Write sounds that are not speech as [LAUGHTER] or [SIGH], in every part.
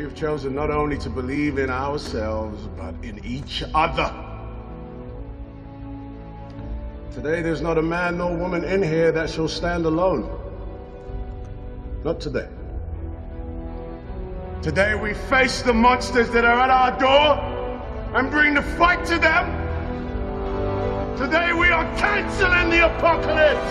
we have chosen not only to believe in ourselves, but in each other. Today, there's not a man nor woman in here that shall stand alone. Not today. Today, we face the monsters that are at our door and bring the fight to them. Today, we are canceling the apocalypse.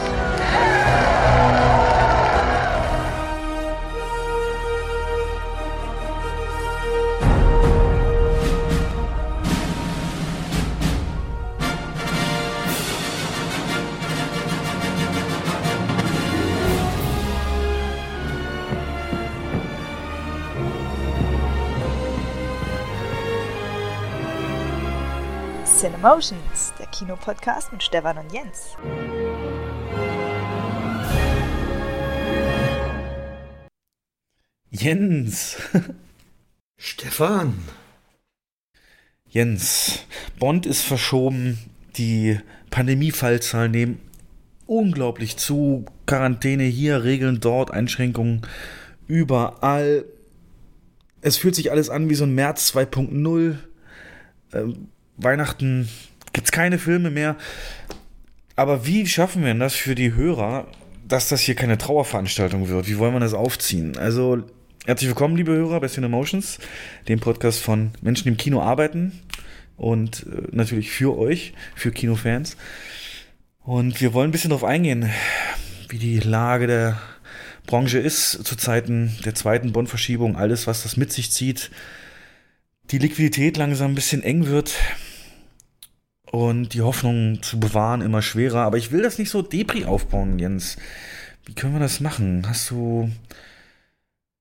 Cinemotions, der Kinopodcast mit Stefan und Jens. Jens. Stefan. Jens, Bond ist verschoben, die Pandemiefallzahlen nehmen unglaublich zu, Quarantäne hier, Regeln dort, Einschränkungen überall. Es fühlt sich alles an wie so ein März 2.0. Ähm, Weihnachten gibt's keine Filme mehr. Aber wie schaffen wir denn das für die Hörer, dass das hier keine Trauerveranstaltung wird? Wie wollen wir das aufziehen? Also, herzlich willkommen, liebe Hörer bei Cinemotions, dem Podcast von Menschen, die im Kino arbeiten und äh, natürlich für euch, für Kinofans. Und wir wollen ein bisschen darauf eingehen, wie die Lage der Branche ist zu Zeiten der zweiten Bond-Verschiebung, alles, was das mit sich zieht. Die Liquidität langsam ein bisschen eng wird und die Hoffnung zu bewahren immer schwerer. Aber ich will das nicht so Depri aufbauen, Jens. Wie können wir das machen? Hast du,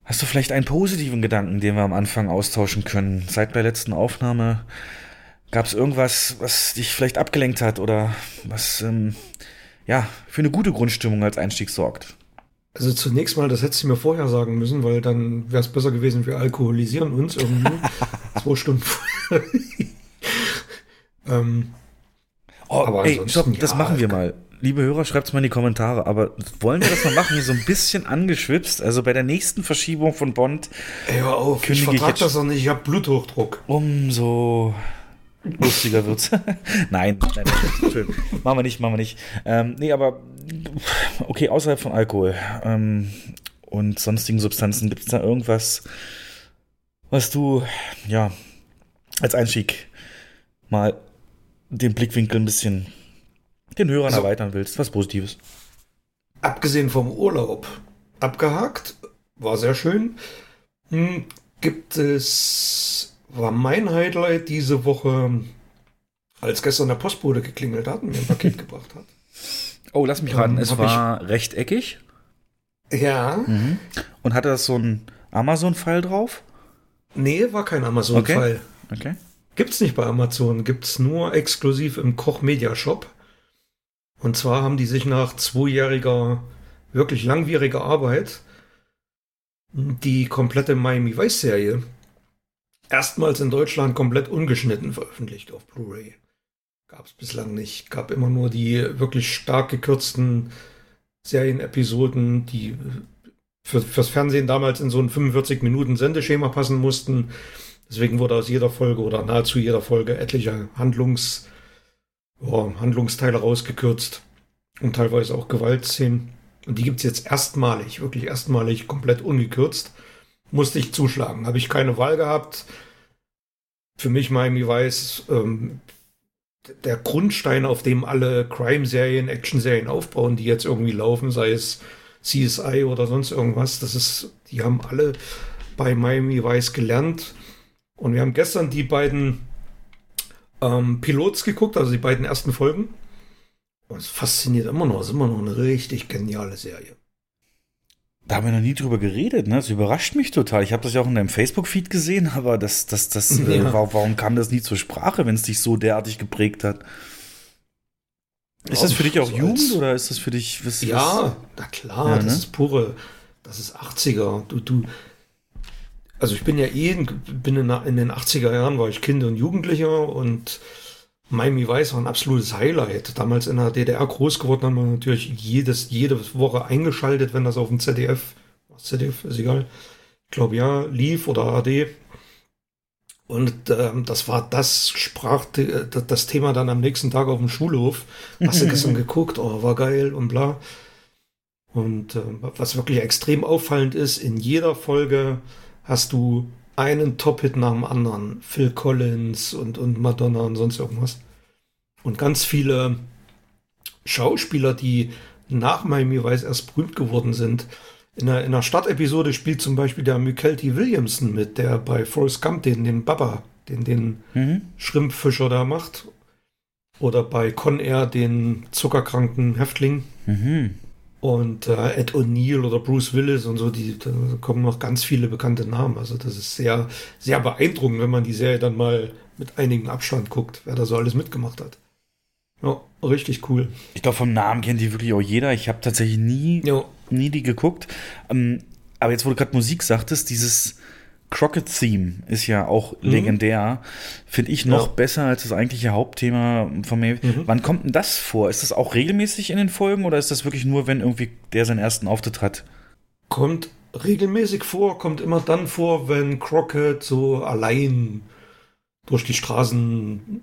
hast du vielleicht einen positiven Gedanken, den wir am Anfang austauschen können? Seit der letzten Aufnahme gab es irgendwas, was dich vielleicht abgelenkt hat oder was, ähm, ja, für eine gute Grundstimmung als Einstieg sorgt? Also zunächst mal, das hättest du mir vorher sagen müssen, weil dann wäre es besser gewesen, wir alkoholisieren uns irgendwie [LAUGHS] zwei Stunden vorher. Ähm, Oh, Aber ey, stopp, das ja, machen wir mal. Liebe Hörer, schreibt's mal in die Kommentare. Aber wollen wir das mal machen? So ein bisschen angeschwipst. Also bei der nächsten Verschiebung von Bond ey, hör auf, ich Kündige ich vertrag jetzt- das doch nicht, ich hab Bluthochdruck. umso lustiger wird's. [LAUGHS] nein, nein, nein, schön. Machen wir nicht, machen wir nicht. Ähm, nee, aber okay, außerhalb von Alkohol ähm, und sonstigen Substanzen, gibt's da irgendwas, was du, ja, als Einstieg mal den Blickwinkel ein bisschen den Hörern Also- erweitern willst? Was Positives. Abgesehen vom Urlaub, abgehakt, war sehr schön. Hm, gibt es, war mein Highlight diese Woche, als gestern der Postbote geklingelt hat und mir ein Paket [LAUGHS] gebracht hat. Oh, lass mich raten, Ähm, es war rechteckig Ja, und hatte das so ein Amazon-File drauf? nee, war kein Amazon-Fall. Okay. Gibt's nicht bei Amazon, gibt's nur exklusiv im Koch Media Shop. Und zwar haben die sich nach zweijähriger, wirklich langwieriger Arbeit die komplette Miami Vice Serie erstmals in Deutschland komplett ungeschnitten veröffentlicht auf Blu-ray. Gab's bislang nicht. Gab immer nur die wirklich stark gekürzten Serienepisoden, die für, fürs Fernsehen damals in so ein 45 Minuten Sendeschema passen mussten. Deswegen wurde aus jeder Folge oder nahezu jeder Folge etliche Handlungs, ja, Handlungsteile rausgekürzt und teilweise auch Gewaltszenen. Und die gibt's jetzt erstmalig, wirklich erstmalig komplett ungekürzt. Musste ich zuschlagen. Habe ich keine Wahl gehabt. Für mich Miami Vice ähm, der Grundstein, auf dem alle Crime-Serien, Action-Serien aufbauen, die jetzt irgendwie laufen, sei es CSI oder sonst irgendwas. Das ist, die haben alle bei Miami Vice gelernt. Und wir haben gestern die beiden ähm, Pilots geguckt, also die beiden ersten Folgen. Und es fasziniert immer noch, es ist immer noch eine richtig geniale Serie. Da haben wir noch nie drüber geredet, ne? Das überrascht mich total. Ich habe das ja auch in deinem Facebook-Feed gesehen, [LAUGHS] aber das, das, das, äh, Ja. warum, warum kam das nie zur Sprache, wenn es dich so derartig geprägt hat? Ist das für dich auch so Jugend oder ist das für dich was? Ja, na klar, Ja, das ne? ist pure, das ist 80er. Du, du, also ich bin ja eh, in, bin in, in den 80er Jahren war ich Kind und Jugendlicher und Miami Vice war ein absolutes Highlight. Damals in der DDR groß geworden, haben wir natürlich jedes, jede Woche eingeschaltet, wenn das auf dem ZDF, ZDF ist egal, Ich glaube ja, lief oder AD. Und ähm, das war das, sprach das Thema dann am nächsten Tag auf dem Schulhof. Hast du gestern [LAUGHS] geguckt? Oh, war geil und bla. Und äh, was wirklich extrem auffallend ist, in jeder Folge hast du einen Top-Hit nach dem anderen. Phil Collins und, und Madonna und sonst irgendwas. Und ganz viele Schauspieler, die nach Miami Vice erst berühmt geworden sind. In der, in der Startepisode spielt zum Beispiel der Mykelti Williamson mit, der bei Forrest Gump den, den Baba, den, den mhm. Schrimpfischer da macht. Oder bei Con Air den zuckerkranken Häftling. Mhm. Und äh, Ed O'Neill oder Bruce Willis und so, die, da kommen noch ganz viele bekannte Namen. Also das ist sehr, sehr beeindruckend, wenn man die Serie dann mal mit einigem Abstand guckt, wer da so alles mitgemacht hat. Ja, richtig cool. Ich glaube, vom Namen kennt die wirklich auch jeder. Ich habe tatsächlich nie, nie die geguckt. Ähm, aber jetzt, wo du gerade Musik sagtest, dieses Crockett-Theme ist ja auch mhm. legendär. Finde ich noch ja. besser als das eigentliche Hauptthema von mir. Mhm. Wann kommt denn das vor? Ist das auch regelmäßig in den Folgen oder ist das wirklich nur, wenn irgendwie der seinen ersten Auftritt hat? Kommt regelmäßig vor, kommt immer dann vor, wenn Crockett so allein durch die Straßen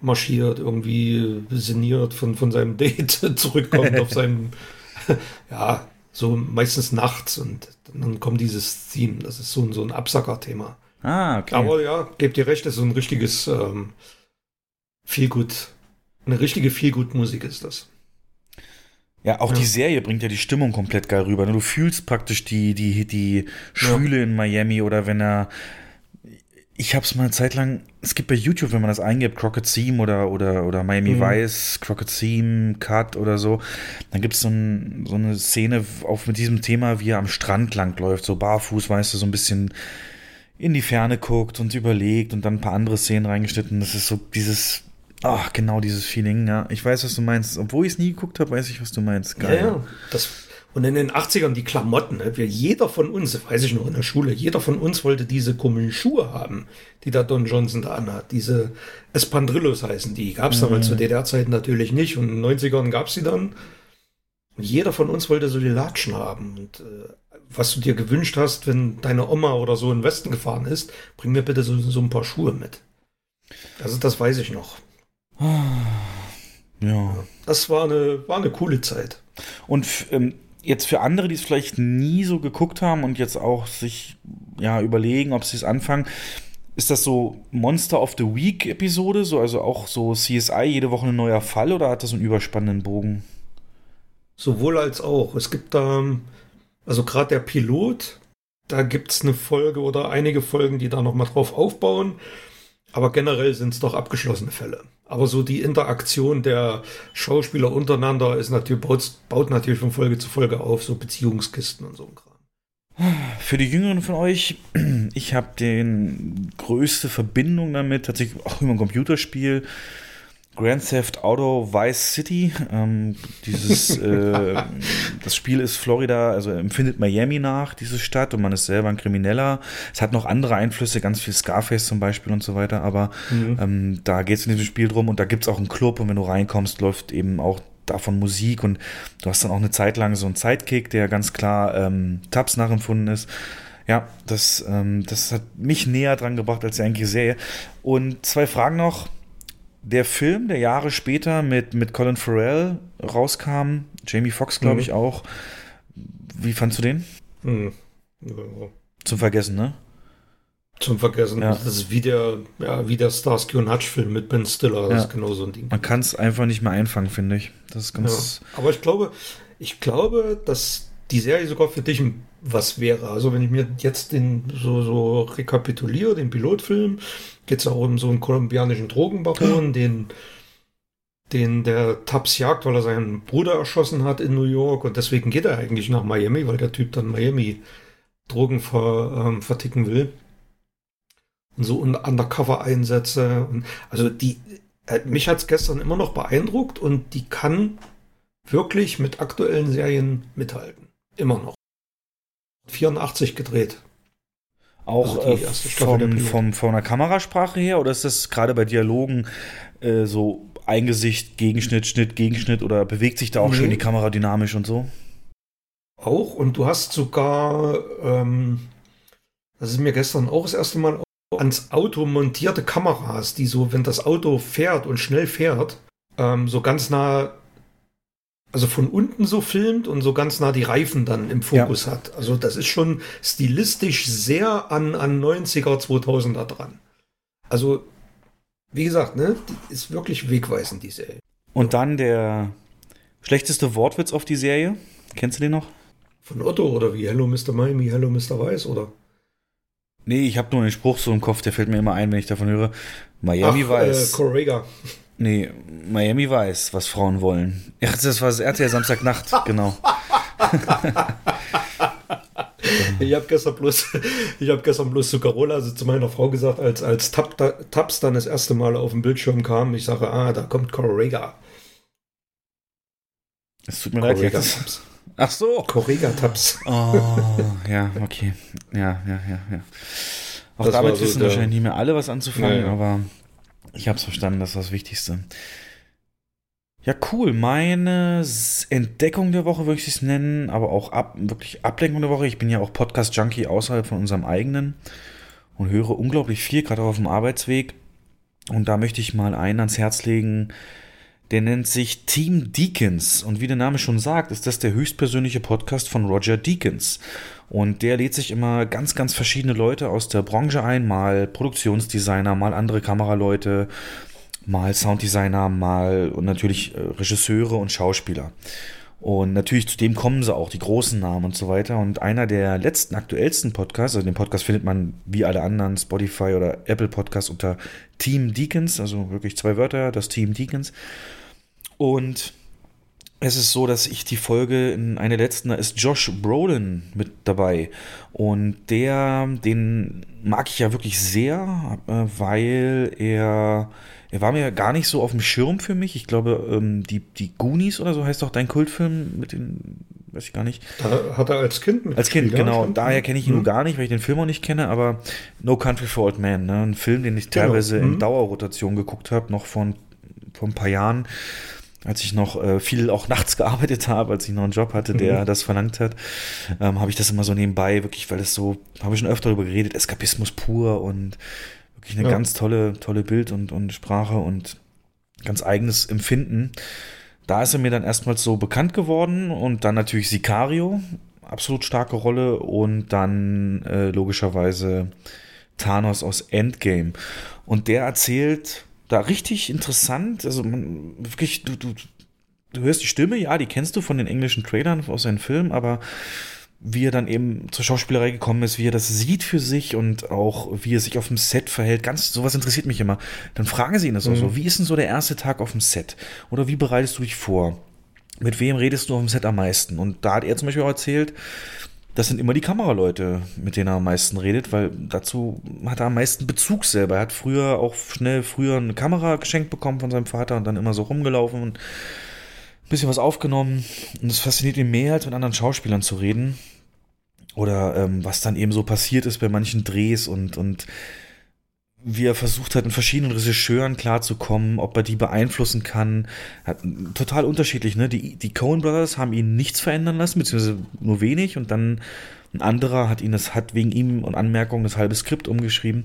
marschiert, irgendwie sinniert von, von seinem Date [LAUGHS] zurückkommt auf [LAUGHS] seinem, ja, so meistens nachts und dann kommt dieses Theme. Das ist so, so ein Absacker-Thema. Ah, okay. Aber ja, gebt ihr recht, das ist so ein richtiges ähm, Feelgood, eine richtige Feelgood-Musik ist das. Ja, auch ja. die Serie bringt ja die Stimmung komplett geil rüber. Du fühlst praktisch die, die, die Schwüle ja. in Miami oder wenn er ich habe es mal eine Zeit lang, es gibt bei YouTube, wenn man das eingibt, Crockett Theme oder, oder, oder Miami mhm. Vice, Crockett Theme, Cut oder so, dann gibt es so, ein, so eine Szene auch mit diesem Thema, wie er am Strand langläuft, so barfuß, weißt du, so ein bisschen in die Ferne guckt und überlegt und dann ein paar andere Szenen reingeschnitten. Das ist so dieses, ach, genau dieses Feeling, ja. Ich weiß, was du meinst. Obwohl ich es nie geguckt habe, weiß ich, was du meinst. Geil. Ja, ja. Das, und in den 80ern die Klamotten, ne? wir, jeder von uns, weiß ich noch in der Schule, jeder von uns wollte diese komischen Schuhe haben, die da Don Johnson da anhat. Diese Espandrillos heißen die. Gab es mhm. damals zu DDR-Zeiten natürlich nicht und in den 90ern gab es sie dann. Und jeder von uns wollte so die Latschen haben. Und äh, was du dir gewünscht hast, wenn deine Oma oder so in den Westen gefahren ist, bring mir bitte so, so ein paar Schuhe mit. Also das weiß ich noch. Ja. Das war eine, war eine coole Zeit. Und ähm, jetzt für andere, die es vielleicht nie so geguckt haben und jetzt auch sich ja überlegen, ob sie es anfangen, ist das so Monster of the Week Episode, so also auch so CSI jede Woche ein neuer Fall oder hat das einen überspannenden Bogen? Sowohl als auch. Es gibt da also gerade der Pilot, da gibt es eine Folge oder einige Folgen, die da nochmal drauf aufbauen. Aber generell sind es doch abgeschlossene Fälle. Aber so die Interaktion der Schauspieler untereinander ist natürlich, baut, baut natürlich von Folge zu Folge auf, so Beziehungskisten und so ein Kram. Für die Jüngeren von euch, ich habe den größte Verbindung damit, tatsächlich auch über ein Computerspiel. Grand Theft Auto Vice City. Ähm, dieses, [LAUGHS] äh, das Spiel ist Florida, also empfindet Miami nach, diese Stadt, und man ist selber ein Krimineller. Es hat noch andere Einflüsse, ganz viel Scarface zum Beispiel und so weiter, aber mhm. ähm, da geht es in diesem Spiel drum und da gibt's auch einen Club und wenn du reinkommst, läuft eben auch davon Musik und du hast dann auch eine Zeit lang so einen Sidekick, der ganz klar ähm, Tabs nachempfunden ist. Ja, das, ähm, das hat mich näher dran gebracht als die eigentliche Serie. Und zwei Fragen noch der Film, der Jahre später mit, mit Colin Farrell rauskam, Jamie Foxx, glaube mhm. ich, auch. Wie fandst du den? Mhm. Ja. Zum Vergessen, ne? Zum Vergessen. Ja. Das ist wie der, ja, wie der Starsky und Hutch-Film mit Ben Stiller. Das ja. ist genau so ein Ding. Man kann es einfach nicht mehr einfangen, finde ich. Das ist ganz. Aber ich glaube, ich glaube, dass die Serie sogar für dich was wäre. Also wenn ich mir jetzt den so, so rekapituliere, den Pilotfilm, geht es auch um so einen kolumbianischen Drogenbaron, den, den der Taps jagt, weil er seinen Bruder erschossen hat in New York und deswegen geht er eigentlich nach Miami, weil der Typ dann Miami Drogen ver, ähm, verticken will. Und so Undercover-Einsätze. Und also die, äh, mich hat es gestern immer noch beeindruckt und die kann wirklich mit aktuellen Serien mithalten. Immer noch. 84 gedreht. Auch also äh, vom, vom, von der Kamerasprache her oder ist das gerade bei Dialogen äh, so Eingesicht, Gegenschnitt, Schnitt, Gegenschnitt oder bewegt sich da auch nee. schön die Kamera dynamisch und so? auch und du hast sogar, ähm, das ist mir gestern auch das erste Mal ans Auto montierte Kameras, die so, wenn das Auto fährt und schnell fährt, ähm, so ganz nah, also von unten so filmt und so ganz nah die Reifen dann im Fokus ja. hat. Also das ist schon stilistisch sehr an, an 90er, 2000er dran. Also, wie gesagt, ne, die ist wirklich wegweisend, die Serie. Und dann der schlechteste Wortwitz auf die Serie. Kennst du den noch? Von Otto oder wie? Hello Mr. Miami, Hello Mr. Weiß, oder? Nee, ich habe nur einen Spruch so im Kopf, der fällt mir immer ein, wenn ich davon höre. Miami Ach, weiß. Äh, Correga. Nee, Miami weiß, was Frauen wollen. Ach, das war das RTL Samstagnacht, [LAUGHS] genau. ich habe gestern bloß, ich habe gestern bloß zu Carola, also zu meiner Frau gesagt, als, als Tab, Tabs dann das erste Mal auf dem Bildschirm kam, ich sage, ah, da kommt Correga. Es tut mir leid, jetzt. Ach so. Correga-Tabs. Oh, ja, okay. Ja, ja, ja, ja. Auch das damit so wissen wahrscheinlich nicht mehr alle was anzufangen, ja, ja. aber ich habe es verstanden, das ist das Wichtigste. Ja, cool. Meine Entdeckung der Woche würde ich es nennen, aber auch ab, wirklich Ablenkung der Woche. Ich bin ja auch Podcast-Junkie außerhalb von unserem eigenen und höre unglaublich viel, gerade auf dem Arbeitsweg. Und da möchte ich mal einen ans Herz legen, der nennt sich Team Deacons. Und wie der Name schon sagt, ist das der höchstpersönliche Podcast von Roger Deakins. Und der lädt sich immer ganz, ganz verschiedene Leute aus der Branche ein, mal Produktionsdesigner, mal andere Kameraleute, mal Sounddesigner, mal und natürlich äh, Regisseure und Schauspieler. Und natürlich zu dem kommen sie auch, die großen Namen und so weiter. Und einer der letzten, aktuellsten Podcasts, also den Podcast findet man wie alle anderen, Spotify oder Apple Podcasts unter Team Deacons, also wirklich zwei Wörter, das Team Deacons. Und es ist so, dass ich die Folge in einer letzten, da ist Josh Brolin mit dabei. Und der, den mag ich ja wirklich sehr, äh, weil er, er war mir gar nicht so auf dem Schirm für mich. Ich glaube, ähm, die, die Goonies oder so heißt doch dein Kultfilm mit den, weiß ich gar nicht. Da hat er als Kind mit Als Kind, genau. Daher kenne ich ihn mhm. nur gar nicht, weil ich den Film auch nicht kenne, aber No Country for Old Men, ne? ein Film, den ich genau. teilweise genau. mhm. in Dauerrotation geguckt habe, noch von, vor ein paar Jahren als ich noch äh, viel auch nachts [LAUGHS] gearbeitet habe, als ich noch einen Job hatte, der mhm. das verlangt hat, ähm, habe ich das immer so nebenbei, wirklich, weil es so, habe ich schon öfter darüber geredet, Eskapismus pur und wirklich eine ja. ganz tolle, tolle Bild und, und Sprache und ganz eigenes Empfinden. Da ist er mir dann erstmals so bekannt geworden und dann natürlich Sicario, absolut starke Rolle und dann äh, logischerweise Thanos aus Endgame. Und der erzählt da richtig interessant. Also man, wirklich, du, du, du hörst die Stimme, ja, die kennst du von den englischen Trailern aus seinen Filmen, aber wie er dann eben zur Schauspielerei gekommen ist, wie er das sieht für sich und auch wie er sich auf dem Set verhält. Ganz, sowas interessiert mich immer. Dann fragen sie ihn das mhm. auch so. Wie ist denn so der erste Tag auf dem Set? Oder wie bereitest du dich vor? Mit wem redest du auf dem Set am meisten? Und da hat er zum Beispiel auch erzählt, das sind immer die Kameraleute, mit denen er am meisten redet, weil dazu hat er am meisten Bezug selber. Er hat früher auch schnell früher eine Kamera geschenkt bekommen von seinem Vater und dann immer so rumgelaufen und ein bisschen was aufgenommen. Und es fasziniert ihn mehr, als mit anderen Schauspielern zu reden. Oder ähm, was dann eben so passiert ist bei manchen Drehs und, und wie er versucht hat, in verschiedenen Regisseuren klarzukommen, ob er die beeinflussen kann. Hat, total unterschiedlich, ne? Die, die Coen Brothers haben ihn nichts verändern lassen, beziehungsweise nur wenig und dann ein anderer hat ihn das, hat wegen ihm und Anmerkungen das halbe Skript umgeschrieben.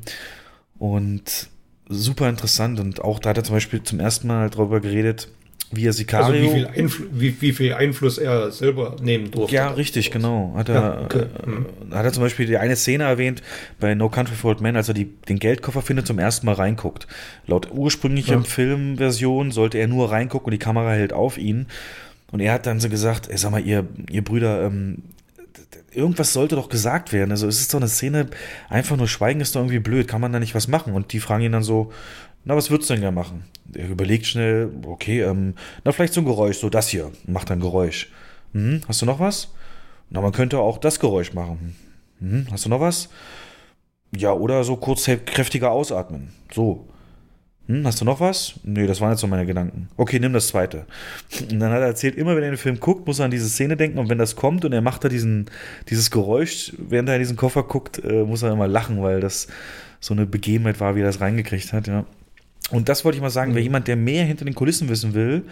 Und super interessant. Und auch da hat er zum Beispiel zum ersten Mal darüber geredet, wie er Sicario. Also wie viel, Einfl wie, wie viel Einfluss er selber nehmen durfte. Ja, richtig, genau. Hat er, ja, okay. äh, hat er zum Beispiel die eine Szene erwähnt bei No Country for Old Men, als er die, den Geldkoffer findet, zum ersten Mal reinguckt. Laut ursprünglicher ja. Filmversion sollte er nur reingucken und die Kamera hält auf ihn. Und er hat dann so gesagt, ey, sag mal, ihr, ihr Brüder, ähm, irgendwas sollte doch gesagt werden. Also es ist doch eine Szene, einfach nur schweigen ist doch irgendwie blöd, kann man da nicht was machen? Und die fragen ihn dann so, na, was würdest du denn gerne machen? Er überlegt schnell, okay, ähm, na, vielleicht so ein Geräusch, so das hier, macht ein Geräusch. Hm, hast du noch was? Na, man könnte auch das Geräusch machen. Hm, hast du noch was? Ja, oder so kurz kräftiger ausatmen. So. Hm, hast du noch was? Nee, das waren jetzt so meine Gedanken. Okay, nimm das zweite. Und dann hat er erzählt, immer wenn er den Film guckt, muss er an diese Szene denken und wenn das kommt und er macht da diesen, dieses Geräusch, während er in diesen Koffer guckt, äh, muss er immer lachen, weil das so eine Begebenheit war, wie er das reingekriegt hat, ja. Und das wollte ich mal sagen, wer jemand, der mehr hinter den Kulissen wissen will,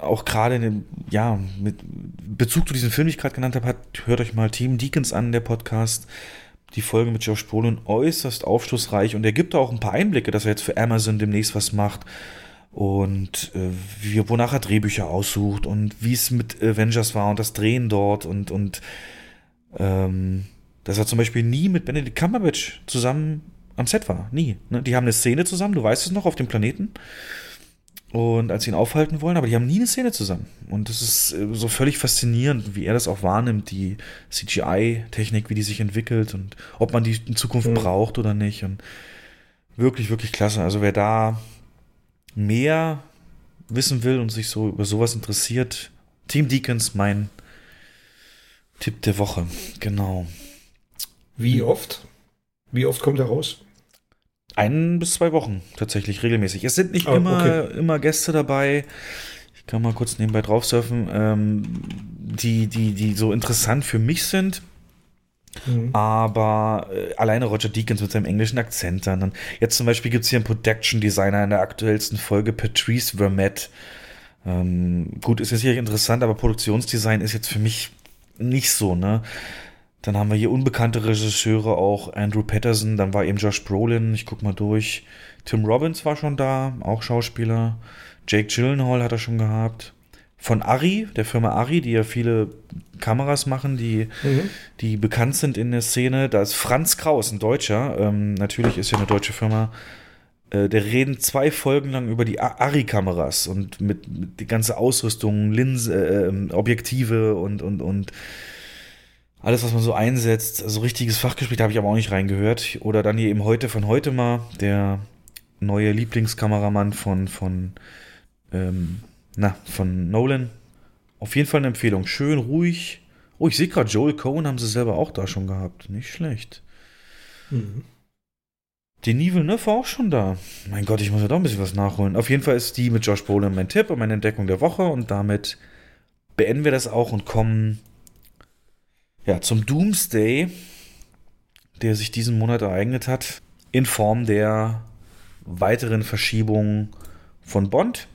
auch gerade in dem, ja, mit Bezug zu diesem Film, den ich gerade genannt habe, hat, hört euch mal Team Deacons an, der Podcast. Die Folge mit Josh Brolin äußerst aufschlussreich und er gibt auch ein paar Einblicke, dass er jetzt für Amazon demnächst was macht und äh, wie, wonach er Drehbücher aussucht und wie es mit Avengers war und das Drehen dort und, und ähm, dass er zum Beispiel nie mit Benedict Cumberbatch zusammen am Set war. Nie. Ne? Die haben eine Szene zusammen, du weißt es noch, auf dem Planeten. Und als sie ihn aufhalten wollen, aber die haben nie eine Szene zusammen. Und das ist äh, so völlig faszinierend, wie er das auch wahrnimmt, die CGI-Technik, wie die sich entwickelt und ob man die in Zukunft mhm. braucht oder nicht. Und wirklich, wirklich klasse. Also wer da mehr wissen will und sich so über sowas interessiert, Team Deacons, mein Tipp der Woche. Genau. Wie oft? Wie oft kommt er raus? Ein bis zwei Wochen tatsächlich regelmäßig. Es sind nicht oh, immer, okay. immer Gäste dabei. Ich kann mal kurz nebenbei drauf surfen, ähm, die, die, die so interessant für mich sind. Mhm. Aber äh, alleine Roger Deakins mit seinem englischen Akzent dann. Jetzt zum Beispiel gibt es hier einen Production Designer in der aktuellsten Folge, Patrice Vermette. Ähm, gut, ist jetzt hier interessant, aber Produktionsdesign ist jetzt für mich nicht so, ne? Dann haben wir hier unbekannte Regisseure, auch Andrew Patterson, dann war eben Josh Brolin, ich guck mal durch. Tim Robbins war schon da, auch Schauspieler. Jake Gyllenhaal hat er schon gehabt. Von Ari, der Firma Ari, die ja viele Kameras machen, die, mhm. die bekannt sind in der Szene. Da ist Franz Kraus, ein Deutscher. Ähm, natürlich ist ja eine deutsche Firma. Äh, der reden zwei Folgen lang über die Ari-Kameras und mit, mit die ganze Ausrüstung, Linse, äh, Objektive und, und, und alles, was man so einsetzt, also richtiges Fachgespräch, habe ich aber auch nicht reingehört. Oder dann hier eben heute von heute mal, der neue Lieblingskameramann von, von, ähm, na, von Nolan. Auf jeden Fall eine Empfehlung. Schön, ruhig. Oh, ich sehe gerade, Joel Cohen haben sie selber auch da schon gehabt. Nicht schlecht. Mhm. Denis Villeneuve war auch schon da. Mein Gott, ich muss ja doch ein bisschen was nachholen. Auf jeden Fall ist die mit Josh Brolin mein Tipp und meine Entdeckung der Woche. Und damit beenden wir das auch und kommen ja, zum Doomsday, der sich diesen Monat ereignet hat, in Form der weiteren Verschiebung von Bond.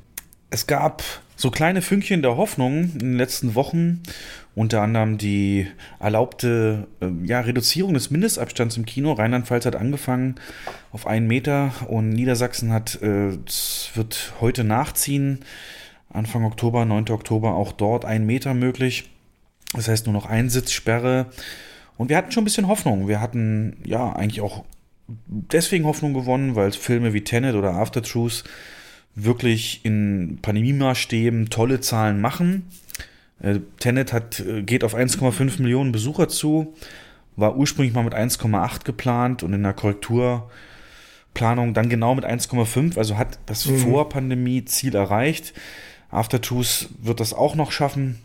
Es gab so kleine Fünkchen der Hoffnung in den letzten Wochen, unter anderem die erlaubte äh, ja, Reduzierung des Mindestabstands im Kino. Rheinland-Pfalz hat angefangen auf einen Meter und Niedersachsen hat, äh, wird heute nachziehen. Anfang Oktober, 9. Oktober auch dort ein Meter möglich. Das heißt nur noch Einsitzsperre. Und wir hatten schon ein bisschen Hoffnung. Wir hatten ja eigentlich auch deswegen Hoffnung gewonnen, weil Filme wie Tenet oder After Truth wirklich in Pandemie-Maßstäben tolle Zahlen machen. Äh, Tenet hat, äh, geht auf 1,5 Millionen Besucher zu, war ursprünglich mal mit 1,8 geplant und in der Korrekturplanung dann genau mit 1,5, also hat das mhm. Vor-Pandemie-Ziel erreicht. After Truth wird das auch noch schaffen.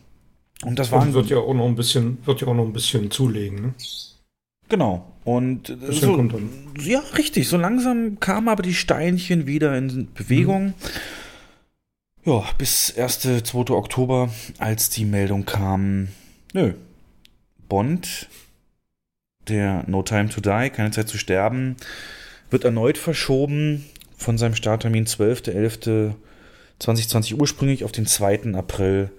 Und das war. wird ja auch noch ein bisschen, wird ja auch noch ein bisschen zulegen, ne? Genau. Und so, ja, richtig. So langsam kamen aber die Steinchen wieder in Bewegung. Mhm. Ja, bis 1. 2. Oktober, als die Meldung kam, nö, Bond, der No Time to Die, keine Zeit zu sterben, wird erneut verschoben von seinem Starttermin 12.11.2020 ursprünglich auf den 2. April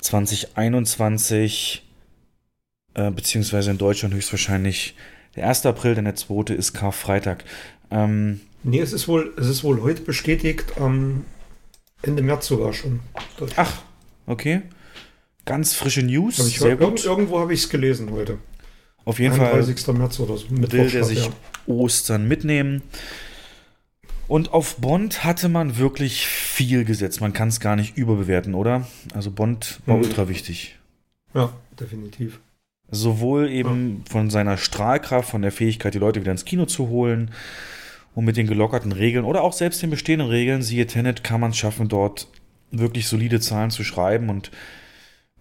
2021, äh, beziehungsweise in Deutschland höchstwahrscheinlich der 1. April, denn der 2. ist Karfreitag. Ähm, nee, es ist wohl, es ist wohl heute bestätigt, am Ende März sogar schon. Ach, okay. Ganz frische News. Hab ich Sehr gut. Irgendwo habe ich es gelesen heute. Auf jeden 31. Fall. März oder so. Will der sich ja. Ostern mitnehmen. Und auf Bond hatte man wirklich viel gesetzt. Man kann es gar nicht überbewerten, oder? Also Bond war mhm. ultra wichtig. Ja, definitiv. Sowohl eben ja. von seiner Strahlkraft, von der Fähigkeit, die Leute wieder ins Kino zu holen und mit den gelockerten Regeln oder auch selbst den bestehenden Regeln, siehe Tenet, kann man es schaffen, dort wirklich solide Zahlen zu schreiben. Und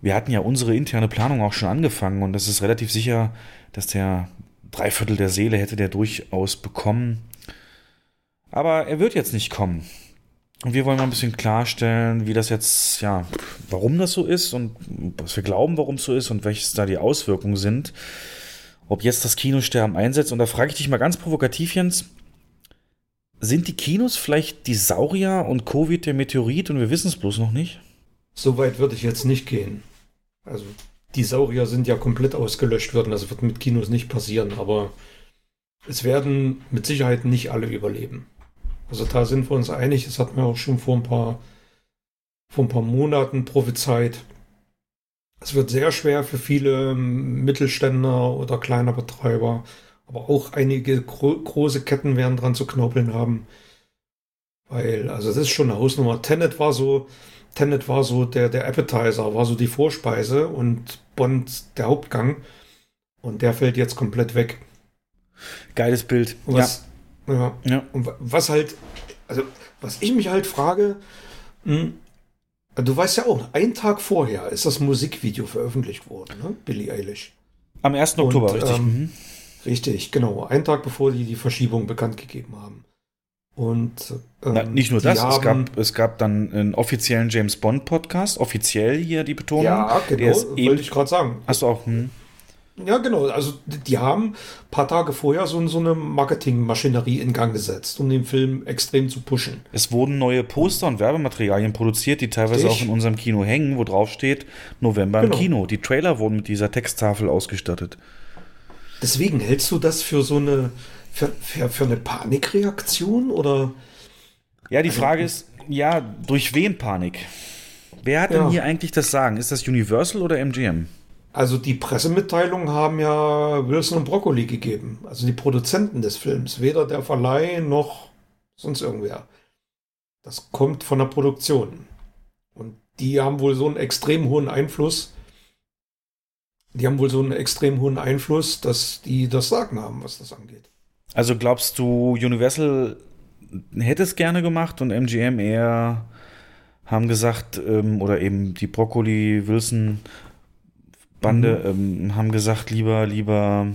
wir hatten ja unsere interne Planung auch schon angefangen und das ist relativ sicher, dass der Dreiviertel der Seele hätte der durchaus bekommen. Aber er wird jetzt nicht kommen. Und wir wollen mal ein bisschen klarstellen, wie das jetzt, ja, warum das so ist und was wir glauben, warum es so ist und welches da die Auswirkungen sind. Ob jetzt das Kinosterben einsetzt. Und da frage ich dich mal ganz provokativ, Jens, sind die Kinos vielleicht die Saurier und Covid der Meteorit und wir wissen es bloß noch nicht? So weit würde ich jetzt nicht gehen. Also die Saurier sind ja komplett ausgelöscht worden. Das wird mit Kinos nicht passieren, aber es werden mit Sicherheit nicht alle überleben. Also da sind wir uns einig. Das hat man auch schon vor ein paar, vor ein paar Monaten prophezeit. Es wird sehr schwer für viele Mittelständler oder kleiner Betreiber, aber auch einige gro große Ketten werden dran zu knaupeln haben. Weil, also das ist schon eine Hausnummer. Tenet war so, Tenet war so der, der Appetizer, war so die Vorspeise und Bond der Hauptgang. Und der fällt jetzt komplett weg. Geiles Bild. Was, ja. Ja. ja. Und was halt, also was ich mich halt frage, mh, hm, du weißt ja auch, einen Tag vorher ist das Musikvideo veröffentlicht worden, ne? Billie Eilish. Am 1. Oktober, Und, richtig. Ähm, mhm. Richtig, genau. Einen Tag bevor die die Verschiebung bekannt gegeben haben. Und ähm, Na, nicht nur das, es gab, es gab dann einen offiziellen James Bond Podcast, offiziell hier die Betonung. Ja, genau, wollte ich gerade sagen. Hast du auch? Hm. Ja, genau. Also die haben ein paar Tage vorher so, so eine Marketingmaschinerie in Gang gesetzt, um den Film extrem zu pushen. Es wurden neue Poster und Werbematerialien produziert, die teilweise Richtig. auch in unserem Kino hängen, wo drauf steht November genau. im Kino. Die Trailer wurden mit dieser Texttafel ausgestattet. Deswegen hältst du das für so eine für, für, für eine Panikreaktion oder? Ja, die also, Frage ist, ja, durch wen Panik? Wer hat ja. denn hier eigentlich das Sagen? Ist das Universal oder MGM? Also die Pressemitteilungen haben ja Wilson und Broccoli gegeben, also die Produzenten des Films, weder der Verleih noch sonst irgendwer. Das kommt von der Produktion. Und die haben wohl so einen extrem hohen Einfluss. Die haben wohl so einen extrem hohen Einfluss, dass die das Sagen haben, was das angeht. Also glaubst du, Universal hätte es gerne gemacht und MGM eher haben gesagt, ähm, oder eben die Broccoli-Wilson-Bande mhm. ähm, haben gesagt, lieber, lieber,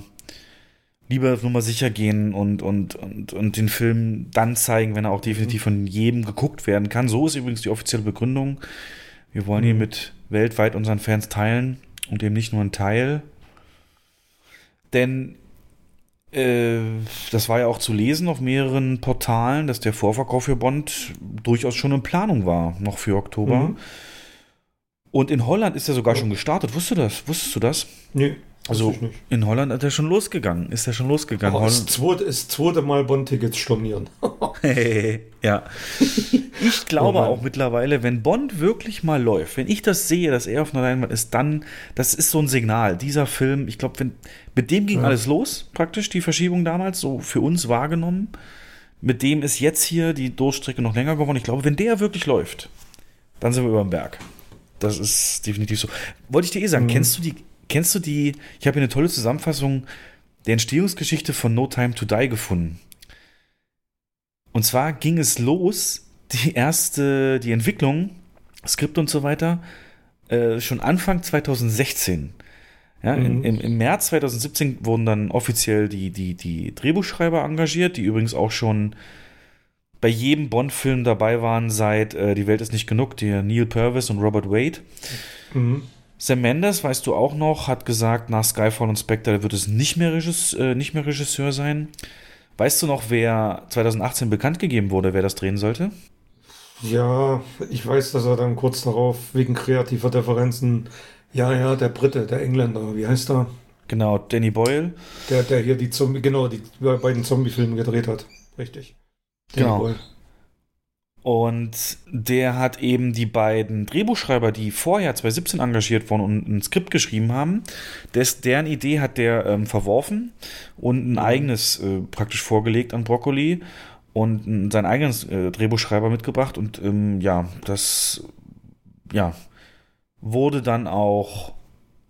lieber nur mal sicher gehen und, und, und, und den Film dann zeigen, wenn er auch definitiv von jedem geguckt werden kann. So ist übrigens die offizielle Begründung. Wir wollen ihn mhm. mit weltweit unseren Fans teilen und eben nicht nur ein Teil. Denn äh, das war ja auch zu lesen auf mehreren Portalen, dass der Vorverkauf für Bond durchaus schon in Planung war, noch für Oktober. Mhm. Und in Holland ist er sogar schon gestartet. Wusstest du das? Wusstest du das? Nee. Also in Holland hat er schon losgegangen. Ist er schon losgegangen? Oh, das, zweite, das zweite Mal Bond-Tickets stornieren. [LAUGHS] [LAUGHS] ja. Ich glaube oh auch mittlerweile, wenn Bond wirklich mal läuft, wenn ich das sehe, dass er auf einer Leinwand ist, dann, das ist so ein Signal. Dieser Film, ich glaube, wenn, mit dem ging ja. alles los, praktisch, die Verschiebung damals, so für uns wahrgenommen. Mit dem ist jetzt hier die Durchstrecke noch länger geworden. Ich glaube, wenn der wirklich läuft, dann sind wir über dem Berg. Das ist definitiv so. Wollte ich dir eh sagen, mhm. kennst du die Kennst du die? Ich habe hier eine tolle Zusammenfassung der Entstehungsgeschichte von No Time to Die gefunden. Und zwar ging es los, die erste, die Entwicklung, Skript und so weiter, äh, schon Anfang 2016. Ja, mhm. im, im, März 2017 wurden dann offiziell die, die, die Drehbuchschreiber engagiert, die übrigens auch schon bei jedem Bond-Film dabei waren seit äh, Die Welt ist nicht genug, der Neil Purvis und Robert Wade. Mhm. Sam Mendes, weißt du auch noch, hat gesagt, nach Skyfall und Spectre wird es nicht mehr, Regisseur, äh, nicht mehr Regisseur sein. Weißt du noch, wer 2018 bekannt gegeben wurde, wer das drehen sollte? Ja, ich weiß, dass er dann kurz darauf wegen kreativer Differenzen, ja, ja, der Brite, der Engländer, wie heißt er? Genau, Danny Boyle. Der, der hier die Zombie, genau, die beiden Zombie-Filme gedreht hat. Richtig. Genau. Und der hat eben die beiden Drehbuchschreiber, die vorher 2017 engagiert wurden und ein Skript geschrieben haben, des, deren Idee hat der ähm, verworfen und ein mhm. eigenes äh, praktisch vorgelegt an Broccoli und sein eigenes äh, Drehbuchschreiber mitgebracht. Und ähm, ja, das ja, wurde dann auch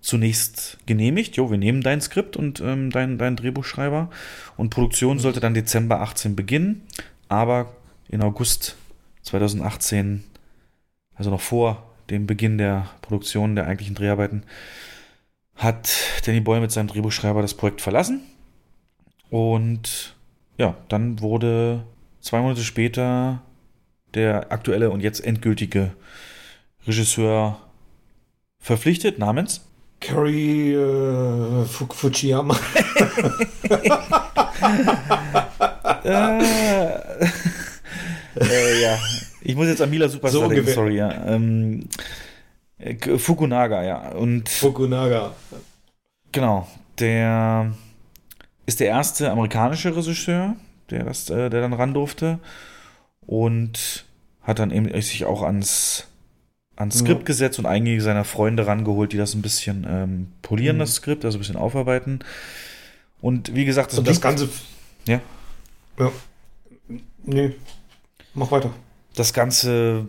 zunächst genehmigt. Jo, wir nehmen dein Skript und ähm, dein, dein Drehbuchschreiber. Und Produktion sollte dann Dezember 18 beginnen. Aber in August 2018, also noch vor dem Beginn der Produktion der eigentlichen Dreharbeiten, hat Danny Boyle mit seinem Drehbuchschreiber das Projekt verlassen. Und ja, dann wurde zwei Monate später der aktuelle und jetzt endgültige Regisseur verpflichtet, namens Kerry äh, Fujiyama. [LAUGHS] [LAUGHS] äh, [LAUGHS] äh, ja. Ich muss jetzt an Mila Superstar So denken, sorry, ja. Ähm, äh, Fukunaga, ja. Und Fukunaga. genau, der ist der erste amerikanische Regisseur, der, das, äh, der dann ran durfte. Und hat dann eben sich auch ans, ans Skript Ja. gesetzt und einige seiner Freunde rangeholt, die das ein bisschen ähm, polieren, Mhm. das Skript, also ein bisschen aufarbeiten. Und wie gesagt, Und das Ganze. Ja. Ja. Nee. Mach weiter. Das Ganze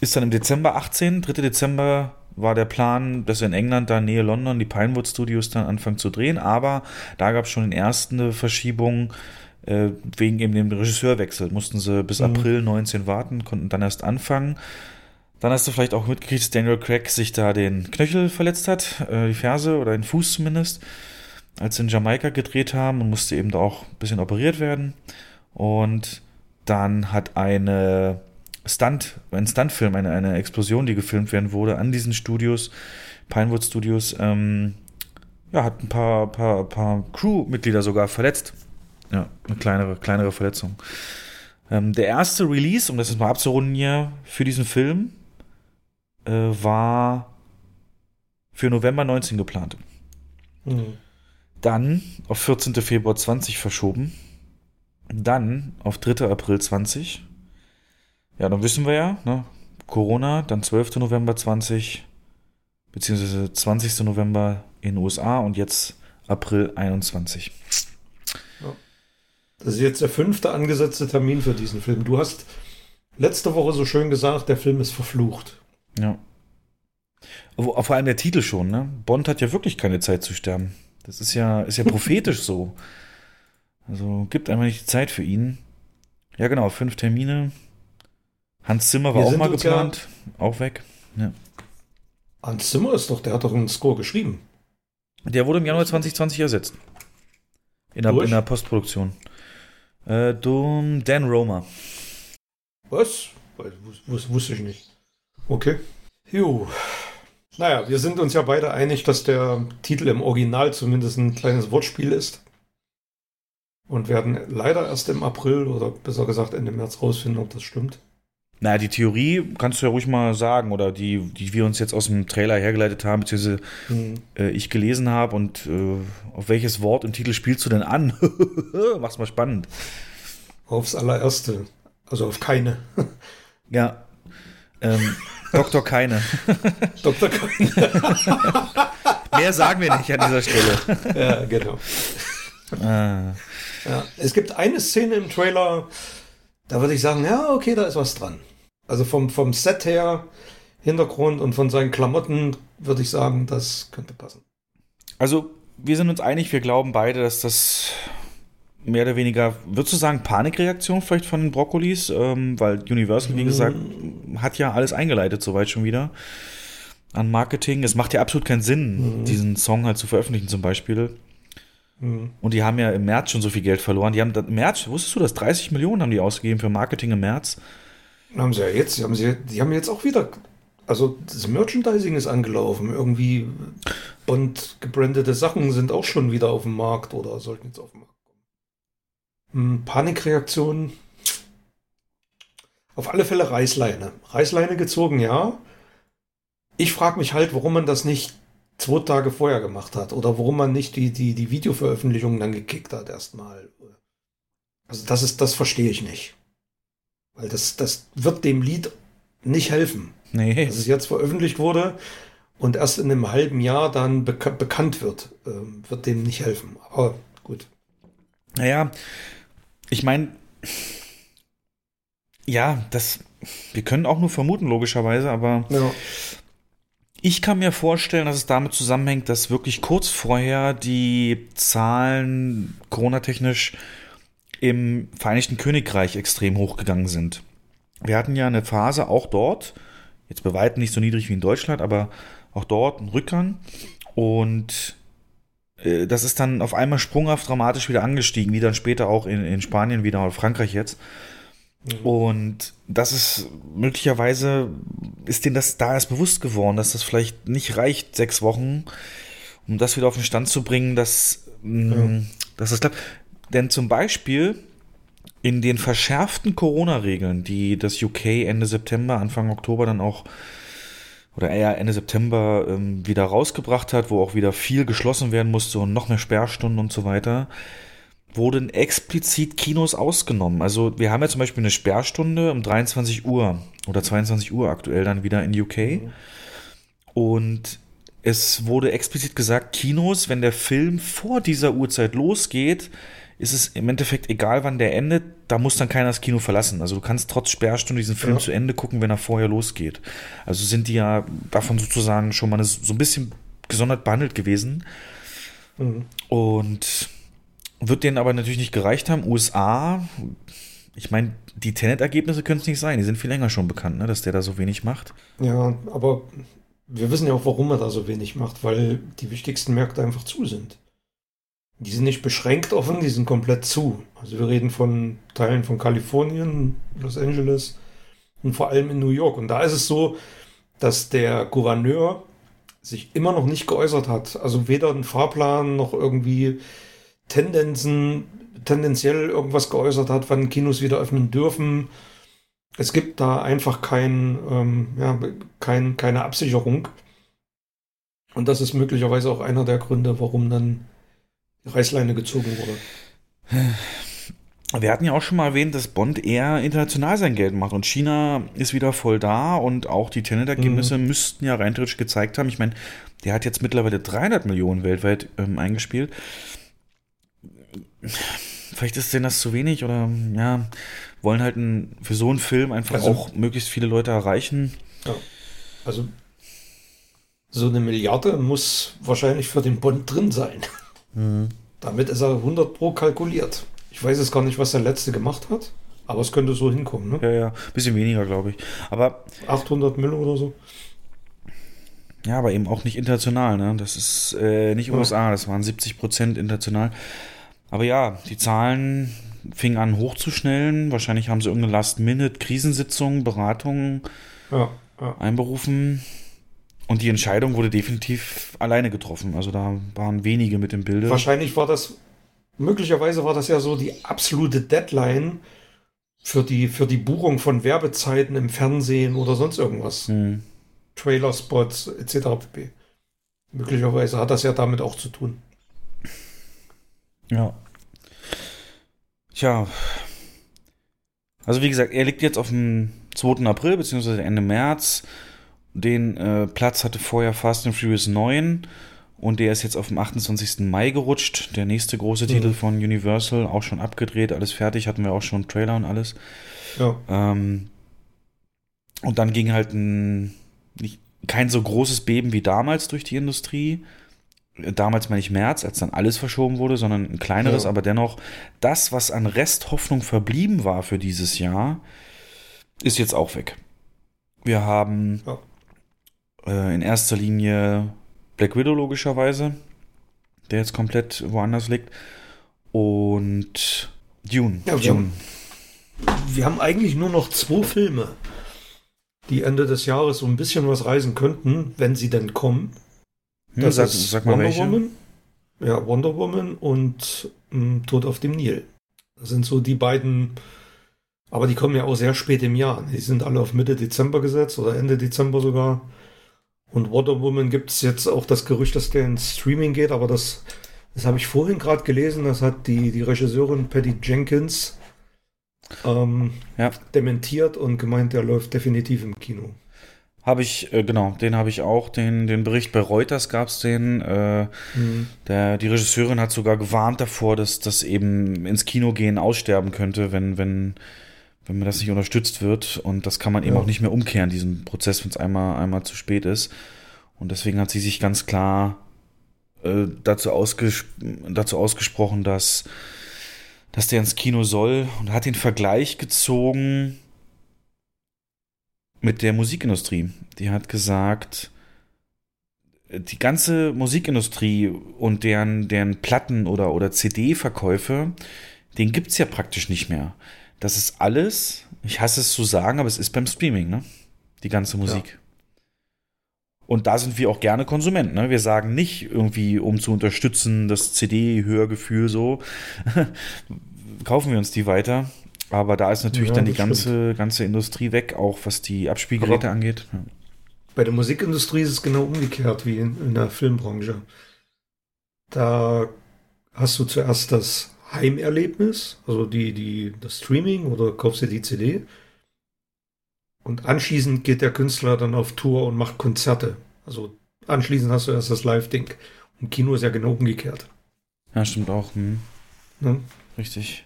ist dann im Dezember 18, 3. Dezember war der Plan, dass in England, da Nähe London, die Pinewood Studios dann anfangen zu drehen, aber da gab es schon den ersten Verschiebung äh, wegen eben dem Regisseurwechsel. Mussten sie bis Mhm. April 19 warten, konnten dann erst anfangen. Dann hast du vielleicht auch mitgekriegt, dass Daniel Craig sich da den Knöchel verletzt hat, äh, die Ferse oder den Fuß zumindest, als sie in Jamaika gedreht haben und musste eben da auch ein bisschen operiert werden. Und dann hat eine Stunt, ein Stuntfilm, eine, eine Explosion, die gefilmt werden wurde an diesen Studios, Pinewood Studios, ähm, ja, hat ein paar, paar, paar Crewmitglieder sogar verletzt. Ja, eine kleinere, kleinere Verletzung. Ähm, der erste Release, um das jetzt mal abzurunden hier, für diesen Film äh, war für November 19 geplant. Mhm. Dann auf 14. Februar 20 verschoben. Dann auf 3. April 20. Ja, dann wissen wir ja, ne? Corona, dann 12. November 20, beziehungsweise 20. November in den USA und jetzt April 21. Das ist jetzt der fünfte angesetzte Termin für diesen Film. Du hast letzte Woche so schön gesagt, der Film ist verflucht. Ja. Vor allem der Titel schon, ne? Bond hat ja wirklich keine Zeit zu sterben. Das ist ja, ist ja prophetisch so. Also gibt einfach nicht die Zeit für ihn. Ja, genau, fünf Termine. Hans Zimmer war Wir auch mal geplant. Auch weg. Ja. Hans Zimmer ist doch, der hat doch einen Score geschrieben. Der wurde im Januar 2020 ersetzt. In der, in der Postproduktion. Äh, Dan Romer. Was? Wusste ich nicht. Okay. Jo. Naja, wir sind uns ja beide einig, dass der Titel im Original zumindest ein kleines Wortspiel ist. Und werden leider erst im April oder besser gesagt Ende März rausfinden, ob das stimmt. Naja, die Theorie kannst du ja ruhig mal sagen, oder die, die wir uns jetzt aus dem Trailer hergeleitet haben, beziehungsweise Hm. äh, ich gelesen habe und äh, auf welches Wort im Titel spielst du denn an? [LAUGHS] Mach's mal spannend. Aufs allererste. Also auf keine. Ja. Ähm, [LAUGHS] Dr. Keine. [LAUGHS] Dr. Keine. [LAUGHS] Mehr sagen wir nicht an dieser Stelle. ja, genau. Ah. Ja, es gibt eine Szene im Trailer, da würde ich sagen, ja, okay, da ist was dran. Also vom, vom Set her, Hintergrund und von seinen Klamotten würde ich sagen, das könnte passen. Also, wir sind uns einig, wir glauben beide, dass das mehr oder weniger, würdest du sagen, Panikreaktion vielleicht von den Brokkolis? Ähm, weil Universal, wie gesagt, hat ja alles eingeleitet, soweit schon wieder. An Marketing. Es macht ja absolut keinen Sinn, Mhm. diesen Song halt zu veröffentlichen, zum Beispiel. Hm. Und die haben ja im März schon so viel Geld verloren. Die haben im März, wusstest du das? 30 Millionen haben die ausgegeben für Marketing im März. Haben sie ja jetzt, die haben, sie, die haben jetzt auch wieder, also das Merchandising ist angelaufen. Irgendwie Bond gebrandete Sachen sind auch schon wieder auf dem Markt oder sollten jetzt auf den Markt Panikreaktion. Auf alle Fälle Reißleine. Reißleine gezogen, ja. Ich frage mich halt, warum man das nicht zwei Tage vorher gemacht hat oder warum man nicht die, die, die Videoveröffentlichung dann gekickt hat erstmal. Also das ist, das verstehe ich nicht. Weil das, das wird dem Lied nicht helfen. Nee. Dass es jetzt veröffentlicht wurde und erst in einem halben Jahr dann beka bekannt wird, ähm, wird dem nicht helfen. Aber gut. Naja, ich meine, ja, das, wir können auch nur vermuten, logischerweise, aber Ja. ich kann mir vorstellen, dass es damit zusammenhängt, dass wirklich kurz vorher die Zahlen Corona-technisch im Vereinigten Königreich extrem hochgegangen sind. Wir hatten ja eine Phase auch dort, jetzt bei weitem nicht so niedrig wie in Deutschland, aber auch dort einen Rückgang und das ist dann auf einmal sprunghaft dramatisch wieder angestiegen, wie dann später auch in, in Spanien wieder oder Frankreich jetzt. Und das ist möglicherweise ist denen das da erst bewusst geworden, dass das vielleicht nicht reicht, sechs Wochen, um das wieder auf den Stand zu bringen, dass, mh, dass das klappt. Denn zum Beispiel in den verschärften Corona-Regeln, die das UK Ende September, Anfang Oktober dann auch oder eher Ende September ähm, wieder rausgebracht hat, wo auch wieder viel geschlossen werden musste und noch mehr Sperrstunden und so weiter, wurden explizit Kinos ausgenommen. Also wir haben ja zum Beispiel eine Sperrstunde um 23 Uhr oder 22 Uhr aktuell dann wieder in UK. Und es wurde explizit gesagt, Kinos, wenn der Film vor dieser Uhrzeit losgeht, ist es im Endeffekt egal, wann der endet, da muss dann keiner das Kino verlassen. Also du kannst trotz Sperrstunde diesen Film ja. zu Ende gucken, wenn er vorher losgeht. Also sind die ja davon sozusagen schon mal so ein bisschen gesondert behandelt gewesen. Mhm. Und wird denen aber natürlich nicht gereicht haben. USA, ich meine, die Tenet-Ergebnisse können es nicht sein. Die sind viel länger schon bekannt, ne, dass der da so wenig macht. Ja, aber wir wissen ja auch, warum er da so wenig macht, weil die wichtigsten Märkte einfach zu sind. Die sind nicht beschränkt offen, die sind komplett zu. Also wir reden von Teilen von Kalifornien, Los Angeles und vor allem in New York. Und da ist es so, dass der Gouverneur sich immer noch nicht geäußert hat. Also weder ein Fahrplan noch irgendwie Tendenzen, tendenziell irgendwas geäußert hat, wann Kinos wieder öffnen dürfen. Es gibt da einfach kein, ähm, ja, kein, keine Absicherung. Und das ist möglicherweise auch einer der Gründe, warum dann Reißleine gezogen wurde. Wir hatten ja auch schon mal erwähnt, dass Bond eher international sein Geld macht und China ist wieder voll da und auch die Tenet-Ergebnisse mhm. müssten ja rein theoretisch gezeigt haben. Ich meine, der hat jetzt mittlerweile 300 Millionen weltweit ähm, eingespielt. Vielleicht ist denen das zu wenig oder ja, wollen halt ein, für so einen Film einfach also, auch möglichst viele Leute erreichen. Ja. Also so eine Milliarde muss wahrscheinlich für den Bond drin sein. Mhm. Damit ist er 100 pro kalkuliert. Ich weiß jetzt gar nicht, was der letzte gemacht hat, aber es könnte so hinkommen. Ne? Ja, ja, bisschen weniger, glaube ich. Aber 800 Mill oder so. Ja, aber eben auch nicht international, ne? Das ist äh, nicht USA, das waren 70 Prozent international. Aber ja, die Zahlen fingen an hochzuschnellen. Wahrscheinlich haben sie irgendeine Last-Minute-Krisensitzung, Beratung ja, ja. einberufen. Und die Entscheidung wurde definitiv alleine getroffen. Also da waren wenige mit im Bilde. Wahrscheinlich war das, möglicherweise war das ja so die absolute Deadline für die, für die Buchung von Werbezeiten im Fernsehen oder sonst irgendwas. Hm. Trailer-Spots etc. pp. Möglicherweise hat das ja damit auch zu tun. Ja. Tja. Also wie gesagt, er liegt jetzt auf dem 2. April bzw. Ende März. Den äh, Platz hatte vorher Fast and Furious 9 und der ist jetzt auf dem 28. Mai gerutscht. Der nächste große mhm. Titel von Universal, auch schon abgedreht, alles fertig, hatten wir auch schon Trailer und alles. Ja. Ähm, und dann ging halt ein, nicht, kein so großes Beben wie damals durch die Industrie. Damals meine ich März, als dann alles verschoben wurde, sondern ein kleineres, ja. aber dennoch das, was an Resthoffnung verblieben war für dieses Jahr, ist jetzt auch weg. Wir haben ja. Äh, in erster Linie Black Widow logischerweise, der jetzt komplett woanders liegt. Und Dune. Ja, wir, Dune. Haben, wir haben eigentlich nur noch zwei Filme, die Ende des Jahres so ein bisschen was reisen könnten, wenn sie denn kommen. Hm, das sag, ist sag mal Wonder welche. Woman. Ja, Wonder Woman und ähm, Tod auf dem Nil. Das sind so die beiden, aber die kommen ja auch sehr spät im Jahr. Die sind alle auf Mitte Dezember gesetzt oder Ende Dezember sogar. Und Wonder Woman gibt es jetzt auch das Gerücht, dass der ins Streaming geht, aber das, das habe ich vorhin gerade gelesen, das hat die, die Regisseurin Patty Jenkins ähm, ja. dementiert und gemeint, der läuft definitiv im Kino. Habe ich, äh, genau, den habe ich auch, den, den Bericht bei Reuters gab es den. Äh, mhm. der, die Regisseurin hat sogar gewarnt davor, dass das eben ins Kino gehen aussterben könnte, wenn, wenn wenn mir das nicht unterstützt wird. Und das kann man eben ja. auch nicht mehr umkehren, diesen Prozess, wenn es einmal, einmal zu spät ist. Und deswegen hat sie sich ganz klar äh, dazu, ausges dazu ausgesprochen, dass, dass der ins Kino soll und hat den Vergleich gezogen mit der Musikindustrie. Die hat gesagt, die ganze Musikindustrie und deren, deren Platten oder, oder CD-Verkäufe, den gibt es ja praktisch nicht mehr das ist alles, ich hasse es zu sagen, aber es ist beim Streaming, ne? Die ganze Musik. Ja. Und da sind wir auch gerne Konsumenten. Ne? Wir sagen nicht irgendwie, um zu unterstützen, das CD-Hörgefühl so, [LAUGHS] kaufen wir uns die weiter. Aber da ist natürlich Ja, dann die ganze, ganze Industrie weg, auch was die Abspielgeräte Aber- angeht. Ja. Bei der Musikindustrie ist es genau umgekehrt wie in, in der Filmbranche. Da hast du zuerst das Heimerlebnis, also die, die, das Streaming oder kaufst dir die CD. Und anschließend geht der Künstler dann auf Tour und macht Konzerte. Also anschließend hast du erst das Live-Ding. Und Kino ist ja genau umgekehrt. ja, stimmt auch. Hm. Ne? Richtig.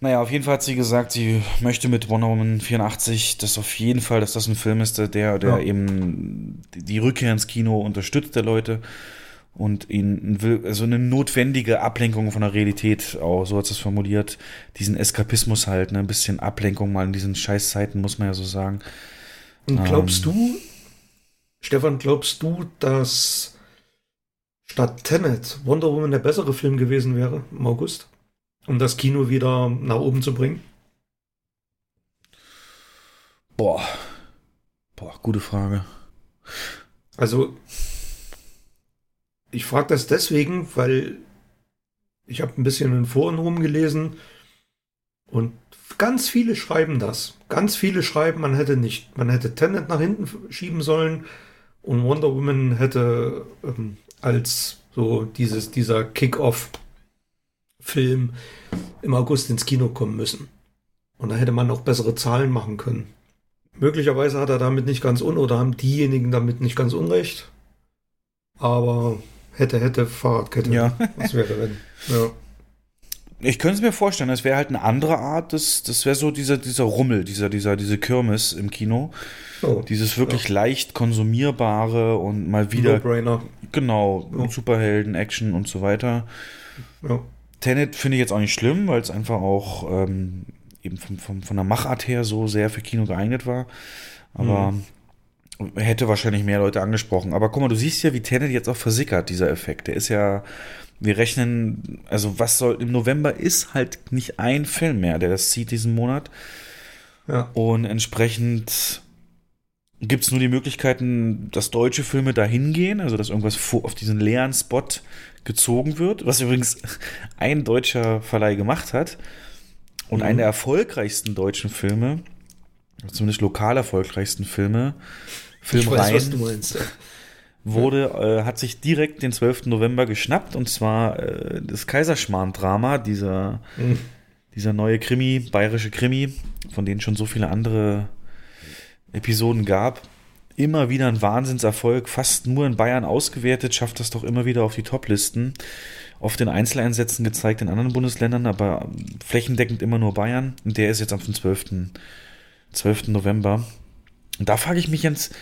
Naja, auf jeden Fall hat sie gesagt, sie möchte mit Wonder Woman 84, dass auf jeden Fall, dass das ein Film ist, der, der Ja. eben die, die Rückkehr ins Kino unterstützt der Leute und will, also eine notwendige Ablenkung von der Realität auch, so hat es formuliert, diesen Eskapismus halt, ne, ein bisschen Ablenkung mal in diesen Scheißzeiten, muss man ja so sagen. Und glaubst Ähm. du, Stefan, glaubst du, dass statt Tenet Wonder Woman der bessere Film gewesen wäre im August? Um das Kino wieder nach oben zu bringen? Boah. Boah, gute Frage. Also, ich frage das deswegen, weil ich habe ein bisschen in Foren rumgelesen und ganz viele schreiben das. Ganz viele schreiben, man hätte nicht, man hätte Tenet nach hinten schieben sollen und Wonder Woman hätte ähm, als so dieses, dieser Kick-Off-Film im August ins Kino kommen müssen. Und da hätte man auch bessere Zahlen machen können. Möglicherweise hat er damit nicht ganz un oder haben diejenigen damit nicht ganz unrecht. Aber hätte, hätte, Fahrradkette. Ja. Was wäre wenn? Ja. Ich könnte es mir vorstellen, es wäre halt eine andere Art, das, das wäre so dieser, dieser Rummel, dieser, dieser, diese Kirmes im Kino. So, Dieses wirklich leicht konsumierbare und mal wieder, No-Brainer. genau, Ja. Superhelden, Action und so weiter. Ja. Tenet finde ich jetzt auch nicht schlimm, weil es einfach auch ähm, eben vom, vom, von der Machart her so sehr für Kino geeignet war. Aber hätte wahrscheinlich mehr Leute angesprochen. Aber guck mal, du siehst ja, wie Tenet jetzt auch versickert, dieser Effekt. Der ist ja, wir rechnen, also was soll, im November ist halt nicht ein Film mehr, der das zieht diesen Monat. Ja. Und entsprechend gibt es nur die Möglichkeiten, dass deutsche Filme dahin gehen, also dass irgendwas auf diesen leeren Spot gezogen wird, was übrigens [LAUGHS] ein deutscher Verleih gemacht hat. Und Mhm. einer der erfolgreichsten deutschen Filme, zumindest lokal erfolgreichsten Filme, Ich weiß, was du meinst. wurde, äh, hat sich direkt den 12. November geschnappt und zwar äh, das Kaiserschmarrn-Drama, dieser Hm. dieser neue Krimi, bayerische Krimi, von denen schon so viele andere Episoden gab. Immer wieder ein Wahnsinnserfolg, fast nur in Bayern ausgewertet, schafft das doch immer wieder auf die Toplisten. Oft in Einzeleinsätzen gezeigt in anderen Bundesländern, aber flächendeckend immer nur Bayern. Und der ist jetzt am 12. 12. November. Und da frage ich mich jetzt,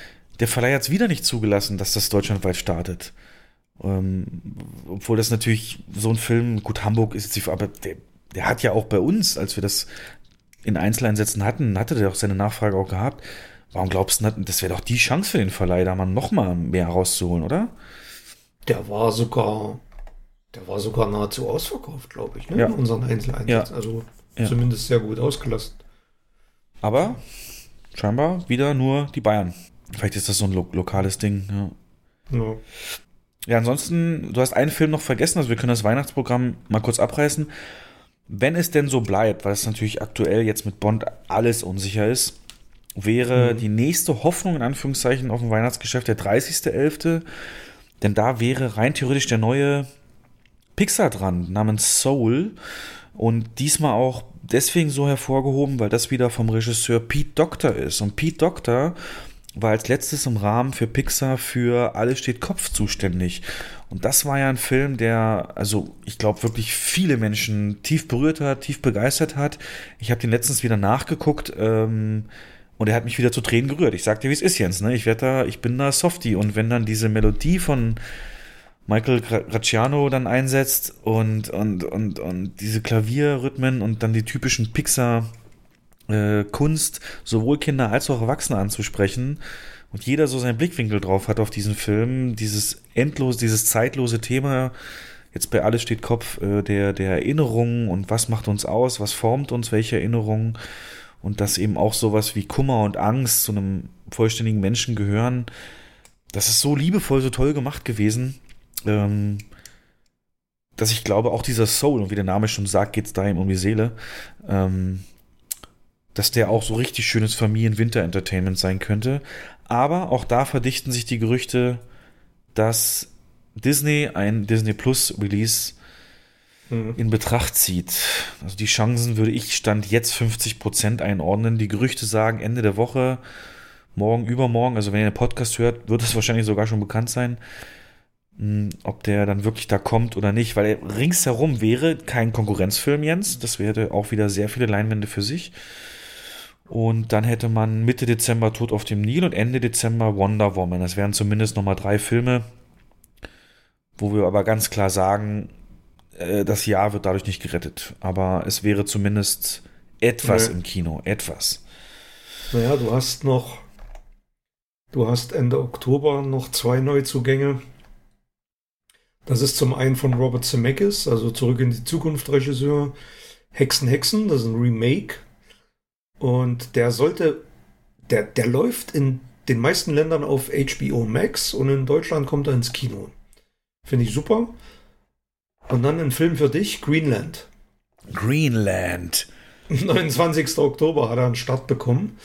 der Verleih hat es wieder nicht zugelassen, dass das deutschlandweit startet. Ähm, obwohl das natürlich so ein Film, gut, Hamburg ist jetzt aber der, der hat ja auch bei uns, als wir das in Einzeleinsätzen hatten, hatte der auch seine Nachfrage auch gehabt. Warum glaubst du, das wäre doch die Chance für den Verleih, da mal noch mal mehr rauszuholen, oder? Der war sogar, der war sogar nahezu ausverkauft, glaube ich, ne? Ja. In unseren Einzeleinsatz. Also Ja. zumindest sehr gut ausgelastet. Aber scheinbar wieder nur die Bayern. Vielleicht ist das so ein lo lokales Ding, ja. Ja. Ja, ansonsten, du hast einen Film noch vergessen, also wir können das Weihnachtsprogramm mal kurz abreißen. Wenn es denn so bleibt, weil es natürlich aktuell jetzt mit Bond alles unsicher ist, wäre Mhm. die nächste Hoffnung in Anführungszeichen auf dem Weihnachtsgeschäft der 30.11., denn da wäre rein theoretisch der neue Pixar dran, namens Soul. Und diesmal auch deswegen so hervorgehoben, weil das wieder vom Regisseur Pete Doctor ist. Und Pete Doctor war als letztes im Rahmen für Pixar für Alles steht Kopf zuständig. Und das war ja ein Film, der, also ich glaube, wirklich viele Menschen tief berührt hat, tief begeistert hat. Ich habe den letztens wieder nachgeguckt ähm, und er hat mich wieder zu Tränen gerührt. Ich sag dir, wie es ist, Jens. Ne? Ich werd da, ich bin da Softie. Und wenn dann diese Melodie von Michael Gra- Graciano dann einsetzt und, und, und, und diese Klavierrhythmen und dann die typischen Pixar äh, Kunst, sowohl Kinder als auch Erwachsene anzusprechen und jeder so seinen Blickwinkel drauf hat auf diesen Film, dieses endlos, dieses zeitlose Thema, jetzt bei Alles steht Kopf, äh, der, der Erinnerungen und was macht uns aus, was formt uns, welche Erinnerungen und dass eben auch sowas wie Kummer und Angst zu einem vollständigen Menschen gehören. Das ist so liebevoll, so toll gemacht gewesen. Ähm, dass ich glaube, auch dieser Soul, und wie der Name schon sagt, geht es da um die Seele, ähm, dass der auch so richtig schönes Familien-Winter-Entertainment sein könnte. Aber auch da verdichten sich die Gerüchte, dass Disney ein Disney Plus Release mhm. in Betracht zieht. Also die Chancen würde ich Stand jetzt 50% einordnen. Die Gerüchte sagen Ende der Woche, morgen, übermorgen, also wenn ihr den Podcast hört, wird es wahrscheinlich sogar schon bekannt sein, ob der dann wirklich da kommt oder nicht, weil er ringsherum wäre kein Konkurrenzfilm, Jens. Das wäre auch wieder sehr viele Leinwände für sich. Und dann hätte man Mitte Dezember Tod auf dem Nil und Ende Dezember Wonder Woman. Das wären zumindest nochmal drei Filme, wo wir aber ganz klar sagen, äh, das Jahr wird dadurch nicht gerettet. Aber es wäre zumindest etwas nee. im Kino, etwas. Naja, du hast noch, du hast Ende Oktober noch zwei Neuzugänge. Das ist zum einen von Robert Zemeckis, also Zurück in die Zukunft Regisseur, Hexen Hexen, das ist ein Remake. Und der sollte, der, der läuft in den meisten Ländern auf HBO Max und in Deutschland kommt er ins Kino. Finde ich super. Und dann ein Film für dich, Greenland. Greenland. [LAUGHS] 29. Oktober hat er einen Start bekommen.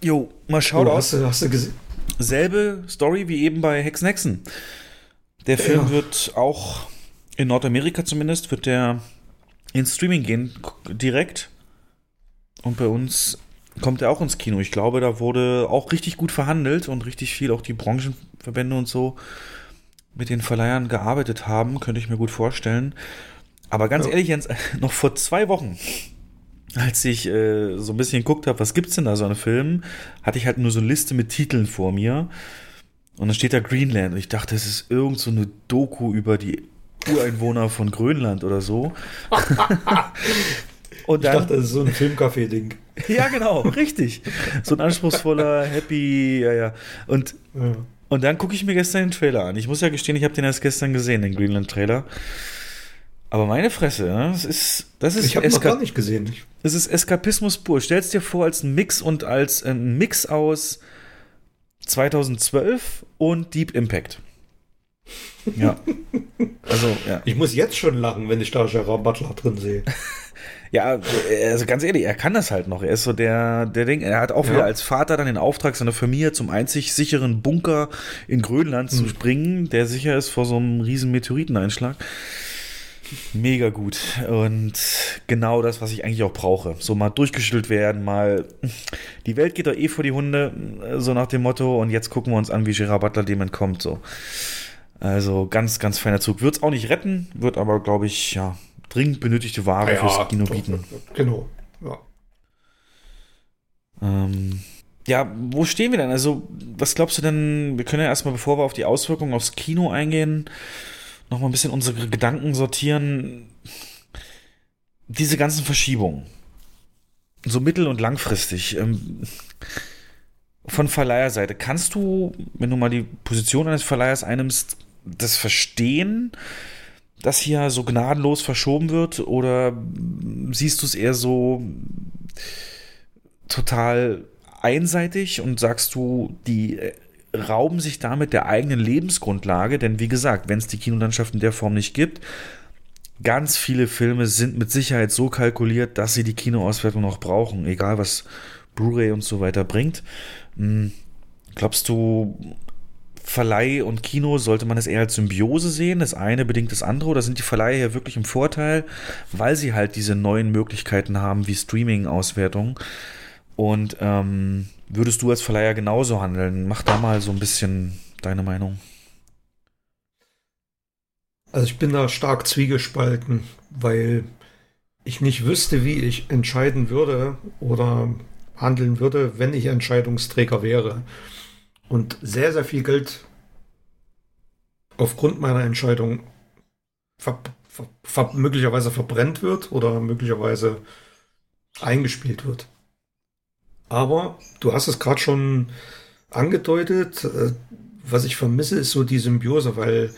Jo, mal schauen. Oh, hast, du, hast du gesehen? Selbe Story wie eben bei Hexen Hexen. Der Film ja. wird auch in Nordamerika zumindest, wird der in Streaming gehen, direkt. Und bei uns kommt er auch ins Kino. Ich glaube, da wurde auch richtig gut verhandelt und richtig viel auch die Branchenverbände und so mit den Verleihern gearbeitet haben, könnte ich mir gut vorstellen. Aber ganz ja. ehrlich, Jens, [LAUGHS] noch vor zwei Wochen, als ich äh, so ein bisschen geguckt habe, was gibt's denn da so an Filmen, hatte ich halt nur so eine Liste mit Titeln vor mir. Und dann steht da Greenland. Und ich dachte, es ist irgend so eine Doku über die Ureinwohner von Grönland oder so. [LAUGHS] Und dann, ich dachte, das ist so ein Filmcafé-Ding. [LAUGHS] ja, genau, richtig. So ein anspruchsvoller, happy, ja, ja. Und ja. Und dann gucke ich mir gestern den Trailer an. Ich muss ja gestehen, ich habe den erst gestern gesehen, den Greenland-Trailer. Aber meine Fresse, ne? das ist, das ist. Ich habe noch gar nicht gesehen. Das ist Eskapismus pur. Stell's dir vor als ein Mix und als ein Mix aus 2012 und Deep Impact. Ja. also, ja. Ich muss jetzt schon lachen, wenn ich da Gerard Butler drin sehe. [LAUGHS] Ja, also ganz ehrlich, er kann das halt noch. Er ist so der, der Ding. Er hat auch ja. wieder als Vater dann den Auftrag, seiner Familie zum einzig sicheren Bunker in Grönland mhm. zu springen, der sicher ist vor so einem riesen Meteoriteneinschlag. Mega gut. Und genau das, was ich eigentlich auch brauche. So mal durchgeschüttelt werden, mal. Die Welt geht doch eh vor die Hunde, so nach dem Motto. Und jetzt gucken wir uns an, wie Gerard Butler dem entkommt. So. Also ganz, ganz feiner Zug. Wird es auch nicht retten, wird aber, glaube ich, ja, dringend benötigte Ware ja, fürs Kino bieten. Genau, ja. Ähm, ja, wo stehen wir denn? Also, was glaubst du denn? Wir können ja erstmal, bevor wir auf die Auswirkungen aufs Kino eingehen, nochmal ein bisschen unsere Gedanken sortieren. Diese ganzen Verschiebungen, so mittel- und langfristig, ähm, von Verleiherseite, kannst du, wenn du mal die Position eines Verleihers einnimmst, das verstehen? das hier so gnadenlos verschoben wird? Oder siehst du es eher so total einseitig und sagst du, die rauben sich damit der eigenen Lebensgrundlage? Denn wie gesagt, wenn es die Kinolandschaft in der Form nicht gibt, ganz viele Filme sind mit Sicherheit so kalkuliert, dass sie die Kinoauswertung noch brauchen, egal was Blu-ray und so weiter bringt. Hm, glaubst du, Verleih und Kino sollte man es eher als Symbiose sehen. Das eine bedingt das andere oder sind die Verleiher hier wirklich im Vorteil, weil sie halt diese neuen Möglichkeiten haben wie Streaming-Auswertung? Und ähm, würdest du als Verleiher genauso handeln? Mach da mal so ein bisschen deine Meinung. Also ich bin da stark zwiegespalten, weil ich nicht wüsste, wie ich entscheiden würde oder handeln würde, wenn ich Entscheidungsträger wäre und sehr, sehr viel Geld aufgrund meiner Entscheidung ver ver ver möglicherweise verbrennt wird oder möglicherweise eingespielt wird. Aber du hast es gerade schon angedeutet, äh, was ich vermisse, ist so die Symbiose, weil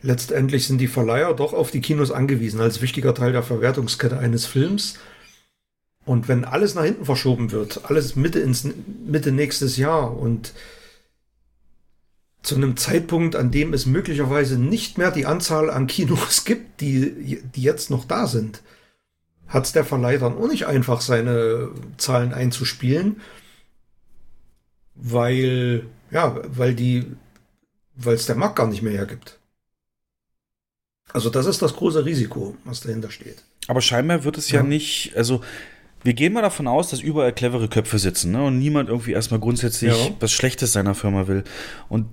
letztendlich sind die Verleiher doch auf die Kinos angewiesen als wichtiger Teil der Verwertungskette eines Films. Und wenn alles nach hinten verschoben wird, alles Mitte ins Mitte nächstes Jahr und zu einem Zeitpunkt, an dem es möglicherweise nicht mehr die Anzahl an Kinos [LAUGHS] gibt, die, die jetzt noch da sind, hat es der Verleih dann auch nicht einfach, seine Zahlen einzuspielen, weil, ja, weil die, weil es der Markt gar nicht mehr hergibt. Also das ist das große Risiko, was dahinter steht. Aber scheinbar wird es ja, ja nicht, also wir gehen mal davon aus, dass überall clevere Köpfe sitzen ne? und niemand irgendwie erstmal grundsätzlich ja. was Schlechtes seiner Firma will. Und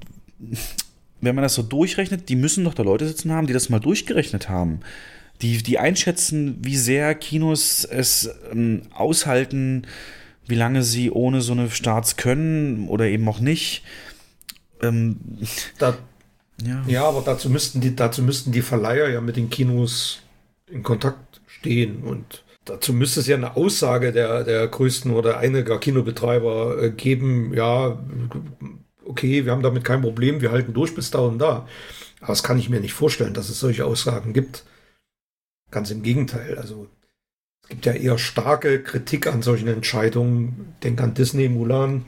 wenn man das so durchrechnet, die müssen doch da Leute sitzen haben, die das mal durchgerechnet haben. Die, die einschätzen, wie sehr Kinos es ähm, aushalten, wie lange sie ohne so eine Starts können oder eben auch nicht. Ähm, da, ja. ja, aber dazu müssten, die, dazu müssten die Verleiher ja mit den Kinos in Kontakt stehen und dazu müsste es ja eine Aussage der, der größten oder einiger Kinobetreiber äh, geben, ja, okay, wir haben damit kein Problem, wir halten durch bis da und da. Aber das kann ich mir nicht vorstellen, dass es solche Aussagen gibt. Ganz im Gegenteil. Also es gibt ja eher starke Kritik an solchen Entscheidungen. Denk an Disney, Mulan.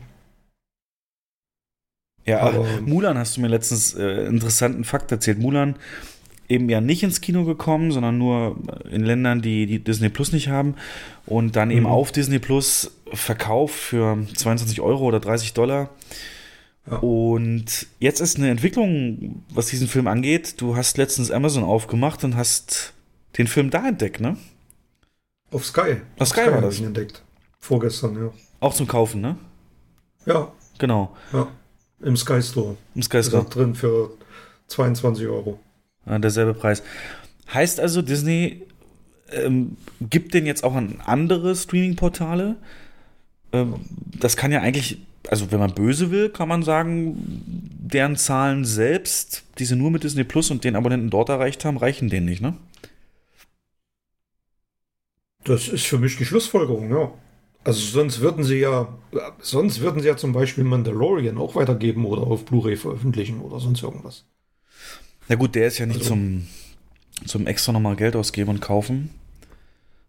Ja, Aber, Mulan hast du mir letztens äh, interessanten Fakt erzählt. Mulan eben ja nicht ins Kino gekommen, sondern nur in Ländern, die, die Disney Plus nicht haben. Und dann eben mhm. auf Disney Plus verkauft für 22 Euro oder 30 Dollar. Ja. Und jetzt ist eine Entwicklung, was diesen Film angeht. Du hast letztens Amazon aufgemacht und hast den Film da entdeckt, ne? Auf Sky. Auf Sky, Sky war das. Ich entdeckt. Vorgestern, ja. Auch zum Kaufen, ne? Ja. Genau. Ja. Im Sky Store. Im Sky Store. Ist drin für 22 Euro. Ja, derselbe Preis. Heißt also, Disney ähm, gibt den jetzt auch an andere Streaming-Portale? Ähm, das kann ja eigentlich also wenn man böse will, kann man sagen, deren Zahlen selbst, die sie nur mit Disney Plus und den Abonnenten dort erreicht haben, reichen denen nicht, ne? Das ist für mich die Schlussfolgerung, ja. Also sonst würden sie ja, sonst würden sie ja zum Beispiel Mandalorian auch weitergeben oder auf Blu-ray veröffentlichen oder sonst irgendwas. Na gut, der ist ja nicht also, zum, zum extra nochmal Geld ausgeben und kaufen,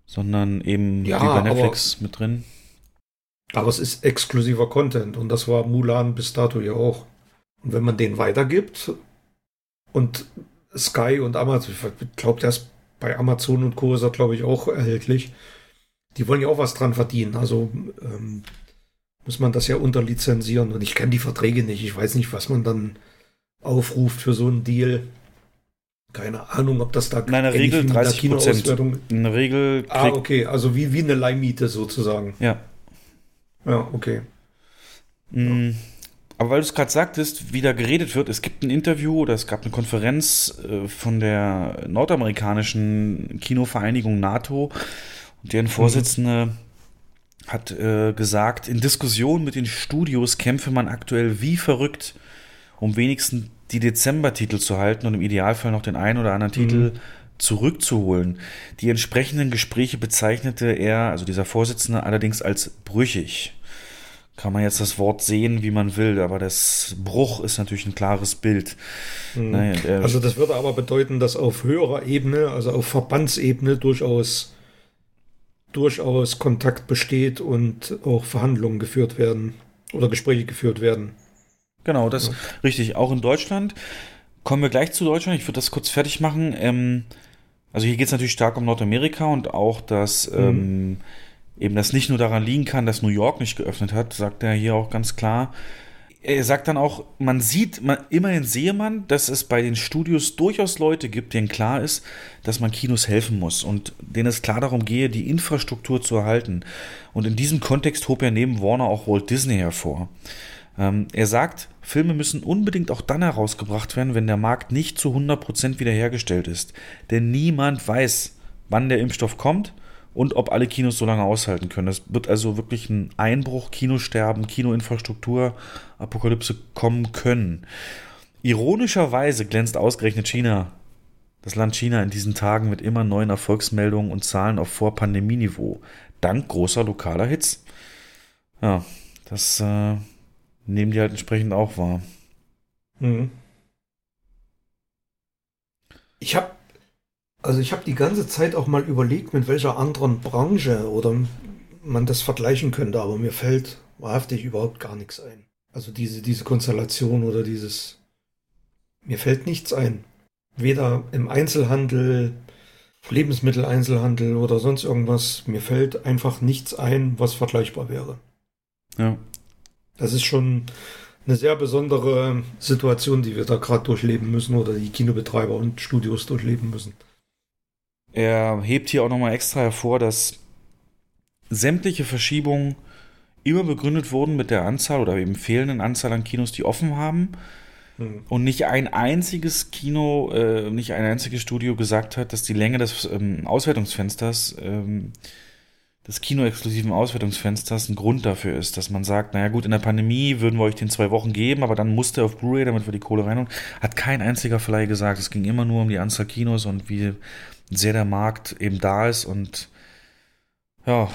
sondern eben ja, wie bei Netflix mit drin. Aber es ist exklusiver Content und das war Mulan bis dato ja auch. Und wenn man den weitergibt und Sky und Amazon, ich glaube, der ist bei Amazon und Co. ist er, glaube ich, auch erhältlich. Die wollen ja auch was dran verdienen. Also ähm, muss man das ja unterlizenzieren. Und ich kenne die Verträge nicht. Ich weiß nicht, was man dann aufruft für so einen Deal. Keine Ahnung, ob das da in einer Regel 30 Prozent. In der Regel. Ah, okay, also wie, wie eine Leihmiete sozusagen. Ja. Ja, okay. Mhm. Aber weil du es gerade sagtest, wie da geredet wird, es gibt ein Interview oder es gab eine Konferenz äh, von der nordamerikanischen Kinovereinigung NATO und deren Vorsitzende mhm. hat äh, gesagt, in Diskussionen mit den Studios kämpfe man aktuell wie verrückt, um wenigstens die Dezember-Titel zu halten und im Idealfall noch den einen oder anderen mhm. Titel zurückzuholen. Die entsprechenden Gespräche bezeichnete er, also dieser Vorsitzende, allerdings als brüchig. Kann man jetzt das Wort sehen, wie man will, aber das Bruch ist natürlich ein klares Bild. Mhm. Naja, also das würde aber bedeuten, dass auf höherer Ebene, also auf Verbandsebene durchaus durchaus Kontakt besteht und auch Verhandlungen geführt werden oder Gespräche geführt werden. Genau, das ja. richtig. Auch in Deutschland kommen wir gleich zu Deutschland. Ich würde das kurz fertig machen. Ähm, also hier geht es natürlich stark um Nordamerika und auch, dass mhm. ähm, eben das nicht nur daran liegen kann, dass New York nicht geöffnet hat, sagt er hier auch ganz klar. Er sagt dann auch, man sieht, man, immerhin sehe man, dass es bei den Studios durchaus Leute gibt, denen klar ist, dass man Kinos helfen muss und denen es klar darum gehe, die Infrastruktur zu erhalten. Und in diesem Kontext hob er neben Warner auch Walt Disney hervor. Ähm, er sagt, Filme müssen unbedingt auch dann herausgebracht werden, wenn der Markt nicht zu 100% wiederhergestellt ist. Denn niemand weiß, wann der Impfstoff kommt und ob alle Kinos so lange aushalten können. Es wird also wirklich ein Einbruch, Kinosterben, Kinoinfrastruktur, Apokalypse kommen können. Ironischerweise glänzt ausgerechnet China, das Land China in diesen Tagen mit immer neuen Erfolgsmeldungen und Zahlen auf Vor-Pandemieniveau, dank großer lokaler Hits. Ja, das äh, nehmen die halt entsprechend auch wahr. Mhm. Ich habe also ich habe die ganze Zeit auch mal überlegt, mit welcher anderen Branche oder man das vergleichen könnte, aber mir fällt wahrhaftig überhaupt gar nichts ein. Also diese, diese Konstellation oder dieses, Mir fällt nichts ein. Weder im Einzelhandel, Lebensmitteleinzelhandel oder sonst irgendwas. Mir fällt einfach nichts ein, was vergleichbar wäre. Ja. Das ist schon eine sehr besondere Situation, die wir da gerade durchleben müssen oder die Kinobetreiber und Studios durchleben müssen. Er hebt hier auch nochmal extra hervor, dass sämtliche Verschiebungen immer begründet wurden mit der Anzahl oder eben fehlenden Anzahl an Kinos, die offen haben. Mhm. Und nicht ein einziges Kino, äh, nicht ein einziges Studio gesagt hat, dass die Länge des ähm, Auswertungsfensters, ähm, des kinoexklusiven Auswertungsfensters ein Grund dafür ist, dass man sagt, naja gut, in der Pandemie würden wir euch den zwei Wochen geben, aber dann musste auf Blu-ray, damit wir die Kohle reinholen. Hat kein einziger Verleih gesagt. Es ging immer nur um die Anzahl Kinos und wie sehr der Markt eben da ist und ja.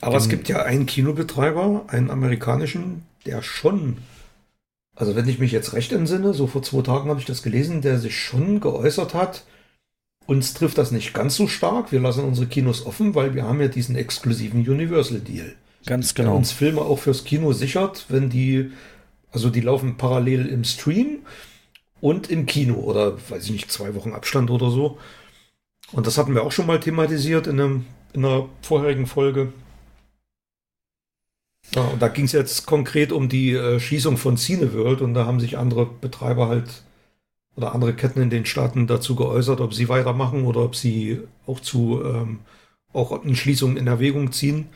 Aber es gibt ja einen Kinobetreiber, einen amerikanischen, der schon also wenn ich mich jetzt recht entsinne, so vor zwei Tagen habe ich das gelesen, der sich schon geäußert hat, uns trifft das nicht ganz so stark, wir lassen unsere Kinos offen, weil wir haben ja diesen exklusiven Universal Deal. Ganz genau. Der uns Filme auch fürs Kino sichert, wenn die, also die laufen parallel im Stream und im Kino oder weiß ich nicht, zwei Wochen Abstand oder so. Und das hatten wir auch schon mal thematisiert in, einem, in einer vorherigen Folge. Ja, und da ging es jetzt konkret um die äh, Schießung von Cineworld und da haben sich andere Betreiber halt oder andere Ketten in den Staaten dazu geäußert, ob sie weitermachen oder ob sie auch zu ähm, auch eine Schließung in Erwägung ziehen.